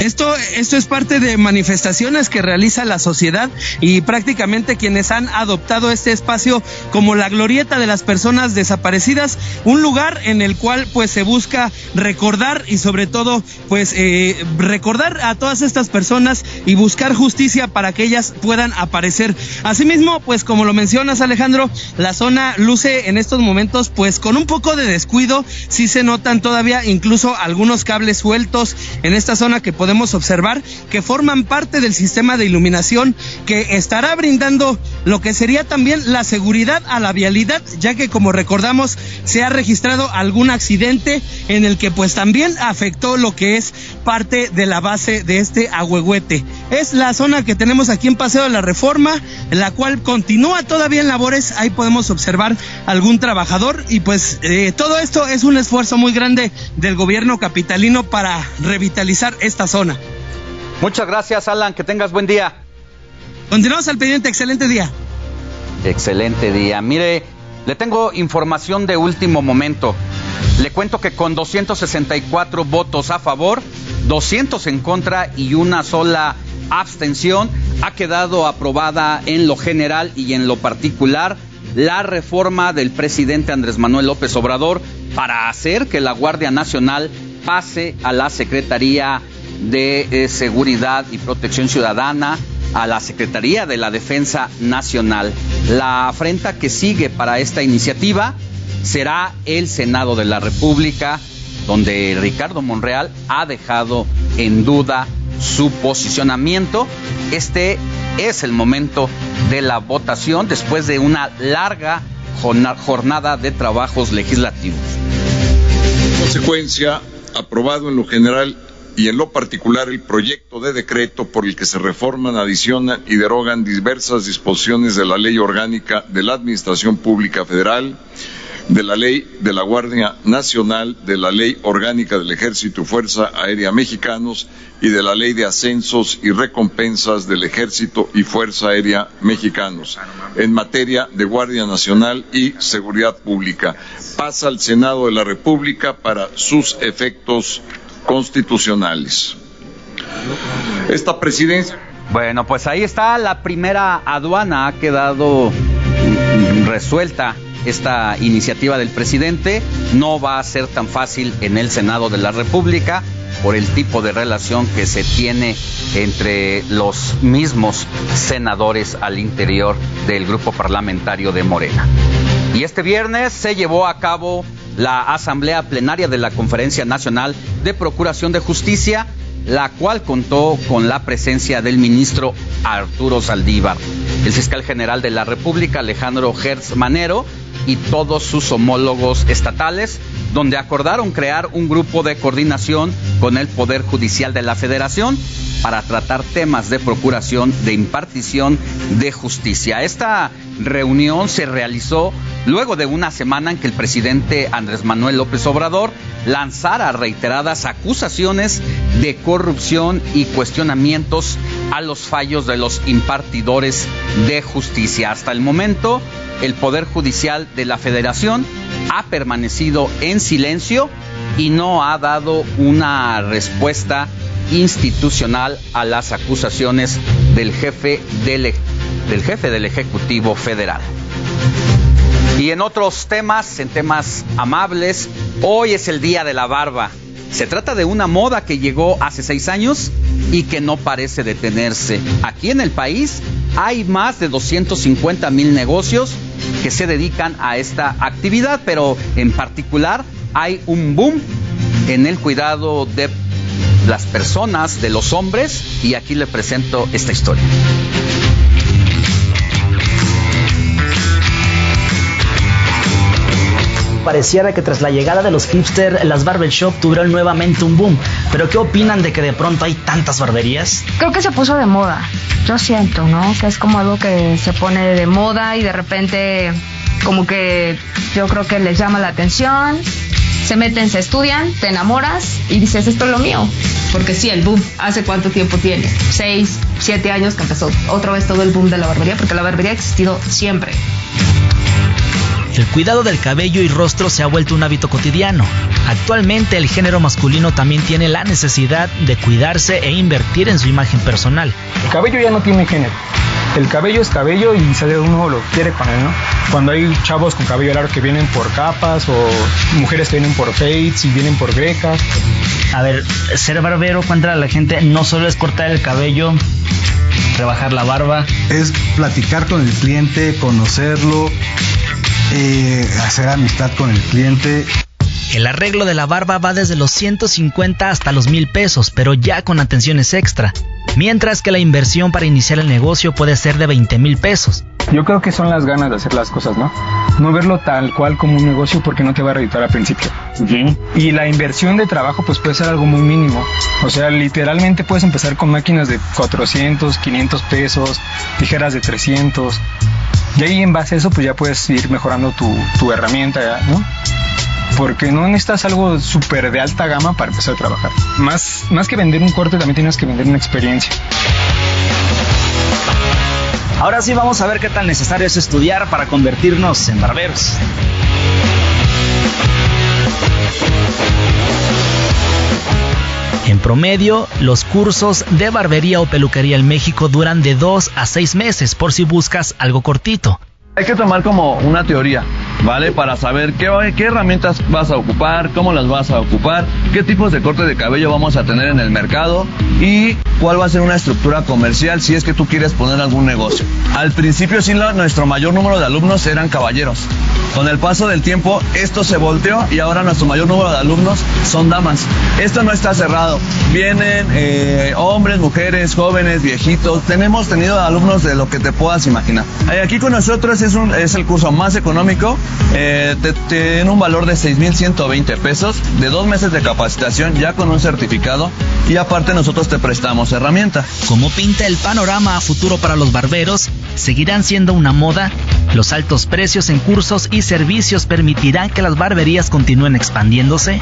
Speaker 30: Esto, esto es parte de manifestaciones que realiza la sociedad y prácticamente quienes han adoptado este espacio como la glorieta de las personas desaparecidas, un lugar en el cual pues se busca recordar y sobre todo pues eh, recordar a todas estas personas y buscar justicia para que ellas puedan aparecer. Asimismo, pues como lo mencionas Alejandro, la zona luce en estos momentos pues con un poco de descuido, si se notan todavía incluso algunos cables sueltos en esta zona que podemos observar que forman parte del sistema de iluminación que estará brindando lo que sería también la seguridad a la vialidad, ya que como recordamos se ha registrado algún accidente en el que pues también afectó lo que es parte de la base de este agüehuete. Es la zona que tenemos aquí en Paseo de la Reforma, la cual continúa todavía en labores, ahí podemos observar algún trabajador y pues eh, todo esto es un esfuerzo muy grande del gobierno capitalino para revitalizar esta zona.
Speaker 10: Muchas gracias, Alan. Que tengas buen día.
Speaker 30: Continuamos al pendiente. Excelente día.
Speaker 10: Excelente día. Mire, le tengo información de último momento. Le cuento que con 264 votos a favor, 200 en contra y una sola abstención, ha quedado aprobada en lo general y en lo particular la reforma del presidente Andrés Manuel López Obrador para hacer que la Guardia Nacional pase a la Secretaría de eh, Seguridad y Protección Ciudadana, a la Secretaría de la Defensa Nacional. La afrenta que sigue para esta iniciativa será el Senado de la República, donde Ricardo Monreal ha dejado en duda su posicionamiento. Este es el momento de la votación después de una larga jornada de trabajos legislativos.
Speaker 21: En consecuencia, aprobado en lo general y en lo particular el proyecto de decreto por el que se reforman, adicionan y derogan diversas disposiciones de la Ley Orgánica de la Administración Pública Federal, de la Ley de la Guardia Nacional, de la Ley Orgánica del Ejército y Fuerza Aérea Mexicanos y de la Ley de Ascensos y Recompensas del Ejército y Fuerza Aérea Mexicanos en materia de Guardia Nacional y Seguridad Pública. Pasa al Senado de la República para sus efectos constitucionales. Esta presidencia.
Speaker 10: Bueno, pues ahí está la primera aduana, ha quedado resuelta esta iniciativa del presidente. No va a ser tan fácil en el Senado de la República por el tipo de relación que se tiene entre los mismos senadores al interior del grupo parlamentario de Morena. Y este viernes se llevó a cabo la asamblea plenaria de la Conferencia Nacional de Procuración de Justicia, la cual contó con la presencia del ministro Arturo Saldívar, el fiscal general de la República Alejandro Gertz Manero y todos sus homólogos estatales, donde acordaron crear un grupo de coordinación con el Poder Judicial de la Federación para tratar temas de procuración de impartición de justicia. Esta reunión se realizó luego de una semana en que el presidente Andrés Manuel López Obrador lanzara reiteradas acusaciones de corrupción y cuestionamientos a los fallos de los impartidores de justicia. Hasta el momento, el Poder Judicial de la Federación ha permanecido en silencio y no ha dado una respuesta institucional a las acusaciones del jefe del, del jefe del Ejecutivo Federal. Y en otros temas, en temas amables, hoy es el Día de la Barba. Se trata de una moda que llegó hace seis años y que no parece detenerse. Aquí en el país hay más de 250 mil negocios que se dedican a esta actividad, pero en particular hay un boom en el cuidado de las personas, de los hombres, y aquí le presento esta historia.
Speaker 34: Pareciera que tras la llegada de los hipster, las barbershop tuvieron nuevamente un boom. Pero ¿qué opinan de que de pronto hay tantas barberías?
Speaker 32: Creo que se puso de moda. Yo siento, ¿no? Que es como algo que se pone de moda y de repente como que yo creo que les llama la atención. Se meten, se estudian, te enamoras y dices, esto es lo mío. Porque sí, el boom, ¿hace cuánto tiempo tiene? Seis, siete años que empezó otra vez todo el boom de la barbería, porque la barbería ha existido siempre.
Speaker 34: El cuidado del cabello y rostro se ha vuelto un hábito cotidiano. Actualmente el género masculino también tiene la necesidad de cuidarse e invertir en su imagen personal.
Speaker 35: El cabello ya no tiene género. El cabello es cabello y si uno lo quiere con él, ¿no? Cuando hay chavos con cabello largo que vienen por capas o mujeres que vienen por fades y vienen por grecas.
Speaker 34: A ver, ser barbero contra la gente no solo es cortar el cabello, rebajar la barba.
Speaker 36: Es platicar con el cliente, conocerlo, eh, hacer amistad con el cliente.
Speaker 34: El arreglo de la barba va desde los 150 hasta los 1000 pesos, pero ya con atenciones extra. Mientras que la inversión para iniciar el negocio puede ser de 20 mil pesos.
Speaker 35: Yo creo que son las ganas de hacer las cosas, ¿no? No verlo tal cual como un negocio porque no te va a redituar al principio. Y la inversión de trabajo pues puede ser algo muy mínimo. O sea, literalmente puedes empezar con máquinas de 400, 500 pesos, tijeras de 300. Y ahí en base a eso pues ya puedes ir mejorando tu, tu herramienta, ¿no? porque no necesitas algo súper de alta gama para empezar a trabajar. Más, más que vender un corte, también tienes que vender una experiencia.
Speaker 34: Ahora sí vamos a ver qué tan necesario es estudiar para convertirnos en barberos. En promedio, los cursos de barbería o peluquería en México duran de 2 a 6 meses por si buscas algo cortito.
Speaker 37: Hay que tomar como una teoría, ¿vale? Para saber qué, qué herramientas vas a ocupar, cómo las vas a ocupar, qué tipos de corte de cabello vamos a tener en el mercado y cuál va a ser una estructura comercial si es que tú quieres poner algún negocio. Al principio sí nuestro mayor número de alumnos eran caballeros. Con el paso del tiempo esto se volteó y ahora nuestro mayor número de alumnos son damas. Esto no está cerrado. Vienen eh, hombres, mujeres, jóvenes, viejitos. Tenemos tenido alumnos de lo que te puedas imaginar. Aquí con nosotros es, un, es el curso más económico. Eh, tiene un valor de 6.120 pesos, de dos meses de capacitación ya con un certificado y aparte nosotros te prestamos herramienta.
Speaker 34: ¿Cómo pinta el panorama a futuro para los barberos? ¿Seguirán siendo una moda? ¿Los altos precios en cursos y servicios permitirán que las barberías continúen expandiéndose?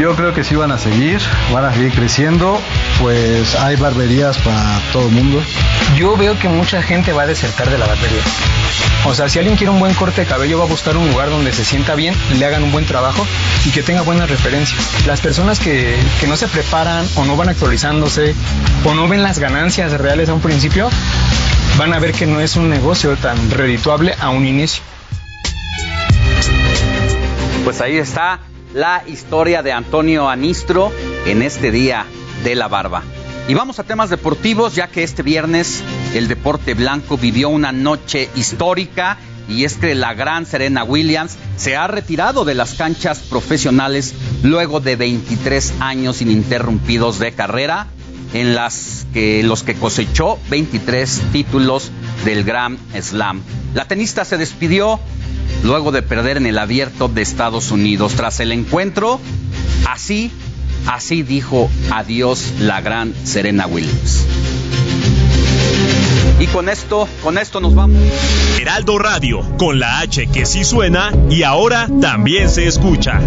Speaker 36: Yo creo que sí van a seguir, van a seguir creciendo, pues hay barberías para todo el mundo.
Speaker 35: Yo veo que mucha gente va a desertar de la barbería. O sea, si alguien quiere un buen corte de cabello, va a buscar un lugar donde se sienta bien, le hagan un buen trabajo y que tenga buenas referencias. Las personas que, que no se preparan o no van actualizándose o no ven las ganancias reales a un principio, van a ver que no es un negocio tan redituable a un inicio.
Speaker 10: Pues ahí está la historia de Antonio Anistro en este día de la barba. Y vamos a temas deportivos, ya que este viernes el deporte blanco vivió una noche histórica y es que la gran Serena Williams se ha retirado de las canchas profesionales luego de 23 años ininterrumpidos de carrera, en las que los que cosechó 23 títulos del Grand Slam. La tenista se despidió luego de perder en el abierto de Estados Unidos. Tras el encuentro, así, así dijo adiós la gran Serena Williams. Y con esto, con esto nos vamos.
Speaker 11: Heraldo Radio, con la H que sí suena y ahora también se escucha.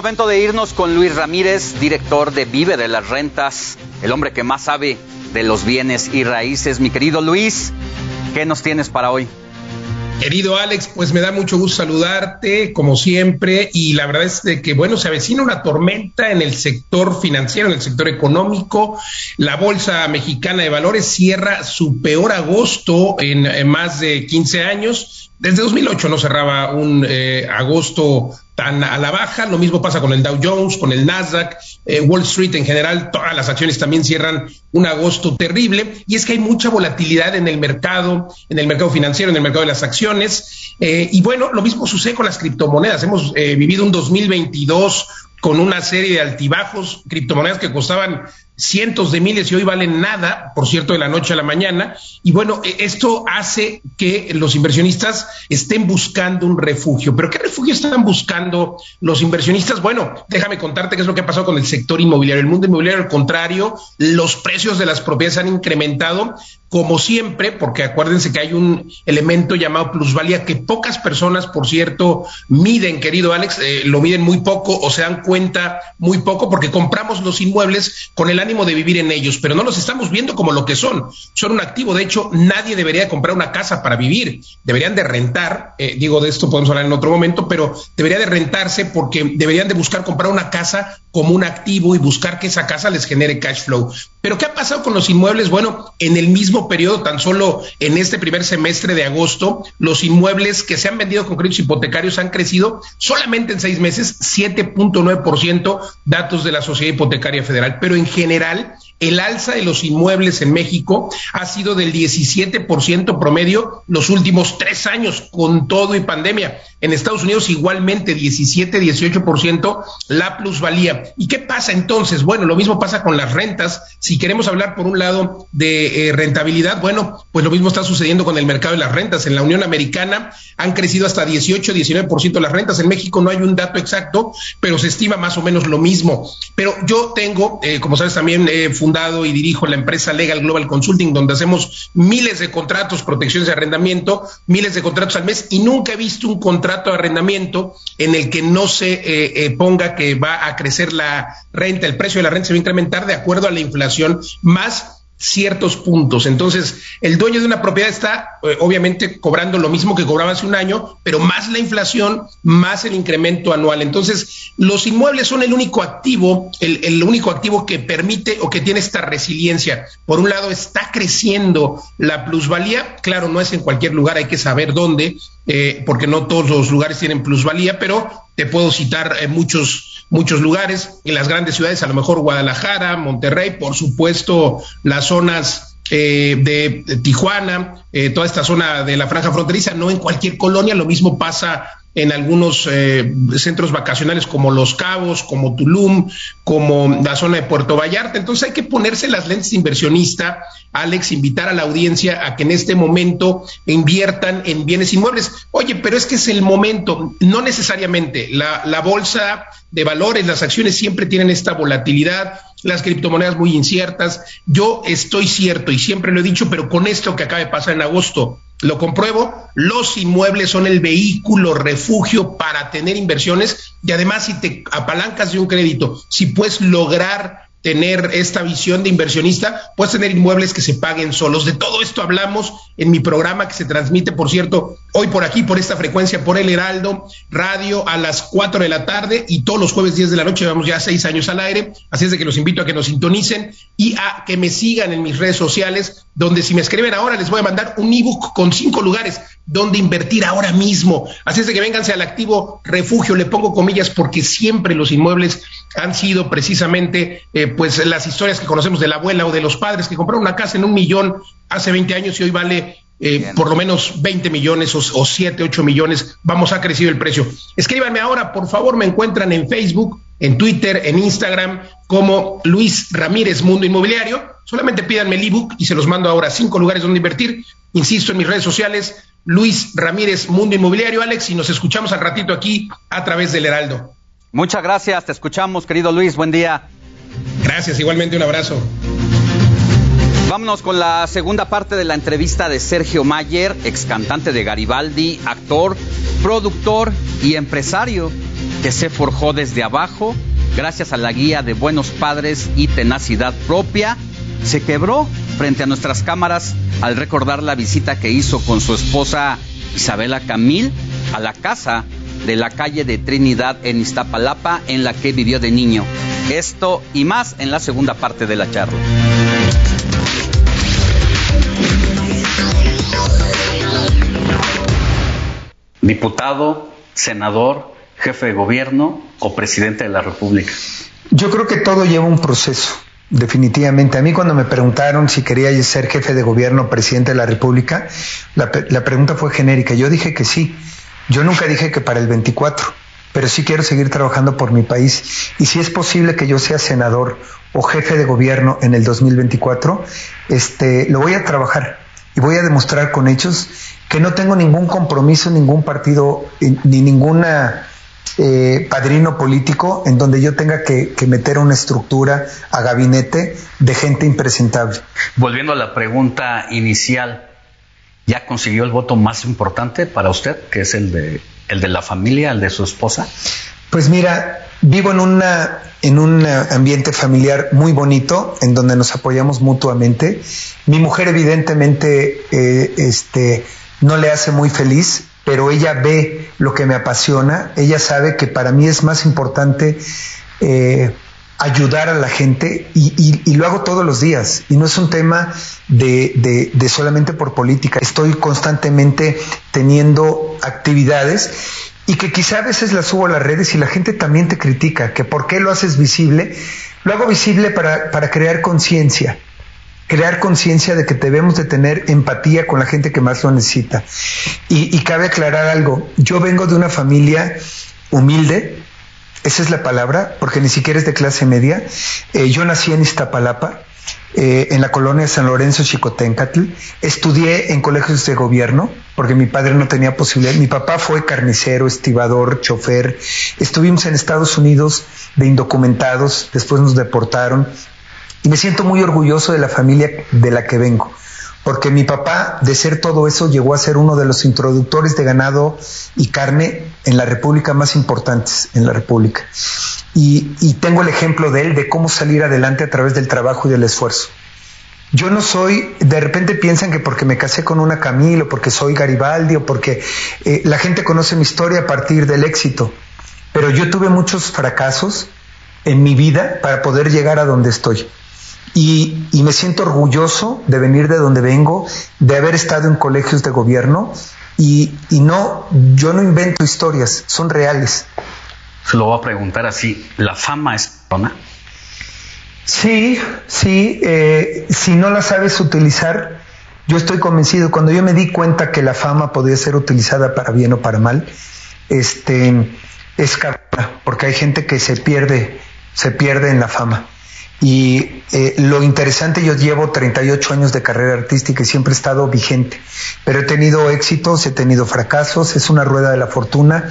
Speaker 10: Momento de irnos con Luis Ramírez, director de Vive de las Rentas, el hombre que más sabe de los bienes y raíces. Mi querido Luis, ¿qué nos tienes para hoy?
Speaker 38: Querido Alex, pues me da mucho gusto saludarte, como siempre, y la verdad es que, bueno, se avecina una tormenta en el sector financiero, en el sector económico. La Bolsa Mexicana de Valores cierra su peor agosto en, en más de 15 años desde 2008 no cerraba un eh, agosto tan a la baja. Lo mismo pasa con el Dow Jones, con el Nasdaq, eh, Wall Street en general. Todas las acciones también cierran un agosto terrible. Y es que hay mucha volatilidad en el mercado, en el mercado financiero, en el mercado de las acciones. Eh, y bueno, lo mismo sucede con las criptomonedas. Hemos vivido un 2022 con una serie de altibajos, criptomonedas que costaban cientos de miles y hoy valen nada, por cierto, de la noche a la mañana. Y bueno, e, esto hace que los inversionistas estén buscando un refugio. ¿Pero qué refugio están buscando los inversionistas? Bueno, déjame contarte qué es lo que ha pasado con el sector inmobiliario. El mundo inmobiliario, al contrario, los precios de las propiedades han incrementado, como siempre, porque acuérdense que hay un elemento llamado plusvalía que pocas personas, por cierto, miden, querido Alex, eh, lo miden muy poco o se dan cuenta muy poco porque compramos los inmuebles con el ánimo de vivir en ellos, pero no los estamos viendo como lo que son. Son un activo. De hecho, nadie debería comprar una casa para vivir. Deberían de rentar. Eh, digo, de esto podemos hablar en otro momento, pero debería de rentarse porque deberían de buscar comprar una casa como un activo y buscar que esa casa les genere cash flow. Pero ¿qué ha pasado con los inmuebles? Bueno, en el mismo periodo, tan solo en este primer semestre de agosto, los inmuebles que se han vendido con créditos hipotecarios han crecido solamente en seis meses 7.9%, datos de la Sociedad Hipotecaria Federal. Pero en general, el alza de los inmuebles en México ha sido del 17% promedio los últimos tres años, con todo y pandemia. En Estados Unidos igualmente 17, 18% la plusvalía. ¿Y qué pasa entonces? Bueno, lo mismo pasa con las rentas. Si queremos hablar por un lado de eh, rentabilidad, bueno, pues lo mismo está sucediendo con el mercado de las rentas. En la Unión Americana han crecido hasta 18, 19% las rentas. En México no hay un dato exacto, pero se estima más o menos lo mismo. Pero yo tengo, eh, como sabes, también fundado y dirijo la empresa Legal Global Consulting, donde hacemos miles de contratos, protecciones de arrendamiento, miles de contratos al mes y nunca he visto un contrato de arrendamiento en el que no se eh, eh, ponga que va a crecer la renta, el precio de la renta se va a incrementar de acuerdo a la inflación más ciertos puntos. Entonces, el dueño de una propiedad está eh, obviamente cobrando lo mismo que cobraba hace un año, pero más la inflación, más el incremento anual. Entonces, los inmuebles son el único activo, el, único activo que permite o que tiene esta resiliencia. Por un lado, está creciendo la plusvalía. Claro, no es en cualquier lugar, hay que saber dónde, eh, porque no todos los lugares tienen plusvalía, pero te puedo citar eh, muchos muchos lugares, en las grandes ciudades, a lo mejor Guadalajara, Monterrey, por supuesto las zonas eh, de, Tijuana, eh, toda esta zona de la franja fronteriza, no en cualquier colonia, lo mismo pasa en algunos eh, centros vacacionales como Los Cabos, como Tulum, como la zona de Puerto Vallarta. Entonces hay que ponerse las lentes inversionista, Alex, invitar a la audiencia a que en este momento inviertan en bienes inmuebles. Oye, pero es que es el momento, no necesariamente. La, la bolsa de valores, las acciones siempre tienen esta volatilidad, las criptomonedas muy inciertas. Yo estoy cierto y siempre lo he dicho, pero con esto que acaba de pasar en agosto, lo compruebo, los inmuebles son el vehículo refugio para tener inversiones y además si te apalancas de un crédito, si puedes lograr tener esta visión de inversionista, puedes tener inmuebles que se paguen solos. De todo esto hablamos en mi programa que se transmite, por cierto, hoy por aquí, por esta frecuencia, por el Heraldo Radio a las 4 de la tarde y todos los jueves 10 de la noche, vamos ya seis años al aire. Así es de que los invito a que nos sintonicen y a que me sigan en mis redes sociales, donde si me escriben ahora les voy a mandar un ebook con cinco lugares donde invertir ahora mismo. Así es de que vénganse al activo refugio, le pongo comillas porque siempre los inmuebles han sido precisamente eh, pues las historias que conocemos de la abuela o de los padres que compraron una casa en un millón hace 20 años y hoy vale eh, por lo menos 20 millones o, o 7, 8 millones, vamos a crecer el precio. Escríbanme ahora, por favor, me encuentran en Facebook, en Twitter, en Instagram, como Luis Ramírez Mundo Inmobiliario. Solamente pídanme el ebook y se los mando ahora a cinco lugares donde invertir. Insisto en mis redes sociales, Luis Ramírez Mundo Inmobiliario, Alex, y nos escuchamos al ratito aquí a través del Heraldo.
Speaker 10: Muchas gracias, te escuchamos, querido Luis, buen día.
Speaker 38: Gracias, igualmente un abrazo.
Speaker 10: Vámonos con la segunda parte de la entrevista de Sergio Mayer, ex cantante de Garibaldi, actor, productor y empresario. que se forjó desde abajo, gracias a la guía de buenos padres y tenacidad propia, se quebró frente a nuestras cámaras al recordar la visita que hizo con su esposa Isabela Camil a la casa de la calle de Trinidad en Iztapalapa en la que vivió de niño. Esto y más en la segunda parte de la charla. Diputado, senador, jefe de gobierno o presidente de la República.
Speaker 25: Yo creo que todo lleva un proceso. Definitivamente. A mí cuando me preguntaron si quería ser jefe de gobierno o presidente de la República, la, la, pregunta fue genérica. Yo dije que sí. Yo nunca dije que para el 24, pero sí quiero seguir trabajando por mi país. Y si es posible que yo sea senador o jefe de gobierno en el 2024, este, lo voy a trabajar y voy a demostrar con hechos que no tengo ningún compromiso, ningún partido, ni ninguna eh, padrino político en donde yo tenga que, que, meter una estructura a gabinete de gente impresentable.
Speaker 10: Volviendo a la pregunta inicial, ¿ya consiguió el voto más importante para usted, que es el de, el de la familia, el de su esposa?
Speaker 25: Pues mira, vivo en, una, en un ambiente familiar muy bonito, en donde nos apoyamos mutuamente. Mi mujer evidentemente eh, este, no le hace muy feliz, pero ella ve lo que me apasiona, ella sabe que para mí es más importante eh, ayudar a la gente y, lo hago todos los días. Y no es un tema de, solamente por política, estoy constantemente teniendo actividades y que quizá a veces las subo a las redes y la gente también te critica, que por qué lo haces visible, lo hago visible para, para crear conciencia crear conciencia de que debemos de tener empatía con la gente que más lo necesita. Y, cabe aclarar algo, yo vengo de una familia humilde, esa es la palabra, porque ni siquiera es de clase media. Eh, yo nací en Iztapalapa, eh, en la colonia San Lorenzo Chicotencatl. Estudié en colegios de gobierno, porque mi padre no tenía posibilidad. Mi papá fue carnicero, estibador, chofer. Estuvimos en Estados Unidos de indocumentados, después nos deportaron. Y me siento muy orgulloso de la familia de la que vengo, porque mi papá, de ser todo eso, llegó a ser uno de los introductores de ganado y carne en la República más importantes en la República. Y, tengo el ejemplo de él, de cómo salir adelante a través del trabajo y del esfuerzo. Yo no soy, de repente piensan que porque me casé con una Camilo, porque soy Garibaldi o porque eh, la gente conoce mi historia a partir del éxito, pero yo tuve muchos fracasos en mi vida para poder llegar a donde estoy. Y, y, me siento orgulloso de venir de donde vengo, de haber estado en colegios de gobierno y, y no, yo no invento historias, son reales.
Speaker 10: Se lo voy a preguntar así, ¿la fama es persona?
Speaker 25: Sí, sí, eh, si no la sabes utilizar, yo estoy convencido, cuando yo me di cuenta que la fama podía ser utilizada para bien o para mal, este, es porque hay gente que se pierde, se pierde en la fama. Y eh, lo interesante, yo llevo 38 años de carrera artística y siempre he estado vigente, pero he tenido éxitos, he tenido fracasos, es una rueda de la fortuna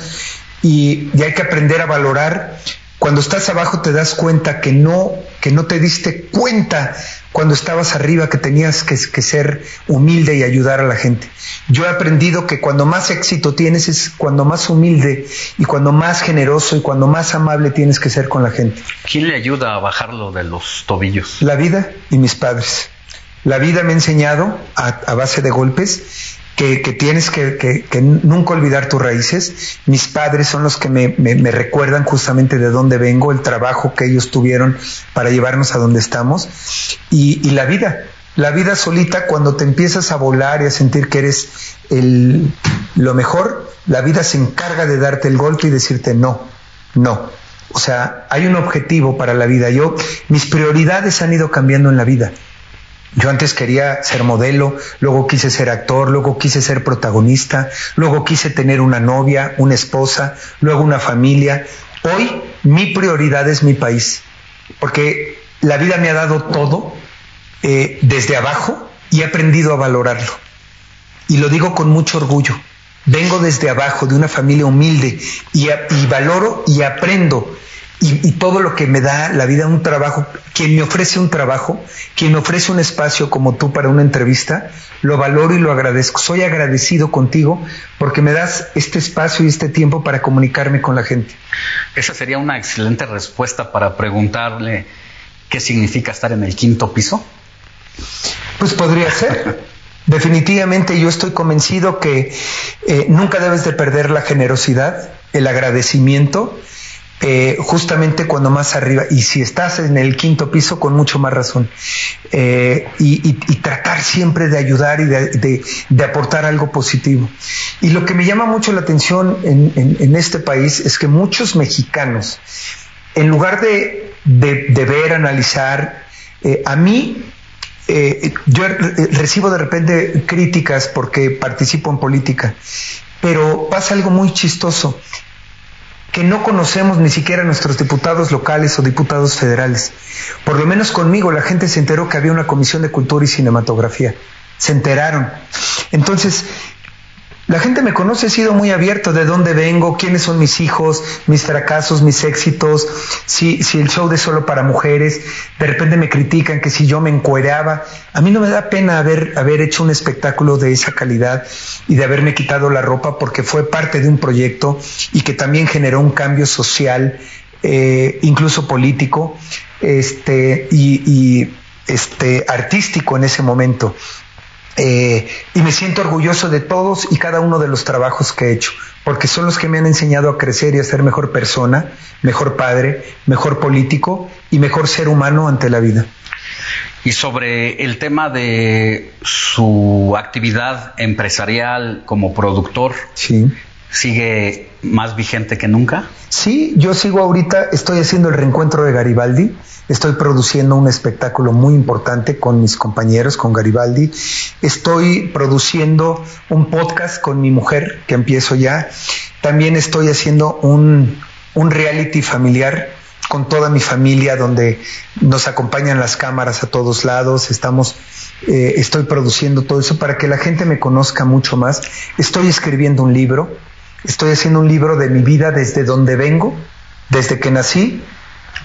Speaker 25: y, y hay que aprender a valorar. Cuando estás abajo te das cuenta que no, que no te diste cuenta cuando estabas arriba que tenías que, que, ser humilde y ayudar a la gente. Yo he aprendido que cuando más éxito tienes es cuando más humilde y cuando más generoso y cuando más amable tienes que ser con la gente.
Speaker 10: ¿Quién le ayuda a bajarlo de los tobillos?
Speaker 25: La vida y mis padres. La vida me ha enseñado a, a base de golpes que, tienes que, nunca olvidar tus raíces. Mis padres son los que me, me, recuerdan justamente de dónde vengo, el trabajo que ellos tuvieron para llevarnos a donde estamos y, y la vida. La vida solita, cuando te empiezas a volar y a sentir que eres el, lo mejor, la vida se encarga de darte el golpe y decirte no, no. O sea, hay un objetivo para la vida. Yo, mis prioridades han ido cambiando en la vida. Yo antes quería ser modelo, luego quise ser actor, luego quise ser protagonista, luego quise tener una novia, una esposa, luego una familia. Hoy mi prioridad es mi país, porque la vida me ha dado todo eh, desde abajo y he aprendido a valorarlo. Y lo digo con mucho orgullo. Vengo desde abajo, de una familia humilde, y, y valoro y aprendo y, todo lo que me da la vida, un trabajo, quien me ofrece un trabajo, quien me ofrece un espacio como tú para una entrevista, lo valoro y lo agradezco. Soy agradecido contigo porque me das este espacio y este tiempo para comunicarme con la gente.
Speaker 10: Esa sería una excelente respuesta para preguntarle qué significa estar en el quinto piso.
Speaker 25: Pues podría ser. <laughs> Definitivamente yo estoy convencido que eh, nunca debes de perder la generosidad, el agradecimiento eh, justamente cuando más arriba, y si estás en el quinto piso, con mucho más razón, eh, y, tratar siempre de ayudar y de, aportar algo positivo. Y lo que me llama mucho la atención en, este país es que muchos mexicanos, en lugar de, ver, analizar, eh, a mí yo recibo de repente críticas porque participo en política, pero pasa algo muy chistoso que no conocemos ni siquiera nuestros diputados locales o diputados federales. Por lo menos conmigo la gente se enteró que había una comisión de cultura y cinematografía. Se enteraron. Entonces, la gente me conoce, he sido muy abierto de dónde vengo, quiénes son mis hijos, mis fracasos, mis éxitos, si, el show de solo para mujeres, de repente me critican que si yo me encueraba. A mí no me da pena haber, haber hecho un espectáculo de esa calidad y de haberme quitado la ropa porque fue parte de un proyecto y que también generó un cambio social, eh, incluso político, este, y, y este, artístico en ese momento. Eh, y me siento orgulloso de todos y cada uno de los trabajos que he hecho, porque son los que me han enseñado a crecer y a ser mejor persona, mejor padre, mejor político y mejor ser humano ante la vida.
Speaker 10: Y sobre el tema de su actividad empresarial como productor,
Speaker 25: sí.
Speaker 10: ¿Sigue más vigente que nunca?
Speaker 25: Sí, yo sigo ahorita, estoy haciendo el reencuentro de Garibaldi, Estoy produciendo un espectáculo muy importante con mis compañeros, con Garibaldi. Estoy produciendo un podcast con mi mujer, que empiezo ya. También estoy haciendo un, reality familiar con toda mi familia, donde nos acompañan las cámaras a todos lados. Estamos, eh, estoy produciendo todo eso para que la gente me conozca mucho más. Estoy escribiendo un libro. Estoy haciendo un libro de mi vida desde donde vengo, desde que nací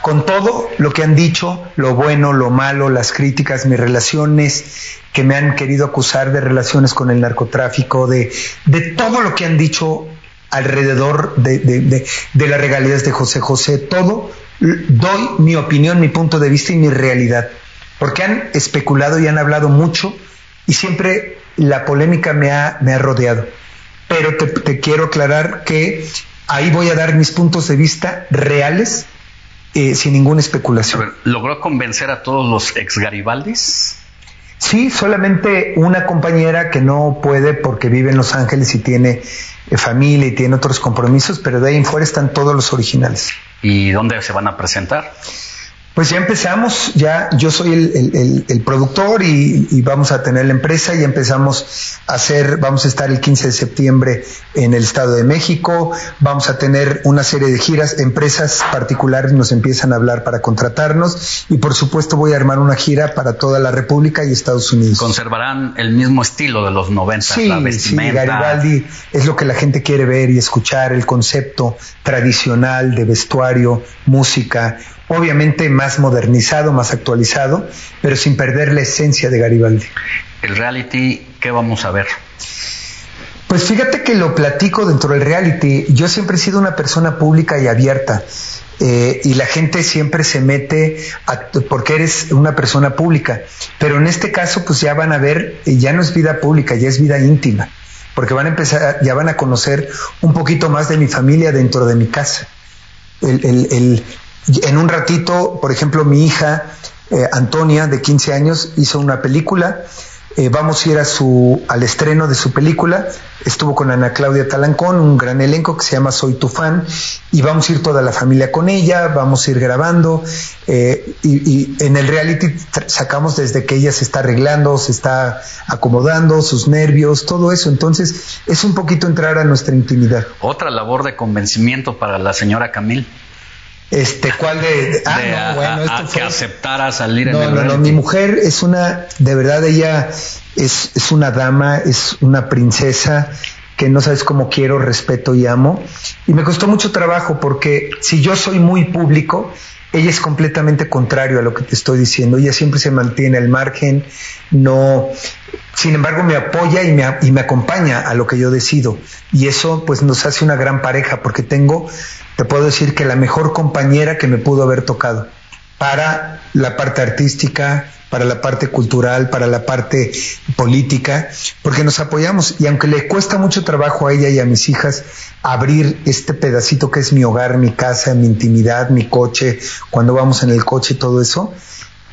Speaker 25: con todo lo que han dicho, lo bueno, lo malo, las críticas, mis relaciones que me han querido acusar de relaciones con el narcotráfico, de, de todo lo que han dicho alrededor de, de, de, las regalías de José José, todo, doy mi opinión, mi punto de vista y mi realidad, porque han especulado y han hablado mucho y siempre la polémica me ha, me ha rodeado. Pero te, te quiero aclarar que ahí voy a dar mis puntos de vista reales eh, sin ninguna especulación.
Speaker 10: ¿Logró convencer a todos los ex Garibaldis?
Speaker 25: Sí, solamente una compañera que no puede porque vive en Los Ángeles y tiene eh, familia y tiene otros compromisos, pero de ahí en fuera están todos los originales.
Speaker 10: ¿Y dónde se van a presentar?
Speaker 25: Pues ya empezamos, ya yo soy el, productor y, vamos a tener la empresa y empezamos a hacer, vamos a estar el 15 de septiembre en el Estado de México, vamos a tener una serie de giras, empresas particulares nos empiezan a hablar para contratarnos y por supuesto voy a armar una gira para toda la República y Estados Unidos.
Speaker 10: ¿Conservarán el mismo estilo de los 90?
Speaker 25: Sí, sí, Garibaldi es lo que la gente quiere ver y escuchar, el concepto tradicional de vestuario, música, obviamente más modernizado, más actualizado, pero sin perder la esencia de Garibaldi.
Speaker 10: ¿El reality qué vamos a ver?
Speaker 25: Pues fíjate que lo platico dentro del reality. Yo siempre he sido una persona pública y abierta. Eh, y la gente siempre se mete porque eres una persona pública. Pero en este caso, pues ya van a ver, ya no es vida pública, ya es vida íntima. Porque van a empezar, ya van a conocer un poquito más de mi familia dentro de mi casa. El, el, en un ratito, por ejemplo, mi hija eh, Antonia, de 15 años, hizo una película. Eh, vamos a ir a su, al estreno de su película. Estuvo con Ana Claudia Talancón, un gran elenco que se llama Soy tu fan. Y vamos a ir toda la familia con ella, vamos a ir grabando. Eh, y, en el reality sacamos desde que ella se está arreglando, se está acomodando, sus nervios, todo eso. Entonces, es un poquito entrar a nuestra intimidad.
Speaker 10: Otra labor de convencimiento para la señora Camil.
Speaker 25: Este, ¿cuál de?
Speaker 10: ah, no, bueno, esto fue... que aceptara salir
Speaker 25: en
Speaker 10: el
Speaker 25: No, no, mi mujer es una, de verdad, ella es, es una dama, es una princesa, que no sabes cómo quiero, respeto y amo. Y me costó mucho trabajo porque si yo soy muy público, ella es completamente contrario a lo que te estoy diciendo. Ella siempre se mantiene al margen, no. Sin embargo, me apoya y me, y me acompaña a lo que yo decido. Y eso, pues, nos hace una gran pareja, porque tengo, te puedo decir que la mejor compañera que me pudo haber tocado para la parte artística, para la parte cultural, para la parte política, porque nos apoyamos. Y aunque le cuesta mucho trabajo a ella y a mis hijas abrir este pedacito que es mi hogar, mi casa, mi intimidad, mi coche, cuando vamos en el coche, todo eso,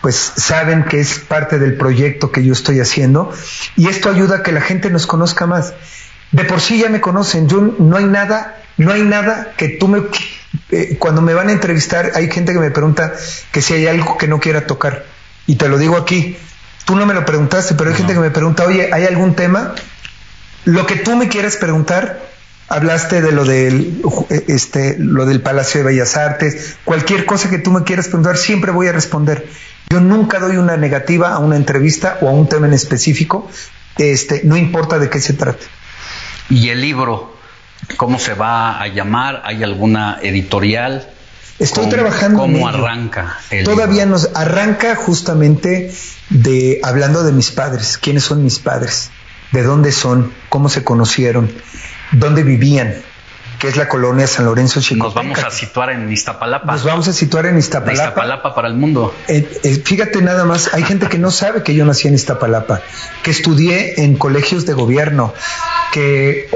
Speaker 25: pues saben que es parte del proyecto que yo estoy haciendo y esto ayuda a que la gente nos conozca más. De por sí ya me conocen, yo no hay nada, no hay nada que tú me eh, cuando me van a entrevistar hay gente que me pregunta que si hay algo que no quiera tocar y te lo digo aquí, tú no me lo preguntaste, pero hay gente que me pregunta, oye, ¿hay algún tema? Lo que tú me quieras preguntar, hablaste de lo del, este, lo del Palacio de Bellas Artes, cualquier cosa que tú me quieras preguntar, siempre voy a responder. Yo nunca doy una negativa a una entrevista o a un tema en específico, este, no importa de qué se trate.
Speaker 10: ¿Y el libro? ¿Cómo se va a llamar? ¿Hay alguna editorial?
Speaker 25: Estoy trabajando.
Speaker 10: ¿Cómo arranca?
Speaker 25: Todavía nos arranca justamente de hablando de mis padres. ¿Quiénes son mis padres? ¿De dónde son? ¿Cómo se conocieron? ¿Dónde vivían? que es la colonia San Lorenzo
Speaker 10: Chico. Nos vamos a situar en Iztapalapa.
Speaker 25: Nos vamos a situar en Iztapalapa.
Speaker 10: Iztapalapa para el mundo.
Speaker 25: Eh, eh, fíjate nada más, hay gente que no sabe que yo nací en Iztapalapa, que estudié en colegios de gobierno, que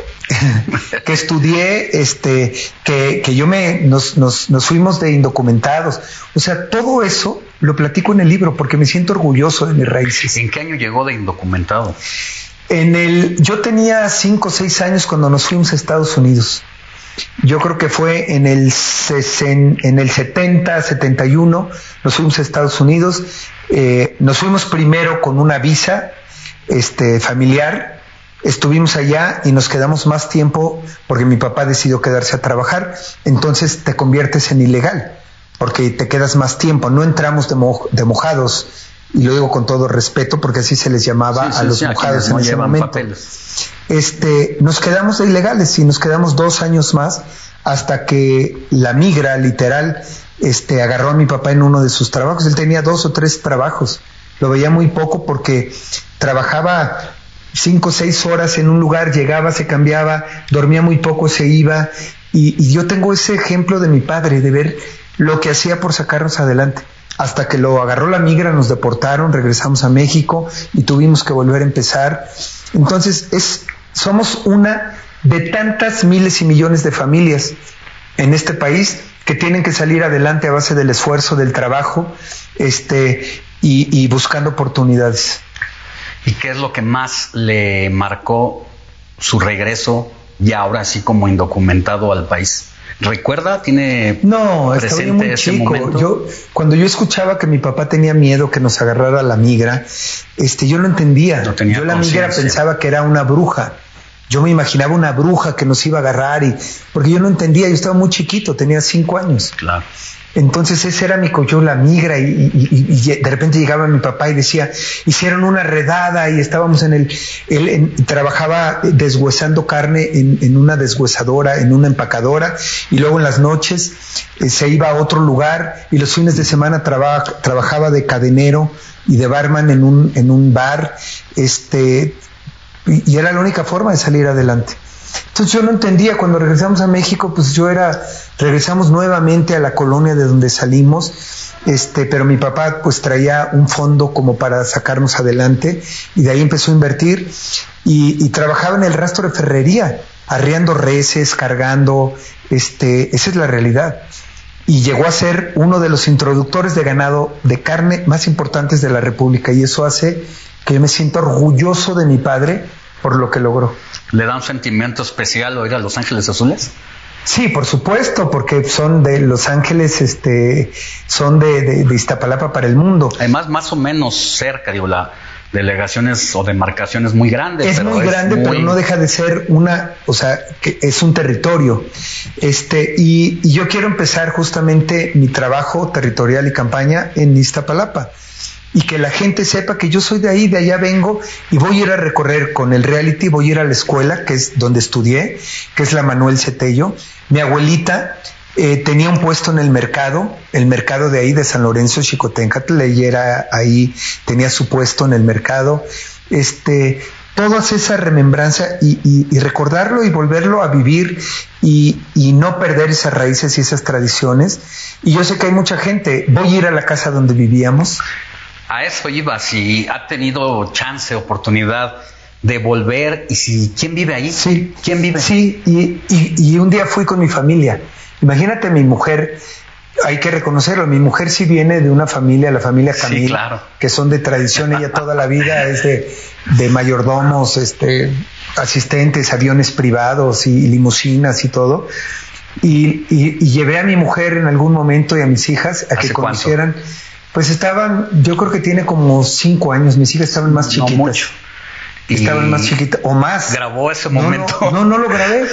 Speaker 25: que estudié, este, que, que yo me, nos, nos, nos, fuimos de indocumentados. O sea, todo eso lo platico en el libro porque me siento orgulloso de mis raíces.
Speaker 10: ¿En qué año llegó de indocumentado?
Speaker 25: En el, yo tenía cinco o seis años cuando nos fuimos a Estados Unidos. Yo creo que fue en el, en el 70, 71, nos fuimos a Estados Unidos. Eh, nos fuimos primero con una visa este, familiar Estuvimos allá y nos quedamos más tiempo porque mi papá decidió quedarse a trabajar, entonces te conviertes en ilegal porque te quedas más tiempo, no entramos de, mojados, y lo digo con todo respeto porque así se les llamaba a los mojados en ese momento. Este, nos quedamos de ilegales y nos quedamos dos años más hasta que la migra literal este, agarró a mi papá en uno de sus trabajos. Él tenía dos o tres trabajos. Lo veía muy poco porque trabajaba cinco o seis horas en un lugar, llegaba, se cambiaba, dormía muy poco, se iba. Y, yo tengo ese ejemplo de mi padre, de ver lo que hacía por sacarnos adelante. Hasta que lo agarró la migra, nos deportaron, regresamos a México y tuvimos que volver a empezar. Entonces, es, somos una de tantas miles y millones de familias en este país que tienen que salir adelante a base del esfuerzo, del trabajo, este, y buscando oportunidades.
Speaker 10: ¿Y qué es lo que más le marcó su regreso ya ahora así como indocumentado al país? ¿Recuerda? ¿Tiene
Speaker 25: no, presente muy ese chico. momento? Yo, cuando yo escuchaba que mi papá tenía miedo que nos agarrara la migra, este, yo lo entendía. yo la migra pensaba que era una bruja. Yo me imaginaba una bruja que nos iba a agarrar y porque yo no entendía, yo estaba muy chiquito, tenía cinco años.
Speaker 10: Claro.
Speaker 25: Entonces ese era mi coyo, la migra, y, de repente llegaba mi papá y decía, hicieron una redada y estábamos en el, él trabajaba deshuesando carne en, una deshuesadora, en una empacadora, y luego en las noches eh, se iba a otro lugar y los fines de semana trabajaba de cadenero y de barman en un, en un bar, este, y era la única forma de salir adelante. Entonces yo no entendía, cuando regresamos a México, pues yo era, regresamos nuevamente a la colonia de donde salimos, este, pero mi papá pues traía un fondo como para sacarnos adelante y de ahí empezó a invertir y, trabajaba en el rastro de ferrería, arriando reses, cargando, este, esa es la realidad. Y llegó a ser uno de los introductores de ganado de carne más importantes de la República y eso hace que yo me siento orgulloso de mi padre por lo que logró.
Speaker 10: ¿Le da un sentimiento especial oír a Los Ángeles Azules?
Speaker 25: Sí, por supuesto, porque son de Los Ángeles, este, son de, de, Iztapalapa para el mundo.
Speaker 10: Además, más o menos cerca, digo, la delegaciones o demarcaciones muy grandes.
Speaker 25: Es muy grande, pero no deja de ser una, o sea, que es un territorio. Este, y, yo quiero empezar justamente mi trabajo territorial y campaña en Iztapalapa. Y que la gente sepa que yo soy de ahí, de allá vengo y voy a ir a recorrer con el reality, voy a ir a la escuela, que es donde estudié, que es la Manuel Cetello. Mi abuelita eh, tenía un puesto en el mercado, el mercado de ahí de San Lorenzo, Chicotencatl, ella era ahí, tenía su puesto en el mercado. Este, todas esa remembranza y, recordarlo y volverlo a vivir y, no perder esas raíces y esas tradiciones. Y yo sé que hay mucha gente, voy a ir a la casa donde vivíamos.
Speaker 10: A eso iba, si ha tenido chance, oportunidad de volver y si, ¿quién vive ahí?
Speaker 25: Sí.
Speaker 10: ¿Quién vive?
Speaker 25: Sí, y, y un día fui con mi familia. Imagínate mi mujer hay que reconocerlo, mi mujer sí viene de una familia, la familia Camil, que son de tradición, ella toda la vida es de, mayordomos, este, asistentes, aviones privados y, limusinas y todo. Y, llevé a mi mujer en algún momento y a mis hijas a que conocieran. Pues estaban, yo creo que tiene como cinco años, mis hijas estaban más chiquitas. No mucho. Estaban más chiquitas, o más.
Speaker 10: ¿Grabó ese momento?
Speaker 25: no, no, no lo grabé.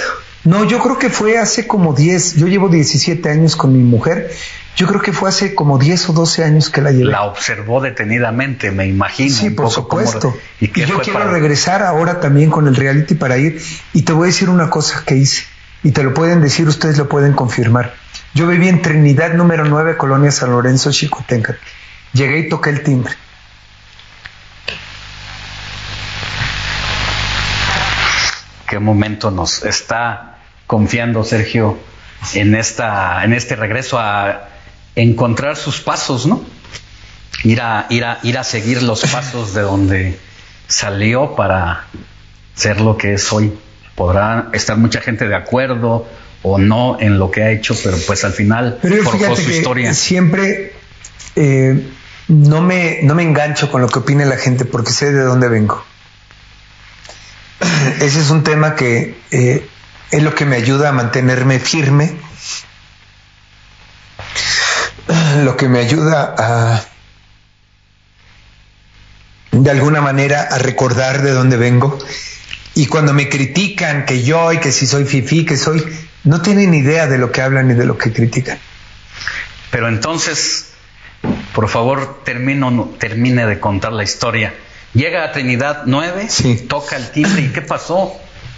Speaker 25: No, yo creo que fue hace como 10, yo llevo 17 años con mi mujer, yo creo que fue hace como 10 o 12 años que la llevé.
Speaker 10: La observó detenidamente, me imagino.
Speaker 25: Sí, por supuesto. y, yo quiero regresar ahora también con el reality para ir. Y te voy a decir una cosa que hice. Y te lo pueden decir, ustedes lo pueden confirmar. Yo viví en Trinidad número 9, Colonia San Lorenzo, Chicotenca. Llegué y toqué el timbre.
Speaker 10: ¿Qué momento nos está confiando, Sergio, en, esta, en este regreso a encontrar sus pasos, ¿no? Ir a, ir, a, ir a seguir los <laughs> pasos de donde salió para ser lo que es hoy. Podrá estar mucha gente de acuerdo o no en lo que ha hecho, pero pues al final
Speaker 25: forjó su historia. Siempre eh, no, me, no me engancho con lo que opine la gente porque sé de dónde vengo. <clears throat> Ese es un tema que eh, es lo que me ayuda a mantenerme firme, <clears throat> lo que me ayuda a, de alguna manera, a recordar de dónde vengo. Y cuando me critican que yo y que si soy fifi, que soy, no tienen idea de lo que hablan y de lo que critican.
Speaker 10: Pero entonces, por favor, termino, termine de contar la historia. Llega a Trinidad 9, toca el timbre y ¿qué pasó?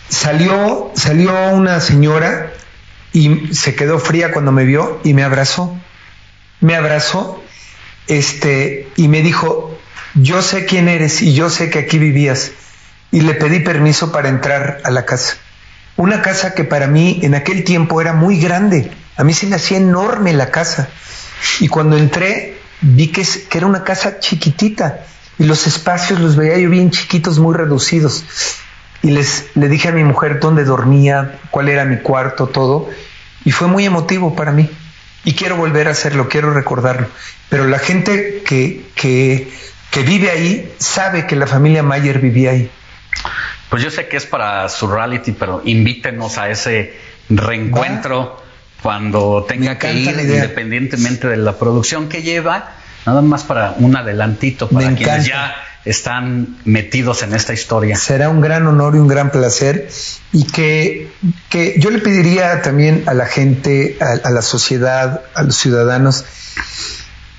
Speaker 25: Salió, salió una señora y se quedó fría cuando me vio y me abrazó. Me abrazó este, y me dijo, yo sé quién eres y yo sé que aquí vivías. Y le pedí permiso para entrar a la casa. Una casa que para mí en aquel tiempo era muy grande. A mí se me hacía enorme la casa. Y cuando entré vi que, era una casa chiquitita y los espacios los veía yo bien chiquitos, muy reducidos y les le dije a mi mujer dónde dormía, cuál era mi cuarto, todo, y fue muy emotivo para mí. Y quiero volver a hacerlo, quiero recordarlo. Pero la gente que, que, que vive ahí sabe que la familia Mayer vivía ahí.
Speaker 10: Pues yo sé que es para su reality, pero invítenos a ese reencuentro cuando tenga que ir, independientemente de la producción que lleva, nada más para un adelantito para quienes ya están metidos en esta historia.
Speaker 25: Será un gran honor y un gran placer y que, que yo le pediría también a la gente, a, la sociedad, a los ciudadanos,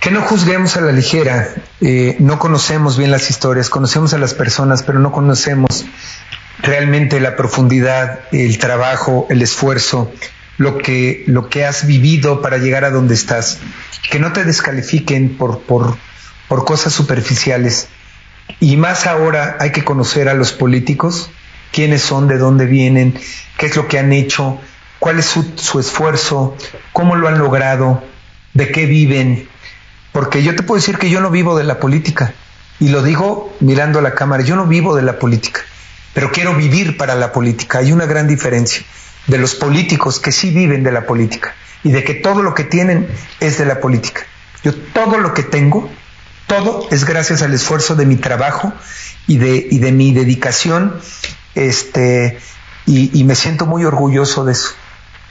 Speaker 25: que no juzguemos a la ligera. Eh, no conocemos bien las historias, conocemos a las personas, pero no conocemos realmente la profundidad, el trabajo, el esfuerzo, lo que, lo que has vivido para llegar a donde estás. Que no te descalifiquen por, por, por cosas superficiales y más ahora hay que conocer a los políticos, quiénes son, de dónde vienen, qué es lo que han hecho, cuál es su, esfuerzo, cómo lo han logrado, de qué viven. Porque yo te puedo decir que yo no vivo de la política. Y lo digo mirando a la cámara, yo no vivo de la política, pero quiero vivir para la política. Hay una gran diferencia de los políticos que sí viven de la política y de que todo lo que tienen es de la política. Yo todo lo que tengo todo es gracias al esfuerzo de mi trabajo y de, y de mi dedicación, este, y, me siento muy orgulloso de eso.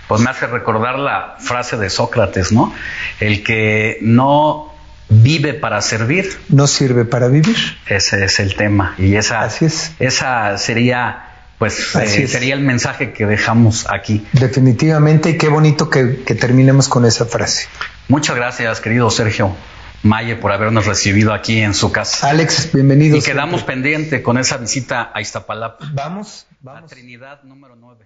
Speaker 10: Pues me hace recordar la frase de Sócrates, ¿no? El que no vive para servir.
Speaker 25: No sirve para vivir.
Speaker 10: Ese es el tema. Y esa,
Speaker 25: Así es.
Speaker 10: esa sería, pues, eh, sería el mensaje que dejamos aquí.
Speaker 25: Definitivamente, y qué bonito que terminemos con esa frase.
Speaker 10: Muchas gracias, querido Sergio. Maye, por habernos recibido aquí en su casa.
Speaker 25: Alex, bienvenido.
Speaker 10: Y quedamos pendiente con esa visita a Iztapalapa.
Speaker 25: Vamos, vamos.
Speaker 10: La Trinidad número 9.